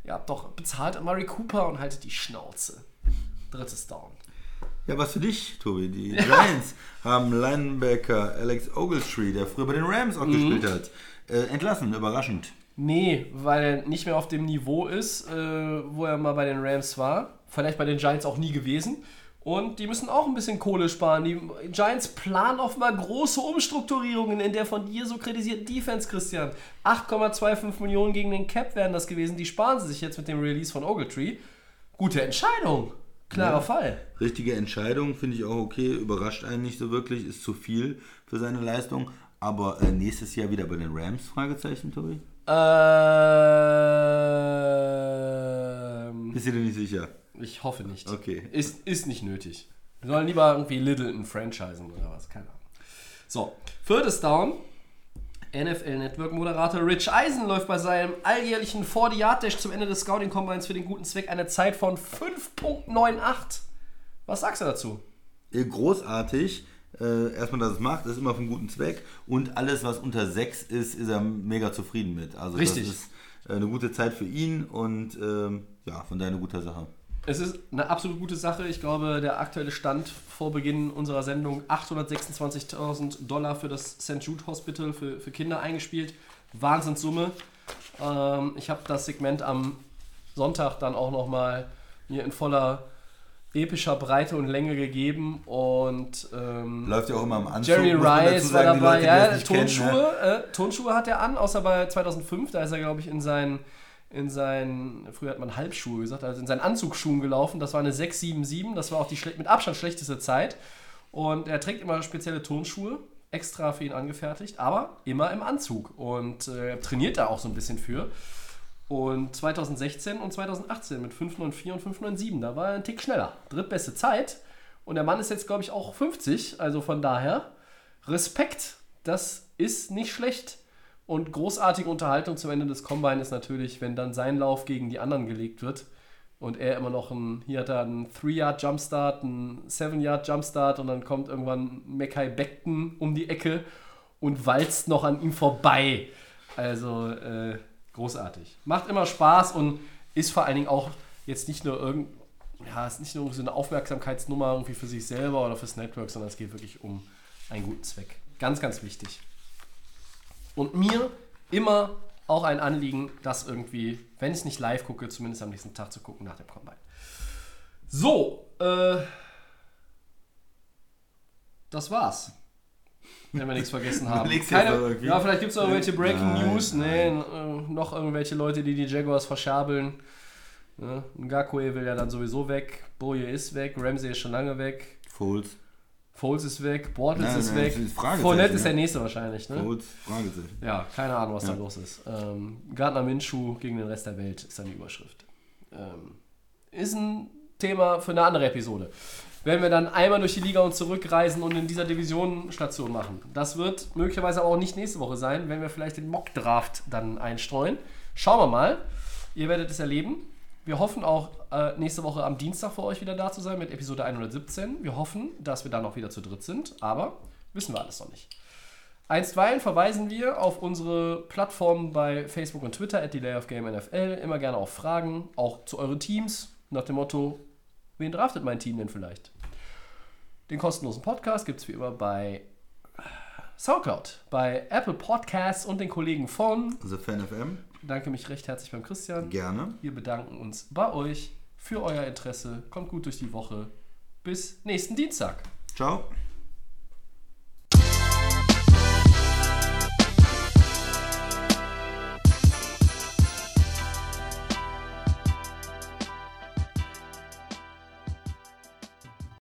Ihr habt doch bezahlt Murray Cooper und haltet die Schnauze. Drittes Down. Ja, was für dich, Tobi? Die (laughs) Giants haben Linebacker Alex Ogletree, der früher bei den Rams auch gespielt hat, äh, entlassen. Überraschend. Nee, weil er nicht mehr auf dem Niveau ist, äh, wo er mal bei den Rams war. Vielleicht bei den Giants auch nie gewesen. Und die müssen auch ein bisschen Kohle sparen. Die Giants planen offenbar große Umstrukturierungen in der von dir so kritisierten Defense, Christian. 8,25 Millionen gegen den Cap wären das gewesen. Die sparen sie sich jetzt mit dem Release von Ogletree. Gute Entscheidung. Klarer Ja. Fall. Richtige Entscheidung, finde ich auch okay. Überrascht einen nicht so wirklich, ist zu viel für seine Leistung. Aber äh, nächstes Jahr wieder bei den Rams? Fragezeichen, Tobi? Ähm, Bist du dir nicht sicher? Ich hoffe nicht. Okay. Ist, ist nicht nötig. Wir sollen lieber irgendwie Littleton franchisen oder was, keine Ahnung. So, viertes Down. NFL Network Moderator Rich Eisen läuft bei seinem alljährlichen 40 Yard Dash zum Ende des Scouting Combines für den guten Zweck eine Zeit von 5.98. Was sagst du dazu? Großartig. Äh, erstmal, dass es macht, ist immer vom guten Zweck. Und alles, was unter 6 ist, ist er mega zufrieden mit. Also Richtig. das ist äh, eine gute Zeit für ihn und ähm, ja, von daher eine gute Sache. Es ist eine absolut gute Sache. Ich glaube, der aktuelle Stand vor Beginn unserer Sendung 826.000 Dollar für das St. Jude Hospital für, für Kinder eingespielt. Wahnsinnssumme. Ähm, ich habe das Segment am Sonntag dann auch nochmal mir in voller epischer Breite und Länge gegeben und ähm, Läuft ja auch immer am Anzug. Jerry Rice war dabei. Leute, Ja, nicht kennen, Tonschuhe, ne? äh, Tonschuhe hat er an, außer bei 2005. Da ist er, glaube ich, in seinen, in seinen, früher hat man Halbschuhe gesagt, also in seinen Anzugsschuhen gelaufen. Das war eine 677, das war auch die mit Abstand schlechteste Zeit. Und er trägt immer spezielle Turnschuhe, extra für ihn angefertigt, aber immer im Anzug. Und äh, trainiert da auch so ein bisschen für. Und 2016 und 2018 mit 594 und 597, da war er ein Tick schneller. Drittbeste Zeit. Und der Mann ist jetzt, glaube ich, auch 50. Also von daher, Respekt, das ist nicht schlecht. Und großartige Unterhaltung zum Ende des Combine ist natürlich, wenn dann sein Lauf gegen die anderen gelegt wird und er immer noch ein, hier hat er einen 3-Yard Jumpstart, einen 7-Yard Jumpstart und dann kommt irgendwann Mekai Beckton um die Ecke und walzt noch an ihm vorbei. Also äh, großartig. Macht immer Spaß und ist vor allen Dingen auch jetzt nicht nur irgend, ja, ist nicht nur so eine Aufmerksamkeitsnummer irgendwie für sich selber oder fürs Network, sondern es geht wirklich um einen guten Zweck. Ganz, ganz wichtig. Und mir immer auch ein Anliegen, das irgendwie, wenn ich es nicht live gucke, zumindest am nächsten Tag zu gucken nach dem Combine. So, äh, das war's. Wenn wir nichts vergessen (laughs) haben. Keine, ja, vielleicht gibt es noch irgendwelche Breaking Nein, News. Nee, äh, noch irgendwelche Leute, die die Jaguars verschabeln. Ne? Ngakwe will ja dann sowieso weg. Boye ist weg. Ramsey ist schon lange weg. Foles. Foles ist weg. Bortles Nein, ist nein, weg. Fournette ist der nächste wahrscheinlich. Ne? Foles, Fragezeichen. Ja, keine Ahnung, was da Ja. los ist. Ähm, Gardner Minshew gegen den Rest der Welt ist dann die Überschrift. Ähm, ist ein Thema für eine andere Episode. Werden wir dann einmal durch die Liga und zurückreisen und in dieser Division Station machen. Das wird möglicherweise aber auch nicht nächste Woche sein, wenn wir vielleicht den Mock-Draft dann einstreuen. Schauen wir mal. Ihr werdet es erleben. Wir hoffen auch äh, nächste Woche am Dienstag für euch wieder da zu sein mit Episode 117. Wir hoffen, dass wir dann auch wieder zu dritt sind, aber wissen wir alles noch nicht. Einstweilen verweisen wir auf unsere Plattformen bei Facebook und Twitter, at Delay of Game NFL. Immer gerne auf Fragen, auch zu euren Teams, nach dem Motto, wen draftet mein Team denn vielleicht? Den kostenlosen Podcast gibt es wie immer bei Soundcloud, bei Apple Podcasts und den Kollegen von. Also Fan FM, Ich bedanke mich recht herzlich beim Christian. gerne. Wir bedanken uns bei euch für euer Interesse. Kommt gut durch die Woche. Bis nächsten Dienstag. Ciao.